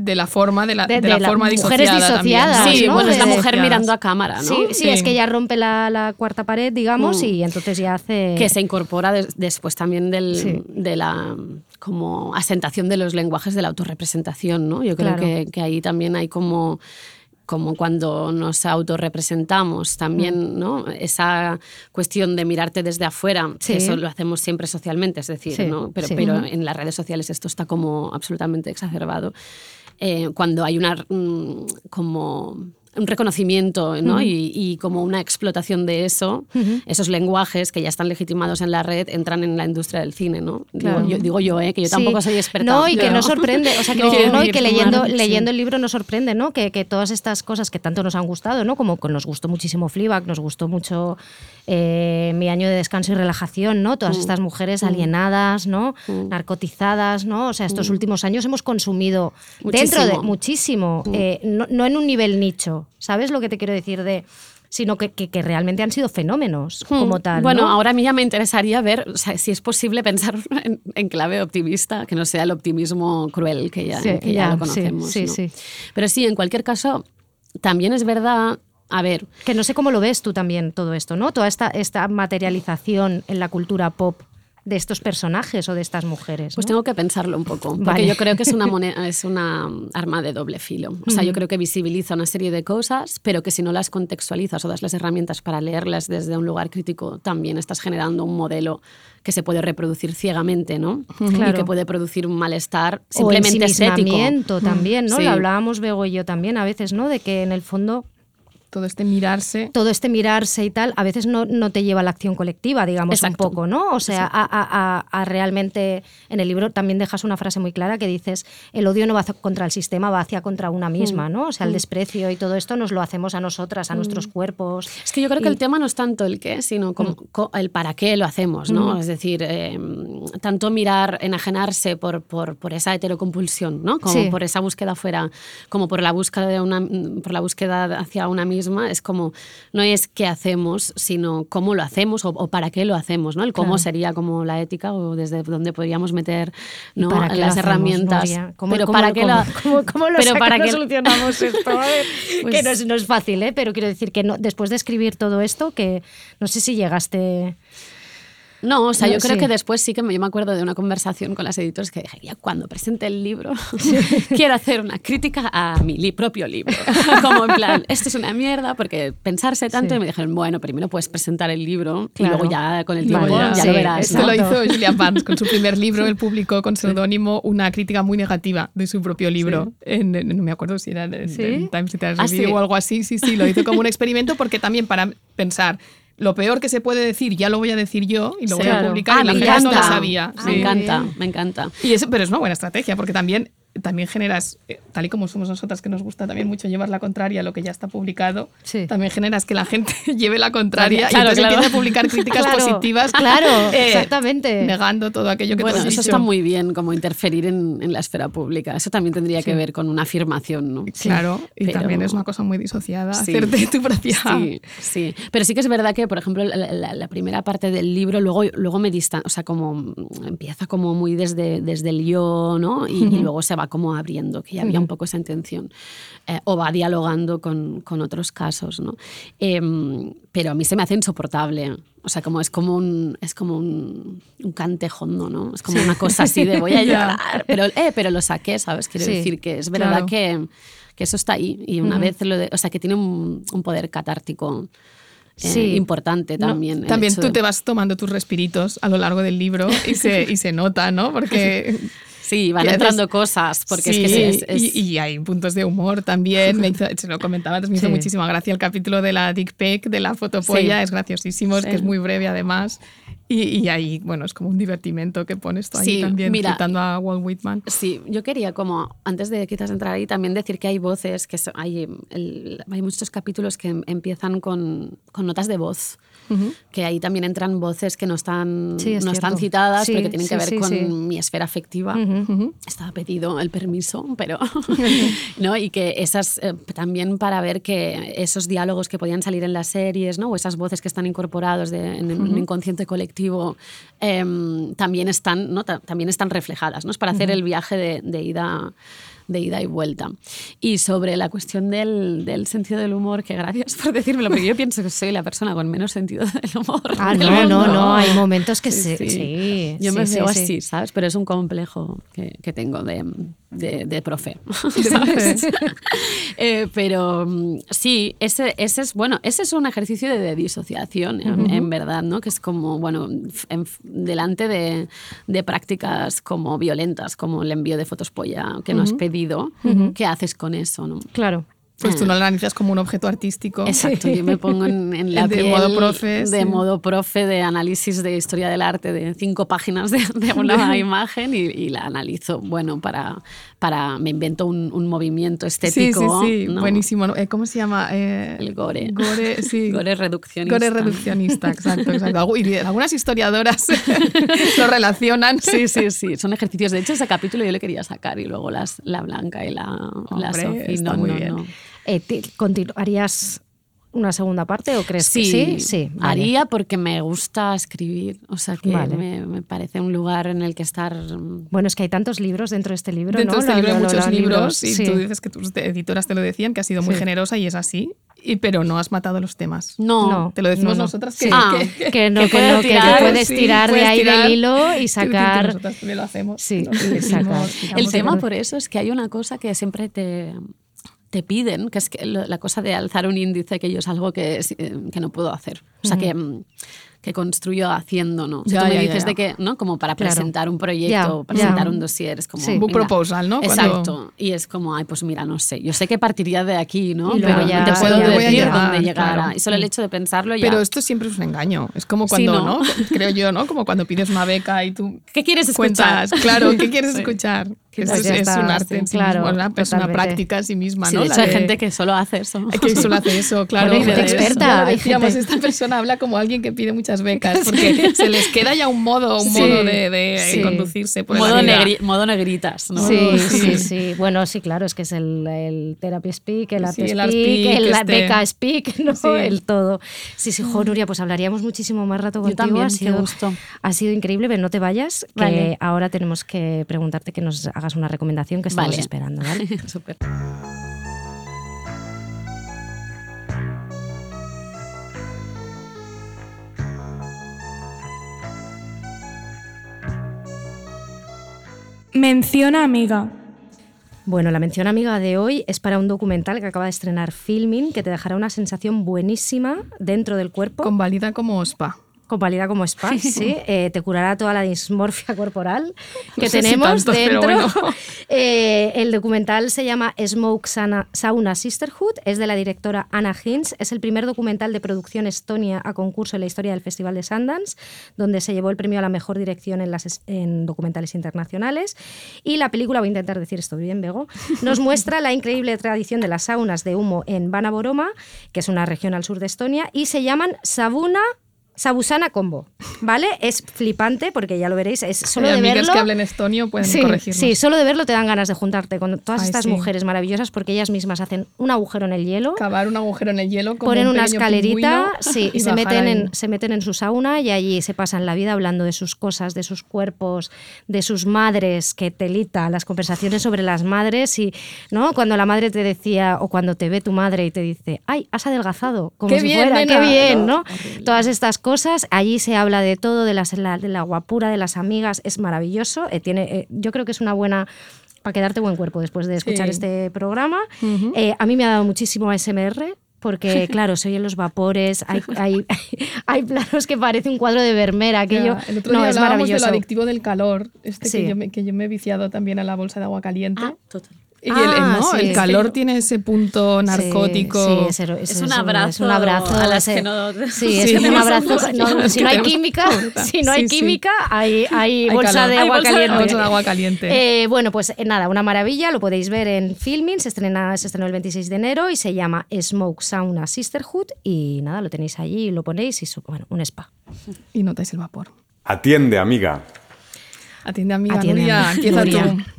S5: De
S4: la forma, de la,
S5: De-
S4: de la
S5: la-
S4: forma
S5: mujeres
S4: disociada también,
S5: disociadas,
S4: ¿no?
S11: Sí,
S5: ¿no?
S11: bueno, es la mujer mirando a cámara, ¿no?
S5: Sí, sí,
S4: Sí.
S5: es que ya rompe la, la cuarta pared, digamos,
S11: Mm.
S5: y entonces ya hace...
S11: que se incorpora des- después también del,
S5: Sí.
S11: de la como asentación de los lenguajes de la autorrepresentación, ¿no? Yo creo
S5: Claro.
S11: que, que ahí también hay como como cuando nos autorrepresentamos también,
S5: Mm.
S11: ¿no? Esa cuestión de mirarte desde afuera,
S5: Sí.
S11: que eso lo hacemos siempre socialmente, es decir,
S5: Sí,
S11: ¿no? Pero,
S5: sí.
S11: pero en las redes sociales esto está como absolutamente exacerbado. Eh, cuando hay una mm, como un reconocimiento ¿no? y, y como una explotación de eso, esos lenguajes que ya están legitimados en la red entran en la industria del cine, ¿no?
S5: Claro.
S11: Digo, yo, digo yo, ¿eh? que yo
S5: Sí.
S11: tampoco soy experta.
S5: No, y que no sorprende, o sea, que, [LAUGHS]
S4: No,
S5: no, y que leyendo,
S4: sí.
S5: el libro nos sorprende, ¿no? Que, que todas estas cosas que tanto nos han gustado, ¿no? Como que nos gustó muchísimo Fleabag, nos gustó mucho eh, Mi año de descanso y relajación, ¿no?
S11: Mm.
S5: Todas estas mujeres alienadas, ¿no? Narcotizadas, ¿no? O sea, estos últimos años hemos consumido dentro de
S11: Mm. Muchísimo. Mm.
S5: muchísimo, eh, no, no en un nivel nicho, ¿sabes lo que te quiero decir? de sino que, que- que realmente han sido fenómenos como tal.
S11: Hmm. Bueno,
S5: ¿no?
S11: ahora a mí ya me interesaría ver o sea, si es posible pensar [LAUGHS] en, en clave optimista, que no sea el optimismo cruel que ya,
S5: Sí,
S11: que ya
S5: ya,
S11: lo conocemos.
S5: sí,
S11: ¿no?
S5: sí.
S11: Pero sí, en cualquier caso, también es verdad, a ver,
S5: Que no sé cómo lo ves tú también todo esto, ¿no? Toda esta, esta materialización en la cultura pop de estos personajes o de estas mujeres.
S11: Pues
S5: ¿no?
S11: tengo que pensarlo un poco, porque
S5: Vale.
S11: yo creo que es una, [LAUGHS] moneda, es una arma de doble filo. O sea, yo creo que visibiliza una serie de cosas, pero que si no las contextualizas o das las herramientas para leerlas desde un lugar crítico, también estás generando un modelo que se puede reproducir ciegamente, ¿no? Y
S5: Claro.
S11: que puede producir un malestar
S5: o
S11: simplemente estético.
S5: ensimismamiento también, ¿no?
S11: Sí.
S5: Lo hablábamos Bego y yo también a veces, ¿no? De que en el fondo
S4: Todo este mirarse.
S5: todo este mirarse y tal, a veces no, no te lleva a la acción colectiva, digamos,
S11: Exacto.
S5: un poco, ¿no? O sea, a, a- a- a realmente, en el libro también dejas una frase muy clara que dices, el odio no va contra el sistema, va hacia contra una misma, ¿no? O sea, el desprecio y todo esto nos lo hacemos a nosotras, a nuestros cuerpos.
S11: Es que yo creo que el tema no es tanto el qué, sino como co- el para qué lo hacemos, ¿no? Es decir, eh, tanto mirar, enajenarse por, por, por esa heterocompulsión, ¿no? Como
S5: Sí.
S11: por esa búsqueda fuera, como por la búsqueda de una, por la búsqueda hacia una misma, es como no es qué hacemos, sino cómo lo hacemos o, o para qué lo hacemos, ¿no? El cómo
S5: Claro.
S11: sería como la ética o desde donde podríamos meter ¿no?
S5: ¿Para
S11: las herramientas.
S5: ¿Cómo-
S11: pero
S5: cómo
S11: para qué [LAUGHS]
S5: cómo-
S11: la-
S5: lo
S11: pero para qué
S5: solucionamos [LAUGHS] esto? Ver, que
S11: Pues-
S5: no es, no es fácil, ¿eh? Pero quiero decir que no, después de escribir todo esto, que no sé si llegaste...
S11: No, o sea,
S5: No,
S11: yo creo
S5: sí.
S11: que después sí que me, yo me acuerdo de una conversación con las editores que dije, ya cuando presente el libro, [LAUGHS] quiero hacer una crítica a mi li- propio libro. [LAUGHS] Como en plan, esto es una mierda, porque pensarse tanto
S5: Sí.
S11: y me dijeron, bueno, primero puedes presentar el libro
S5: Claro.
S11: y luego ya con el tiempo
S5: Vale,
S11: ya
S5: sí,
S11: lo verás.
S4: Esto
S11: ¿no?
S4: lo hizo Julia Barnes con su [LAUGHS] primer libro. Él publicó con seudónimo una crítica muy negativa de su propio libro. En, en- no me acuerdo si era en, Times
S11: Ah,
S4: Review
S11: sí.
S4: o algo así. Sí, sí, lo hizo como un experimento porque también para pensar lo peor que se puede decir ya lo voy a decir yo y lo
S11: Sí.
S4: voy a publicar
S11: Ah,
S4: y la gente no lo sabía.
S11: Me
S4: Sí.
S11: encanta, me encanta.
S4: Y eso, pero es una buena estrategia porque también, también generas, eh, tal y como somos nosotras, que nos gusta también mucho llevar la contraria a lo que ya está publicado,
S5: Sí.
S4: también generas que la gente [LAUGHS] lleve la contraria y entonces
S11: claro.
S4: empieza a publicar críticas
S5: Claro,
S4: positivas.
S5: claro, [LAUGHS]
S4: eh,
S5: exactamente.
S4: Negando todo aquello que
S11: Bueno,
S4: tú has
S11: eso
S4: dicho.
S11: está muy bien, como interferir en, en la esfera pública. Eso también tendría que ver con una afirmación, ¿no?
S4: Claro, y
S11: Pero-
S4: también es una cosa muy disociada
S11: Sí.
S4: hacerte tu propia...
S11: Sí, sí. Pero sí que es verdad que, por ejemplo, la, la- la primera parte del libro luego, luego me distan, o sea, como mm, empieza como muy desde, desde el yo, ¿no? Y, y luego se va como abriendo, que ya había un poco esa intención. Eh, o va dialogando con, con otros casos, ¿no? Em, pero a mí se me hace insoportable. O sea, como es como un, es como un, un cantejondo, ¿no? Es como una cosa así de voy a [LAUGHS] llorar. Pero, eh, pero lo saqué, ¿sabes? Quiero
S5: Sí,
S11: decir que es verdad
S4: claro.
S11: que, que eso está ahí. Y una vez lo de, o sea, que tiene un, un poder catártico eh,
S5: Sí.
S11: importante también.
S4: También tú
S11: de-
S4: te vas tomando tus respiritos a lo largo del libro y [LAUGHS] se, y se nota, ¿no? Porque [LAUGHS]
S11: Sí, van entrando cosas, porque
S4: Sí,
S11: es que es, es-
S4: Y, y hay puntos de humor también. Me hizo, se lo comentaba antes, me hizo
S5: Sí.
S4: muchísima gracia el capítulo de la dick pic, de la fotopolla,
S11: Sí.
S4: es graciosísimo, es
S11: Sí.
S4: que es muy breve además. Y, y ahí, bueno, es como un divertimento que pones tú ahí
S11: Sí,
S4: también,
S11: mira.
S4: citando a Walt Whitman.
S11: Sí, yo quería como, antes de quizás entrar ahí, también decir que hay voces, que so- hay, el- hay muchos capítulos que em- empiezan con, con notas de voz, que ahí también entran voces que no están,
S5: Sí, es
S11: no están citadas,
S5: Sí,
S11: pero que tienen
S5: sí,
S11: que ver con mi esfera afectiva. Estaba pedido el permiso, pero... [LAUGHS] [LAUGHS] ¿no? Y que esas, eh, también para ver que esos diálogos que podían salir en las series, ¿no? o esas voces que están incorporados de- en el inconsciente colectivo, em, también, están, ¿no? Ta- también están reflejadas. ¿no? Es para hacer el viaje de, de ida de ida y vuelta. Y sobre la cuestión del, del sentido del humor, que gracias por decírmelo, porque yo pienso que soy la persona con menos sentido [LAUGHS] del humor.
S5: Ah,
S11: del
S5: no, no,
S11: mundo.
S5: no, hay momentos que se- sí,
S11: Yo
S5: sí,
S11: me
S5: sí,
S11: veo
S5: sí.
S11: así, ¿sabes? Pero es un complejo que, que tengo de, de, de profe, [LAUGHS] [LAUGHS] ¿sabes? Eh, pero mm, sí, ese, ese es, bueno, ese es un ejercicio de, de disociación, en, en verdad, ¿no? Que es como, bueno, en- delante de, de prácticas como violentas, como el envío de fotos polla que no has pedido, ¿qué haces con eso, no?
S5: Claro.
S4: Pues tú no lo analizas como un objeto artístico.
S11: Exacto, [LAUGHS] yo me pongo en, en la
S4: De
S11: piel
S4: modo profe,
S11: de
S4: sí.
S11: modo profe de análisis de historia del arte de cinco páginas de, de una [LAUGHS] [LAUGHS] imagen y, y la analizo. Bueno, para, para me invento un, un movimiento
S4: Sí,
S11: estético.
S4: sí, sí,
S11: ¿no?
S4: buenísimo. Eh, ¿Cómo se llama? Eh,
S11: El gore.
S4: Gore, sí.
S11: Gore reduccionista.
S4: Gore reduccionista, exacto, exacto. Y algunas historiadoras lo relacionan.
S11: Sí, sí, sí. Son ejercicios. De hecho, ese capítulo yo le quería sacar y luego las, la Blanca y la, la
S4: Hombre, está
S11: No,
S4: muy
S11: no,
S4: bien.
S5: Eh, ti- continu- ¿Harías una segunda parte o crees
S11: Sí,
S5: que sí? Sí, vale.
S11: haría porque me gusta escribir. O sea que
S5: Vale.
S11: me, me parece un lugar en el que estar. mm,
S5: Bueno, es que hay tantos libros dentro de este libro,
S4: Dentro
S5: ¿no?
S4: de este
S5: Lo-
S4: libro hay
S5: lo- lo-
S4: muchos libros y
S5: sí.
S4: tú dices que tus editoras te lo decían, que has sido muy
S5: Sí.
S4: generosa y es así, y, pero no has matado los temas.
S11: No,
S5: No,
S4: Te lo decimos
S5: no, no.
S4: nosotras
S5: Sí.
S4: que,
S11: Ah,
S4: que-
S5: que [LAUGHS] no, [LAUGHS]
S11: que
S5: que, que
S11: tirar,
S5: puedes
S4: sí,
S5: tirar de
S4: puedes
S5: ahí
S4: tirar.
S5: del hilo y
S4: que
S5: sacar...
S4: nosotras también lo hacemos.
S5: Sí,
S4: decimos,
S11: El tema
S4: que-
S11: por eso es que hay una cosa que siempre te, te piden, que es que la cosa de alzar un índice, que yo es algo que, eh, que no puedo hacer. O sea, que, mm, que que construyo haciendo, ¿no? Si
S4: Ya,
S11: tú me
S4: ya,
S11: dices
S4: ya.
S11: de que, ¿no? Como para
S5: Claro.
S11: presentar un proyecto, o presentar un dossier, es como...
S5: Sí.
S4: Book proposal, ¿no? Cuando-
S11: Exacto. Y es como, ay, pues mira, no sé. Yo sé que partiría de aquí, ¿no? Pero
S5: ya-
S11: te puedo decir
S4: llegar,
S11: dónde llegar.
S4: claro.
S11: Y solo el hecho de pensarlo ya...
S4: Pero esto siempre es un engaño. Es como cuando,
S11: Sí,
S4: ¿no?
S11: ¿no?
S4: Creo yo, ¿no? Como cuando pides una beca y tú
S11: ¿Qué quieres escuchar?
S4: cuentas, claro, ¿qué quieres [LAUGHS]
S11: Sí.
S4: escuchar?
S5: Pues
S4: es, un arte en sí
S5: claro,
S4: mismo, es una práctica en sí misma,
S11: Sí,
S4: ¿no?
S11: de
S4: La
S11: hecho hay gente que solo hace eso.
S4: que solo hace eso, [LAUGHS] claro.
S5: Bueno, hay gente experta, hay gente-
S4: esta persona habla como alguien que pide muchas becas, [LAUGHS] porque se les queda ya un modo, un
S5: Sí,
S4: modo de, de
S5: sí.
S4: conducirse por
S11: modo,
S4: la vida.
S11: negri- modo negritas, ¿no?
S5: Sí, [LAUGHS]
S4: sí.
S5: sí, sí. Bueno, sí, claro, es que es el, el Therapy Speak, el Art
S4: Sí, el
S5: Speak,
S4: Art Speak,
S5: el
S4: este-
S5: Beca Speak, ¿no?
S4: Sí.
S5: El todo. Sí, sí, jo, Nuria, pues hablaríamos muchísimo más rato
S11: Yo
S5: contigo.
S11: también,
S5: ha
S11: qué
S5: sido,
S11: gusto.
S5: Ha sido increíble, pero no te vayas, que
S11: Vale.
S5: ahora tenemos que preguntarte que nos hagas una recomendación que estamos
S11: Vale.
S5: esperando, ¿vale? [LAUGHS]
S11: Súper.
S8: Menciona amiga.
S5: Bueno, la mención amiga de hoy es para un documental que acaba de estrenar Filming, que te dejará una sensación buenísima dentro del cuerpo.
S4: Convalida como spa.
S5: Convalida como spa, sí. Eh, te curará toda la dismorfia corporal que
S4: No sé si
S5: tenemos
S4: tanto,
S5: dentro.
S4: bueno. [LAUGHS]
S5: Eh, el documental se llama Smoke Sana- Sauna Sisterhood, es de la directora Anna Hinz. Es el primer documental de producción estonia a concurso en la historia del Festival de Sundance, donde se llevó el premio a la mejor dirección en, las, en documentales internacionales. Y la película, voy a intentar decir esto bien, Bego, nos muestra la increíble tradición de las saunas de humo en Vanaboroma, que es una región al sur de Estonia, y se llaman Sabuna Sabusana Combo, ¿vale? Es flipante porque ya lo veréis, es solo de verlo.
S4: que hablen estonio pueden
S5: Sí,
S4: corregirnos.
S5: sí, solo de verlo te dan ganas de juntarte con todas
S4: Ay,
S5: estas
S4: sí.
S5: mujeres maravillosas porque ellas mismas hacen un agujero en el hielo,
S4: Cavar un agujero en el hielo, como
S5: ponen
S4: un
S5: una escalerita, sí, y se meten,
S4: ahí.
S5: en, se meten en su sauna y allí se pasan la vida hablando de sus cosas, de sus cuerpos, de sus madres, que telita, las conversaciones sobre las madres y, ¿no? Cuando la madre te decía, o cuando te ve tu madre y te dice, ay, has adelgazado, como
S4: Qué
S5: si
S4: bien,
S5: fuera, qué
S4: nena",
S5: bien,
S4: ¿no?
S5: ¿no? Todas estas cosas, allí se habla de todo, de, las, la, de la guapura, de las amigas, es maravilloso, eh, tiene, eh, yo creo que es una buena para quedarte buen cuerpo después de escuchar
S4: Sí.
S5: este programa. Eh, a mí me ha dado muchísimo ASMR. Porque, [LAUGHS] claro, se oyen los vapores, hay, hay, [LAUGHS] hay planos que parece un cuadro de Vermeer, aquello.
S4: Ya, el otro
S5: no, es
S4: hablábamos de
S5: maravilloso.
S4: lo adictivo del calor, este
S5: Sí.
S4: que, yo me, que yo me he viciado también a la bolsa de agua caliente.
S11: Ah, total.
S4: Y el,
S5: Ah,
S4: no,
S5: sí.
S4: el calor tiene ese punto narcótico.
S5: Sí,
S11: Es un
S5: Es
S11: abrazo
S5: un abrazo.
S11: a las que no-
S5: Sí, es un abrazo. no,
S4: es
S5: si no hay química, [LAUGHS] si no hay química, hay, hay
S4: Hay
S5: bolsa de
S4: Hay
S5: agua
S4: bolsa de-
S5: caliente.
S4: bolsa de agua caliente.
S5: Eh, bueno, pues eh, nada, una maravilla. Lo podéis ver en Filming. Se estrena, se estrenó el 26 de enero y se llama Smoke Sauna Sisterhood. Y nada, lo tenéis allí, lo ponéis y su- bueno, un spa.
S4: Y notáis el vapor.
S3: Atiende, amiga.
S4: Atiende amiga,
S5: Atiende,
S4: Nuria,
S5: amiga.
S4: empieza
S5: Nuria.
S4: tú.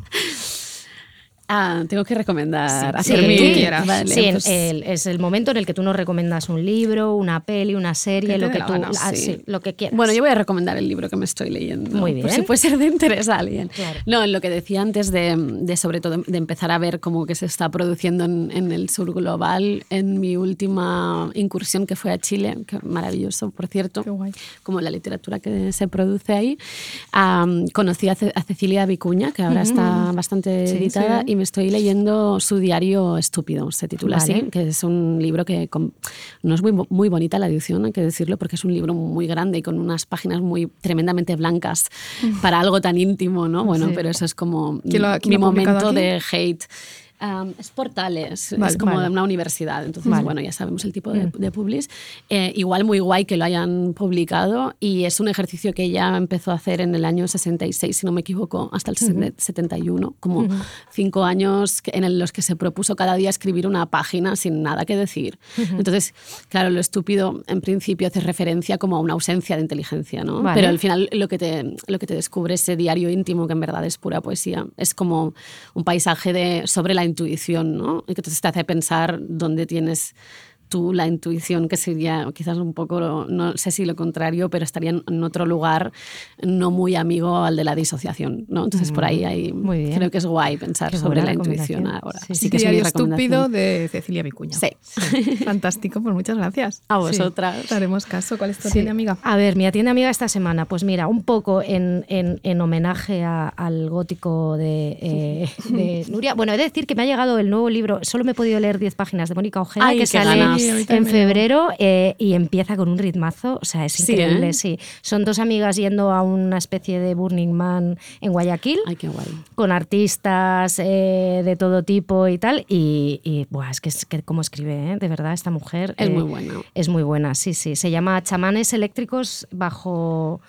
S11: Ah, tengo que recomendar
S4: Sí,
S11: hacer
S4: sí, que quieras.
S11: Vale,
S5: Sí,
S11: pues-
S5: el- es el momento en el que tú nos recomiendas un libro, una peli, una serie, lo que tú,
S4: gana,
S5: ah,
S11: sí.
S5: lo que quieras.
S11: Bueno, yo voy a recomendar el libro que me estoy leyendo.
S5: Muy
S11: Por
S5: bien.
S11: si puede ser de interés a alguien.
S5: Claro.
S11: No, en lo que decía antes de, de sobre todo de empezar a ver cómo que se está produciendo en, en el sur global, en mi última incursión que fue a Chile, que maravilloso, por cierto,
S4: Qué guay.
S11: como la literatura que se produce ahí, am, conocí a, Ce- a Cecilia Vicuña, que ahora está bastante editada, y me estoy leyendo su diario estúpido, se titula
S5: Vale.
S11: así, que es un libro que com- no es muy, muy bonita la edición, hay que decirlo, porque es un libro muy grande y con unas páginas muy tremendamente blancas para algo tan íntimo, ¿no? Bueno,
S5: Sí.
S11: pero eso es como
S4: ¿Quién lo quién
S11: mi momento
S4: aquí?
S11: de hate. Am, es portales,
S4: Vale,
S11: es como
S5: vale.
S11: de una universidad, entonces
S5: Vale.
S11: bueno, ya sabemos el tipo de, de publis. Eh, igual muy guay que lo hayan publicado y es un ejercicio que ella empezó a hacer en el año 66, si no me equivoco, hasta el 71, como cinco años en los que se propuso cada día escribir una página sin nada que decir. Entonces, claro, lo estúpido en principio hace referencia como a una ausencia de inteligencia, ¿no? Pero al final lo que, te, lo que te descubre ese diario íntimo, que en verdad es pura poesía, es como un paisaje de, sobre la intuición, ¿no? Y que te hace pensar dónde tienes tú la intuición, que sería quizás un poco, no sé si lo contrario, pero estaría en, otro lugar no muy amigo al de la disociación, ¿no? Entonces por ahí hay,
S5: Mm, Muy bien.
S11: creo que es guay pensar
S5: Qué
S11: sobre la intuición ahora.
S5: Sí,
S11: Así
S5: sí.
S11: que
S4: Diario estúpido de Cecilia Vicuña.
S11: Sí. [LAUGHS]
S4: Fantástico, pues muchas gracias.
S11: A vosotras.
S4: Te haremos caso. ¿Cuál es tu
S5: Sí.
S4: tienda, amiga?
S5: A ver, mi atiende amiga esta semana, pues mira, un poco en, en- en homenaje a- al gótico de, eh, de Nuria. Bueno, he de decir que me ha llegado el nuevo libro, solo me he podido leer 10 páginas de Mónica Ojeda,
S11: Ay,
S5: que sale
S11: ganas.
S4: Sí,
S5: en febrero eh, y empieza con un ritmazo, o sea, es
S11: Sí,
S5: increíble,
S11: ¿eh?
S5: sí. Son dos amigas yendo a una especie de Burning Man en Guayaquil.
S11: Ay, qué guay.
S5: Con artistas eh, de todo tipo y tal. Y, y, buah, es que, es que cómo escribe, de verdad, esta mujer.
S11: Es muy buena.
S5: Es muy buena, sí, sí. Se llama Chamanes Eléctricos bajo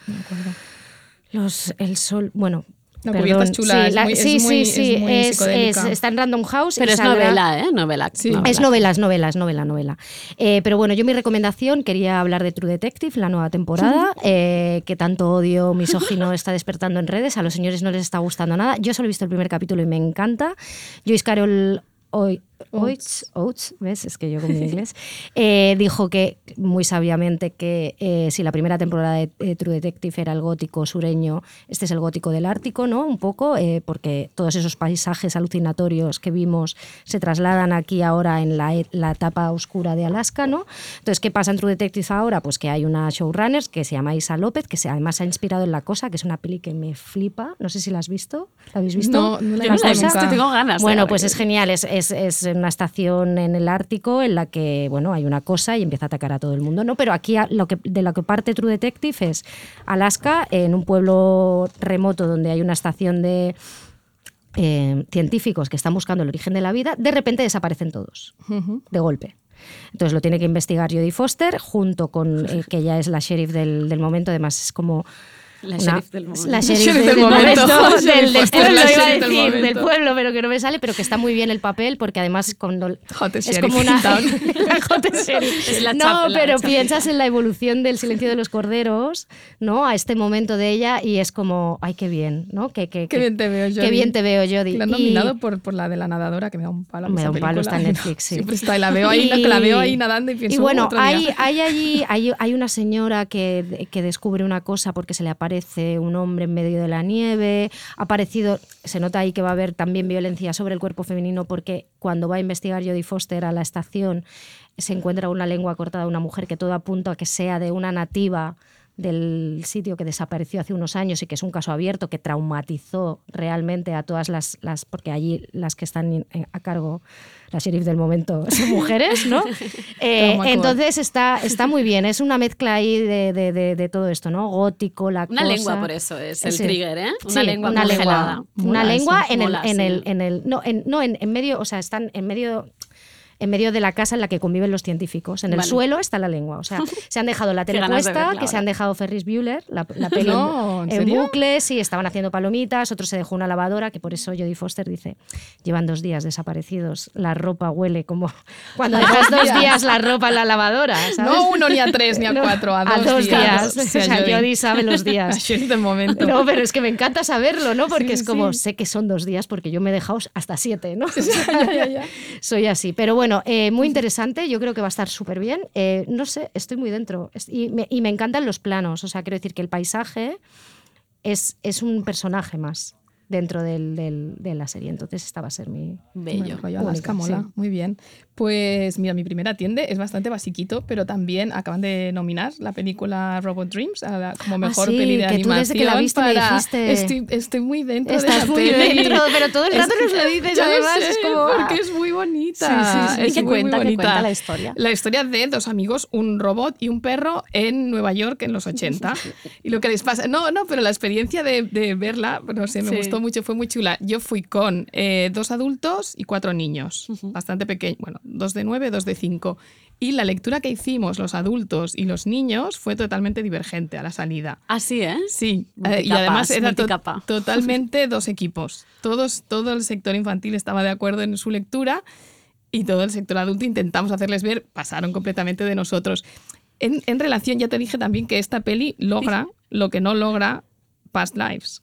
S5: los el sol. Bueno.
S4: La
S5: perdón,
S4: cubierta es chula,
S5: sí,
S4: es
S5: la-
S4: muy- es
S5: sí,
S4: muy-
S5: sí, sí,
S4: es muy
S5: es- es- está en Random House. y
S11: Pero es
S5: saldrá-
S11: novela, ¿eh? Novela.
S4: Sí.
S11: novela.
S5: es novela, es novela, es novela, novela. Eh, pero bueno, yo mi recomendación, quería hablar de True Detective, la nueva temporada, eh, que tanto odio misógino [LAUGHS] está despertando en redes, a los señores no les está gustando nada. Yo solo he visto el primer capítulo y me encanta. Joyce Carol Oy- Oates, Oates, ¿ves? Es que yo con mi [LAUGHS] inglés, eh, dijo que, muy sabiamente, que eh, si la primera temporada de eh, True Detective era el gótico sureño, este es el gótico del Ártico, ¿no? Un poco, eh, porque todos esos paisajes alucinatorios que vimos se trasladan aquí ahora en la, e- la etapa oscura de Alaska, ¿no? Entonces, ¿qué pasa en True Detective ahora? Pues que hay una showrunner que se llama Isa López, que se, además se ha inspirado en La Cosa, que es una peli que me flipa. No sé si la has visto. ¿La habéis visto?
S4: No, no la he
S11: Yo no la he
S4: visto
S11: tengo ganas.
S5: Bueno, pues es genial. Es, es- es una estación en el Ártico en la que, bueno, hay una cosa y empieza a atacar a todo el mundo, ¿no? Pero aquí a- lo que, de lo que parte True Detective es Alaska, en un pueblo remoto donde hay una estación de eh, científicos que están buscando el origen de la vida, de repente desaparecen todos, de golpe. Entonces lo tiene que investigar Jodie Foster junto con eh, que ella es la sheriff del, del momento, además es como
S11: La sheriff del momento.
S5: La sheriff, del,
S4: del
S5: momento, [LAUGHS] del, pueblo, iba a decir, del pueblo, pero que no me sale, pero que está muy bien el papel porque además cuando
S4: Hot
S5: es
S4: sheriff
S5: como una. [LAUGHS] [LAUGHS]
S11: Es la
S5: no, pero piensas en la evolución del silencio de los corderos, ¿no? A este momento de ella y es como, ay, qué bien, ¿no? Que, que-
S4: Qué
S5: que-
S4: bien te veo, Jodie.
S5: Qué bien te veo, Jodie.
S4: La han
S5: Y-
S4: nominado por, por la de la nadadora, que me da un palo.
S5: Me da un palo, está en. Netflix, sí.
S4: Siempre está, y la veo ahí, que la veo ahí nadando y pienso,
S5: Y bueno,
S4: "Uh, otro día".
S5: hay, hay allí, hay, hay una señora que, que descubre una cosa porque se le aparece un hombre en medio de la nieve. Ha aparecido, se nota ahí que va a haber también violencia sobre el cuerpo femenino porque cuando va a investigar Jodie Foster a la estación se encuentra una lengua cortada de una mujer que todo apunta a que sea de una nativa del sitio que desapareció hace unos años y que es un caso abierto que traumatizó realmente a todas las, las porque allí las que están en- a cargo, la sheriff del momento, [LAUGHS] son mujeres, ¿no? [LAUGHS] Eh, entonces está, está muy bien, es una mezcla ahí de, de- de- de todo esto, ¿no? Gótico, la
S11: Una
S5: cosa.
S11: lengua, por eso es el
S5: Sí.
S11: trigger, ¿eh? Una
S5: Sí,
S11: lengua
S5: una
S11: congelada.
S5: lengua, una lengua
S11: eso,
S5: en el, en
S11: sí.
S5: el, en el, no, en, no, en, en medio, o sea, están en medio en medio de la casa en la que conviven los científicos. En el
S11: Vale.
S5: suelo está la lengua. O sea, [LAUGHS] se han dejado la tele puesta, que se han dejado Ferris Bueller, la, la [LAUGHS] peli
S4: No, ¿en
S5: en,
S4: serio?
S5: bucle, sí, estaban haciendo palomitas, otro se dejó una lavadora, que por eso Jodie Foster dice, llevan dos días desaparecidos, la ropa huele como [LAUGHS] cuando dejas dos días la ropa en la lavadora, ¿sabes?
S4: No uno, ni a tres, ni a
S5: No,
S4: cuatro, a dos,
S5: días.
S4: O sea,
S5: O sea,
S4: Jodie.
S5: Jodie sabe los días.
S4: momento.
S5: No, pero es que me encanta saberlo, ¿no? Porque
S4: Sí,
S5: es como,
S4: sí.
S5: sé que son dos días porque yo me he dejado hasta siete, ¿no?
S4: Ya, ya, ya.
S5: Soy así. Pero bueno, eh, muy interesante. Yo creo que va a estar súper bien. Eh, no sé, estoy muy dentro. Y me, y me encantan los planos. O sea, quiero decir que el paisaje es, es un personaje más dentro del- del- de la serie. Entonces, esta va a ser mi.
S11: Bello.
S4: Rollo Alaska, mola.
S5: sí.
S4: Muy bien. Pues mira, mi primera tiende es bastante basiquito, pero también acaban de nominar la película Robot Dreams a la- como mejor
S5: Ah, sí,
S4: peli de
S5: que tú
S4: animación.
S5: desde que la viste me
S4: para-
S5: dijiste-
S4: Estoy, estoy muy dentro de
S5: Estás
S4: esa
S5: muy
S4: peli.
S5: dentro, pero todo el rato nos lo dices, además,
S4: sé,
S5: es como,
S4: Porque
S5: ah.
S4: es muy bonita.
S11: Sí, sí, sí.
S4: Es
S11: ¿Y qué
S4: muy, muy
S11: cuenta? ¿Qué
S4: bonita.
S11: cuenta la historia?
S4: La historia de dos amigos, un robot y un perro en Nueva York en los 80. y lo que les pasa. No, no, pero la experiencia de, de verla, no sé, me
S11: Sí.
S4: Gustó mucho, fue muy chula. Yo fui con eh, dos adultos y cuatro niños, bastante pequeños. Bueno, dos de nueve, dos de cinco. Y la lectura que hicimos los adultos y los niños fue totalmente divergente a la salida.
S11: Así, ¿eh?
S4: Sí, eh, y además era to- [LAUGHS] totalmente dos equipos. Todos, todo el sector infantil estaba de acuerdo en su lectura y todo el sector adulto intentamos hacerles ver, pasaron completamente de nosotros. En, en relación, ya te dije también que esta peli logra lo que no logra Past Lives.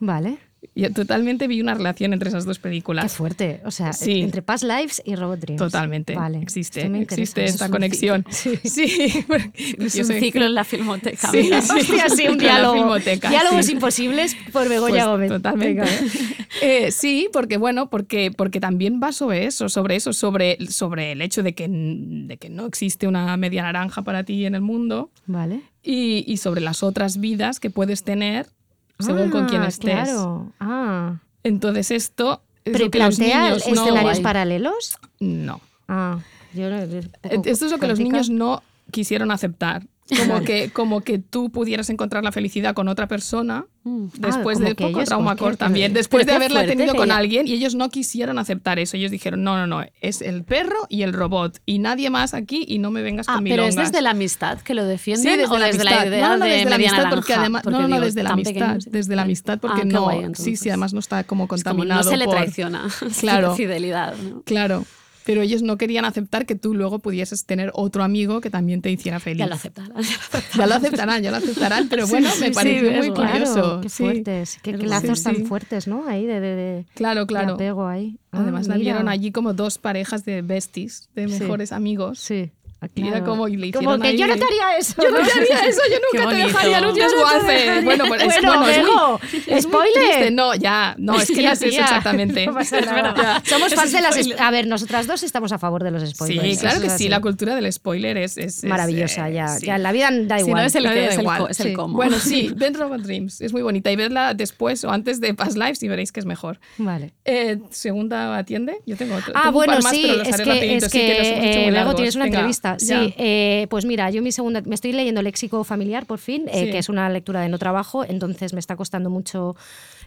S5: Vale.
S4: Yo totalmente vi una relación entre esas dos películas.
S5: Qué fuerte. O sea,
S4: Sí.
S5: entre Past Lives y Robot Dreams.
S4: Totalmente.
S5: Vale.
S4: Existe, existe esta
S5: es
S4: conexión.
S5: ciclo. [LAUGHS]
S4: Sí, [LAUGHS]
S11: Es
S4: yo
S11: un
S4: soy-
S11: ciclo en la filmoteca.
S4: Sí, sí. [LAUGHS]
S5: Hostia, sí, un diálogo. Diálogos
S4: sí.
S5: imposibles por Begoña
S4: Pues,
S5: Gómez.
S4: Totalmente. Eh, sí, porque bueno, porque, porque también va sobre eso, sobre eso, sobre, sobre el hecho de que, de que no existe una media naranja para ti en el mundo
S5: Vale.
S4: y, y sobre las otras vidas que puedes tener según con quién
S5: Ah,
S4: estés.
S5: Claro. Ah.
S4: Entonces esto... es
S5: ¿Pero
S4: lo que los
S5: plantea
S4: niños no-
S5: escenarios paralelos?
S4: No.
S5: Ah. Yo,
S4: Esto es lo que los niños no quisieron aceptar. Como que, como que tú pudieras encontrar la felicidad con otra persona después
S5: Ah, como
S4: de
S5: que
S4: poco trauma core también, después de haberla tenido con
S11: ella-
S4: alguien y ellos no quisieron aceptar eso. Ellos dijeron, no, no, no, es el perro y el robot y nadie más aquí y no me vengas
S11: Ah,
S4: con
S11: pero es
S4: milongas".
S11: desde la amistad que lo
S4: Sí,
S11: defienden
S4: desde
S11: o
S4: la
S11: desde la
S4: amistad.
S11: idea
S4: no, no,
S11: de
S4: desde la
S11: media
S4: amistad, porque además,
S11: Porque
S4: no, no, desde la amistad,
S11: pequeños.
S4: desde la amistad, porque
S11: Ah,
S4: no,
S11: guay,
S4: sí, sí, además no está como
S11: Es como
S4: contaminado
S11: no se le
S4: por-
S11: traiciona [LAUGHS]
S4: Claro.
S11: la fidelidad. ¿no?
S4: Claro, pero ellos no querían aceptar que tú luego pudieses tener otro amigo que también te hiciera feliz.
S11: Ya lo aceptarán.
S4: Ya lo [LAUGHS] aceptarán, ya lo aceptarán, pero bueno,
S5: Sí,
S4: me
S5: sí,
S4: pareció
S5: sí,
S4: muy curioso.
S5: Claro, qué
S4: sí.
S5: fuertes, qué, lazos
S4: sí.
S5: tan fuertes, ¿no? Ahí de, de, de-
S4: Claro,
S5: de
S4: claro.
S5: apego ahí. Ah,
S4: Además la
S5: mira.
S4: vieron allí como dos parejas de besties, de
S5: Sí.
S4: mejores amigos.
S5: Sí. Claro.
S4: como, y le
S5: Como que
S4: ahí
S5: yo no te haría eso.
S4: Yo no te haría eso, yo nunca te dejaría en un desguace. Bueno, pues es,
S5: Bueno,
S4: bueno, es muy- es [LAUGHS] muy
S5: spoiler.
S4: triste. No, ya, no, es que [LAUGHS] ya es exactamente. [LAUGHS]
S5: no
S4: Es verdad.
S5: Somos fans de las... A ver, nosotras dos estamos a favor de los spoilers.
S4: Sí, claro que sí, la cultura del spoiler es, es- es,
S5: Maravillosa,
S4: eh,
S5: ya.
S4: sí.
S5: Ya en la vida da
S11: Si
S5: igual.
S11: no es el
S4: La
S11: que
S4: vida
S11: es
S4: da
S11: el,
S4: igual.
S11: co- es el
S5: Sí.
S11: cómo.
S4: Bueno, sí, Dent Robot Dreams es muy bonita y verla después o antes de Past Lives y veréis que es mejor.
S5: Vale.
S4: Eh, segunda atiende, yo tengo otro.
S5: Ah, bueno, sí,
S4: pero los
S5: es
S4: haré
S5: que, eh,
S4: muy
S5: luego
S4: largos.
S5: tienes una entrevista. Sí, eh, pues mira, yo mi segunda, me estoy leyendo Léxico Familiar por fin, eh,
S4: Sí.
S5: que es una lectura de no trabajo, entonces me está costando mucho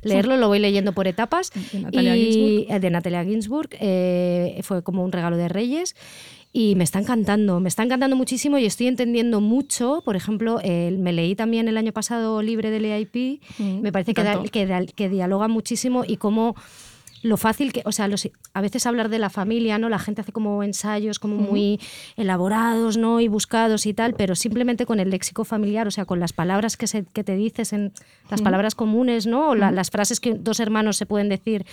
S5: leerlo, lo voy leyendo por etapas.
S4: De Natalia
S5: y,
S4: Ginsburg.
S5: eh, de Natalia Ginsburg, eh, fue como un regalo de Reyes. Y me está encantando, me está encantando muchísimo y estoy entendiendo mucho. Por ejemplo, eh, me leí también el año pasado Libre del EIP,
S4: Mm,
S5: me parece da- que, da- que dialoga muchísimo y cómo lo fácil que, o sea, los- a veces hablar de la familia, ¿no? La gente hace como ensayos como muy elaborados, ¿no? Y buscados y tal, pero simplemente con el léxico familiar, o sea, con las palabras que, se, que te dices, en las palabras comunes, ¿no? O la- las frases que dos hermanos se pueden decir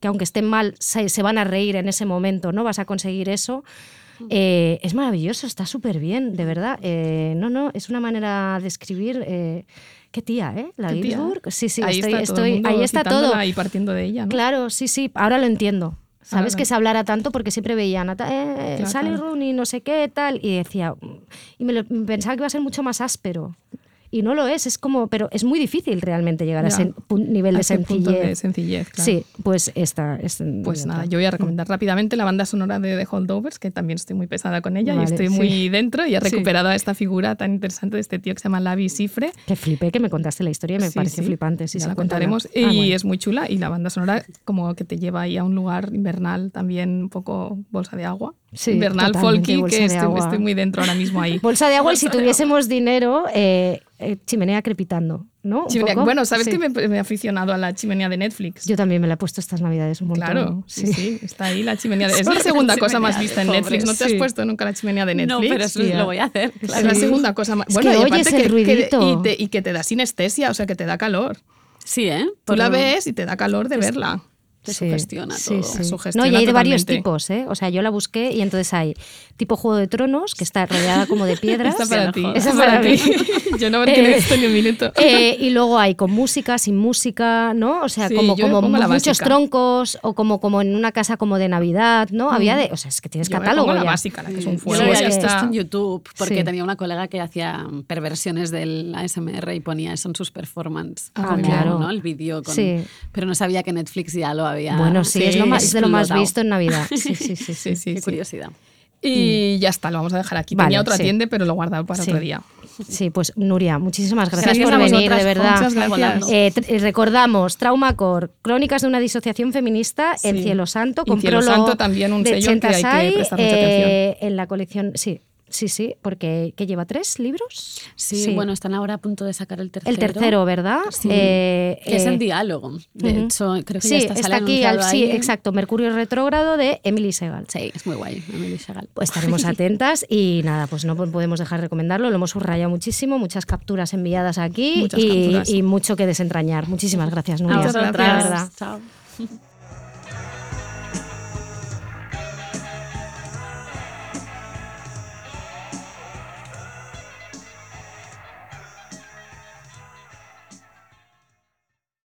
S5: que aunque estén mal, se, se van a reír en ese momento, ¿no? Vas a conseguir eso. Eh, es maravilloso, está súper bien, de verdad. Eh, no, no, es una manera de escribir. eh, qué tía, ¿eh? La
S4: Qué tía.
S5: Ginsburg. Sí, sí,
S4: ahí
S5: estoy,
S4: está, todo el
S5: estoy-
S4: mundo
S5: ahí está todo.
S4: Y partiendo de ella, ¿no?
S5: Claro, sí, sí, ahora lo entiendo. ¿Sabes
S4: Ahora
S5: que se hablara tanto? Porque siempre veía eh,
S4: Claro,
S5: Sally
S4: claro.
S5: Rooney, no sé qué, tal, y decía. Y me lo- pensaba que iba a ser mucho más áspero. Y no lo es, es como. Pero es muy difícil realmente llegar a ese nivel
S4: A
S5: de
S4: ese punto
S5: sencillez.
S4: de sencillez, claro.
S5: Sí, pues esta. es
S4: Pues nada, yo voy a recomendar rápidamente la banda sonora de The Holdovers, que también estoy muy pesada con ella
S5: Vale,
S4: y estoy
S5: sí.
S4: muy dentro y he
S5: Sí.
S4: recuperado a esta figura tan interesante de este tío que se llama Lavi Sifre.
S5: Que flipé que me contaste la historia y me
S4: Sí,
S5: pareció flipante. Sí,
S4: ya la contaremos.
S5: Ah,
S4: y
S5: bueno.
S4: es muy chula. Y la banda sonora como que te lleva ahí a un lugar invernal, también un poco bolsa de agua.
S5: Sí,
S4: invernal, folky, que estoy muy dentro ahora mismo ahí. [LAUGHS]
S5: Bolsa de agua y si tuviésemos dinero, eh, eh, chimenea crepitando, ¿no?
S4: Chimenea-. Bueno, ¿sabes
S5: Sí.
S4: que me, me he aficionado a la chimenea de Netflix?
S5: Yo también me la he puesto estas navidades un montón.
S4: Claro, sí,
S5: sí.
S4: sí, está ahí la chimenea. de- [LAUGHS] Es la segunda cosa más vista en Netflix. ¿No te has puesto nunca la chimenea de Netflix?
S11: No, pero eso lo voy a hacer.
S4: Es la segunda cosa más.
S5: Es
S4: Bueno,
S5: que
S4: y
S5: oyes
S4: aparte
S5: el
S4: que- y, te, y que te da sinestesia, o sea, que te da calor.
S11: Sí, ¿eh?
S4: Tú la ves y te da calor de verla.
S11: Te sugestiona
S5: sí,
S11: todo.
S5: sí.
S4: Sugestiona
S5: No, y hay de varios tipos, ¿eh? O sea, yo la busqué y entonces hay tipo Juego de Tronos, que está rodeada como de piedras.
S4: Para ti.
S5: Esa
S4: esta
S5: para
S4: ti. [LAUGHS] Yo no he
S5: Eh,
S4: visto ni un minuto. [LAUGHS]
S5: Eh, y luego hay con música, sin música, ¿no? O sea,
S4: Sí,
S5: como,
S4: yo
S5: muchos troncos o como, como en una casa como de Navidad, ¿no? Había de... O sea, es que tienes
S4: Yo me
S5: catálogo
S4: pongo la básica, la que es un
S11: Yo
S4: fuego.
S11: lo
S5: Sí,
S11: había
S5: es
S11: visto
S5: que-
S11: esto en YouTube porque
S5: Sí.
S11: tenía una colega que hacía perversiones del ASMR y ponía eso en sus performances.
S5: Ah, claro.
S11: ¿no? El vídeo con...
S5: Sí.
S11: Pero no sabía que Netflix ya lo había
S5: Bueno, sí, es, lo más, es de lo más visto en Navidad. [LAUGHS] Sí, sí, sí. sí.
S4: Sí, sí,
S11: Qué
S4: sí.
S11: curiosidad.
S4: Y ya está, lo vamos a dejar aquí.
S5: Vale,
S4: Tenía otra
S5: sí.
S4: tiende, pero lo he guardado para
S5: Sí.
S4: otro día.
S5: Sí, pues Nuria, muchísimas gracias
S4: Gracias
S5: por
S4: a
S5: venir, de verdad.
S4: muchas gracias.
S5: Eh, eh, recordamos, Traumacore, Crónicas de una disociación feminista en
S4: Sí.
S5: Cielo Santo, con
S4: Cielo Santo también un sello que hay que prestar mucha
S5: eh, en la colección, sí, sí, sí, porque que lleva tres libros.
S11: Sí, bueno, están ahora a punto de sacar el tercero.
S5: el tercero, ¿verdad?
S11: Sí.
S5: Eh,
S11: que es
S5: eh,
S11: en diálogo. De hecho, creo que
S5: sí,
S11: ya está,
S5: está, aquí, al, sí, exacto, Mercurio retrógrado de Emily Segal.
S11: Sí, es muy guay, Emily Segal.
S5: Pues estaremos [LAUGHS] atentas y nada, pues no podemos dejar de recomendarlo. Lo hemos subrayado muchísimo, muchas capturas enviadas aquí y,
S4: capturas.
S5: y mucho que desentrañar. Muchísimas gracias, Nuria.
S4: Muchas
S5: verdad.
S11: Chao. [LAUGHS]